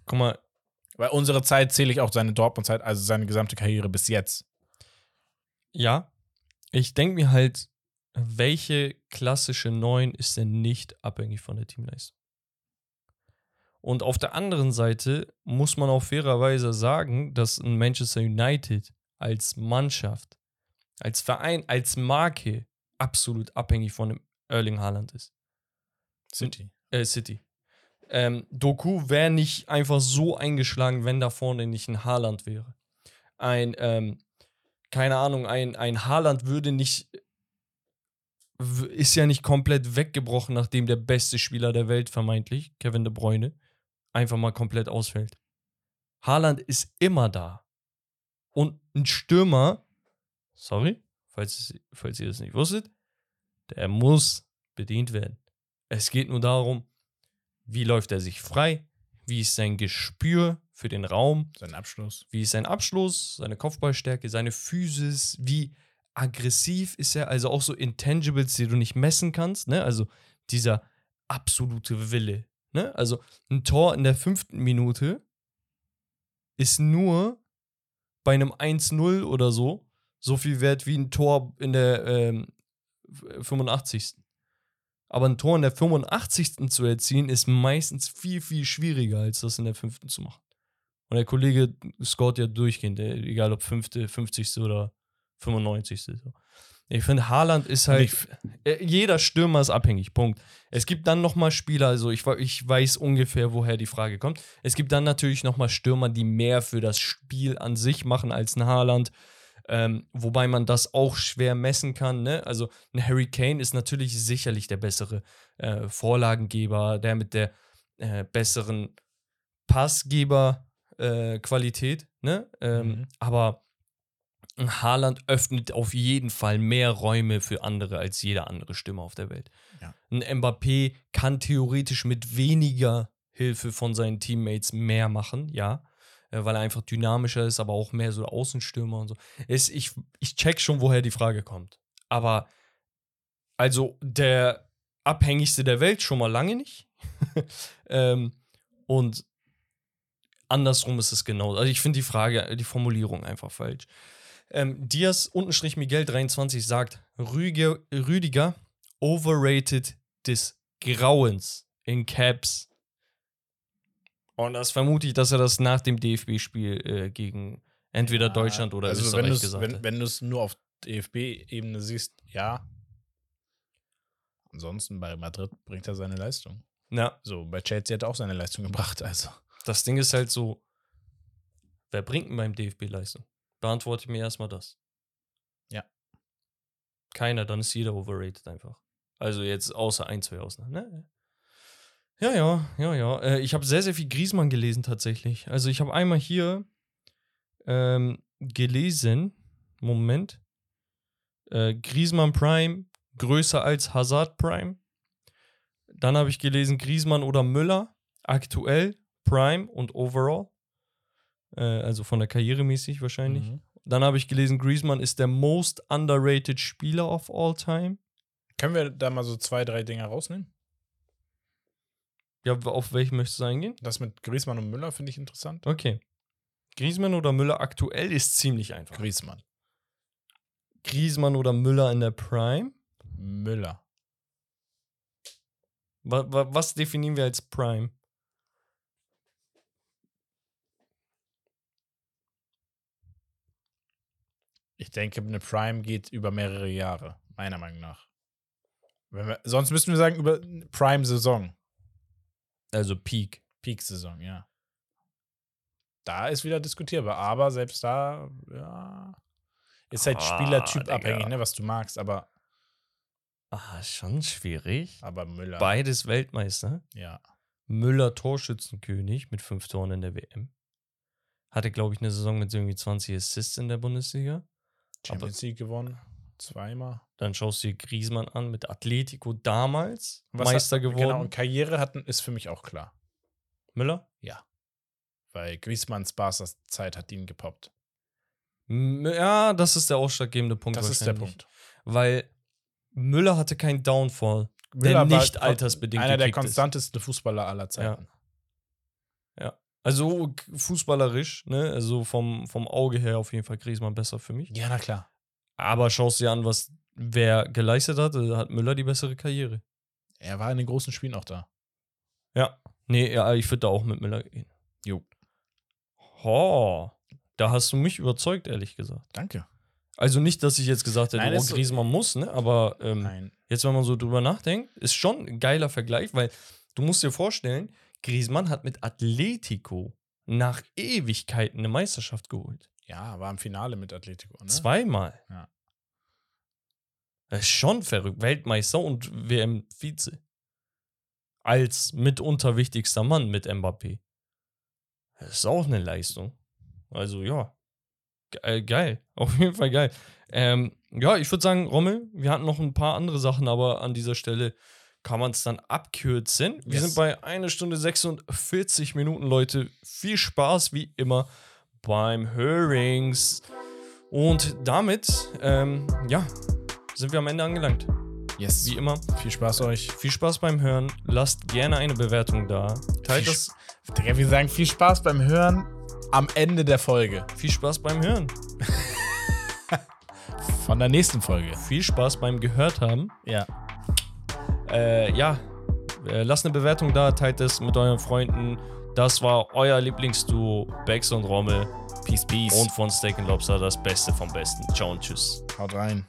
Guck mal. Weil unsere Zeit zähle ich auch seine Dortmund-Zeit, also seine gesamte Karriere bis jetzt. Ja. Ich denke mir halt, welche klassische Neun ist denn nicht abhängig von der Teamleistung? Und auf der anderen Seite muss man auch fairerweise sagen, dass ein Manchester United als Mannschaft, als Verein, als Marke absolut abhängig von dem Erling Haaland ist. City. Äh, City. Ähm, Doku wäre nicht einfach so eingeschlagen, wenn da vorne nicht ein Haaland wäre. Ein, ähm, keine Ahnung, ein, ein Haaland würde nicht, ist ja nicht komplett weggebrochen, nachdem der beste Spieler der Welt vermeintlich, Kevin De Bruyne, einfach mal komplett ausfällt. Haaland ist immer da. Und ein Stürmer, sorry, falls, falls ihr das nicht wusstet, der muss bedient werden. Es geht nur darum, wie läuft er sich frei, wie ist sein Gespür für den Raum, sein Abschluss, wie ist sein Abschluss, seine Kopfballstärke, seine Physis, wie aggressiv ist er, also auch so Intangibles, die du nicht messen kannst, ne? Also dieser absolute Wille, ne? Also ein Tor in der fünften Minute ist nur bei einem 1-0 oder so so viel wert wie ein Tor in der ähm, 85. Aber ein Tor in der 85. zu erzielen, ist meistens viel, viel schwieriger, als das in der 5. zu machen. Und der Kollege scoret ja durchgehend, egal ob 5., 50. oder 95. So. Ich finde, Haaland ist halt. Äh, jeder Stürmer ist abhängig. Punkt. Es gibt dann nochmal Spieler, also ich, ich weiß ungefähr, woher die Frage kommt. Es gibt dann natürlich nochmal Stürmer, die mehr für das Spiel an sich machen als ein Haaland. Ähm, wobei man das auch schwer messen kann. Ne? Also ein Harry Kane ist natürlich sicherlich der bessere äh, Vorlagengeber, der mit der äh, besseren Passgeber-Qualität. Äh, ne? Ähm, mhm. Aber Haaland öffnet auf jeden Fall mehr Räume für andere als jeder andere Stimme auf der Welt. Ja. Ein Mbappé kann theoretisch mit weniger Hilfe von seinen Teammates mehr machen, ja äh, weil er einfach dynamischer ist, aber auch mehr so Außenstürmer und so. Ist, ich, ich check schon, woher die Frage kommt. Aber also der abhängigste der Welt schon mal lange nicht. ähm, und andersrum ist es genau. Also ich finde die Frage, die Formulierung einfach falsch. Ähm, Diaz untenstrich Miguel 23 sagt, Rüdiger, Rüdiger overrated des Grauens in Caps und das vermute ich, dass er das nach dem DFB-Spiel äh, gegen entweder ja, Deutschland oder also Österreich wenn gesagt wenn, hat. Wenn du es nur auf DFB-Ebene siehst, ja. Ansonsten bei Madrid bringt er seine Leistung. Ja. So, bei Chelsea hat er auch seine Leistung gebracht, also. Das Ding ist halt so, wer bringt denn beim DFB Leistung? Beantworte mir erstmal das. Ja. Keiner, dann ist jeder overrated einfach. Also jetzt außer ein, zwei Ausnahmen. Ne? Ja, ja, ja, ja. Äh, ich habe sehr, sehr viel Griesmann gelesen tatsächlich. Also ich habe einmal hier ähm, gelesen, Moment, äh, Griesmann Prime größer als Hazard Prime. Dann habe ich gelesen Griesmann oder Müller, aktuell, Prime und Overall. Äh, also von der Karriere mäßig wahrscheinlich. Mhm. Dann habe ich gelesen, Griezmann ist der most underrated Spieler of all time. Können wir da mal so zwei, drei Dinge rausnehmen? Ja, auf welchen möchtest du eingehen? Das mit Griesmann und Müller finde ich interessant. Okay. Griesmann oder Müller aktuell ist ziemlich einfach. Griesmann. Griesmann oder Müller in der Prime? Müller. Wa wa was definieren wir als Prime? Ich denke, eine Prime geht über mehrere Jahre, meiner Meinung nach. Wir, sonst müssten wir sagen, über Prime-Saison. Also Peak. Peak-Saison, ja. Da ist wieder diskutierbar, aber selbst da, ja. Ist halt Ah, Spielertyp abhängig, ne, was du magst, aber, Ah, schon schwierig. aber Müller. Beides Weltmeister. ja. Müller Torschützenkönig mit fünf Toren in der WM. Hatte, glaube ich, eine Saison mit irgendwie 20 Assists in der Bundesliga. Champions League gewonnen. Zweimal. Dann schaust du dir Griezmann an mit Atletico damals. Was Meister hat, geworden. Genau, und Karriere hatten, ist für mich auch klar. Müller? Weil Griezmanns Barca's Zeit hat ihn gepoppt. Ja, das ist der ausschlaggebende Punkt. Das ist der. Punkt. Weil Müller hatte keinen Downfall. Müller der nicht altersbedingt Einer der konstantesten Fußballer aller Zeiten. Also fußballerisch, ne? Also vom, vom Auge her auf jeden Fall Griezmann besser für mich. Ja, na klar. Aber schaust dir an, was wer geleistet hat, äh, hat Müller die bessere Karriere. Er war in den großen Spielen auch da. Ja. Nee, ja, ich würde da auch mit Müller gehen. Jo. Ho, da hast du mich überzeugt, ehrlich gesagt. Danke. Also nicht, dass ich jetzt gesagt hätte, Nein, oh, ist so- Griezmann muss, ne? Aber ähm, jetzt, wenn man so drüber nachdenkt, ist schon ein geiler Vergleich, weil du musst dir vorstellen, Griezmann hat mit Atletico nach Ewigkeiten eine Meisterschaft geholt. Ja, war im Finale mit Atletico. Ne? Zweimal. Ja. Das ist schon verrückt. Weltmeister und WM-Vize. Als mitunter wichtigster Mann mit Mbappé. Das ist auch eine Leistung. Also ja. Äh, geil. Auf jeden Fall geil. Ähm, ja, ich würde sagen, Rommel, wir hatten noch ein paar andere Sachen, aber an dieser Stelle kann man es dann abkürzen. Wir Yes. sind bei 1 Stunde 46 Minuten, Leute. Viel Spaß wie immer beim Hörings. Und damit, ähm, ja, sind wir am Ende angelangt. Yes. Wie immer, Viel Spaß euch. viel Spaß beim Hören. Lasst gerne eine Bewertung da. Teilt Viel das. Digga, wir sagen viel Spaß beim Hören am Ende der Folge. Viel Spaß beim Hören. Von der nächsten Folge. Viel Spaß beim Gehört haben. Ja. Äh, ja, äh, lasst eine Bewertung da, teilt es mit euren Freunden. Das war euer Lieblingsduo, Bex und Rommel. Peace, peace. Und von Steak Lobster das Beste vom Besten. Ciao und tschüss. haut rein.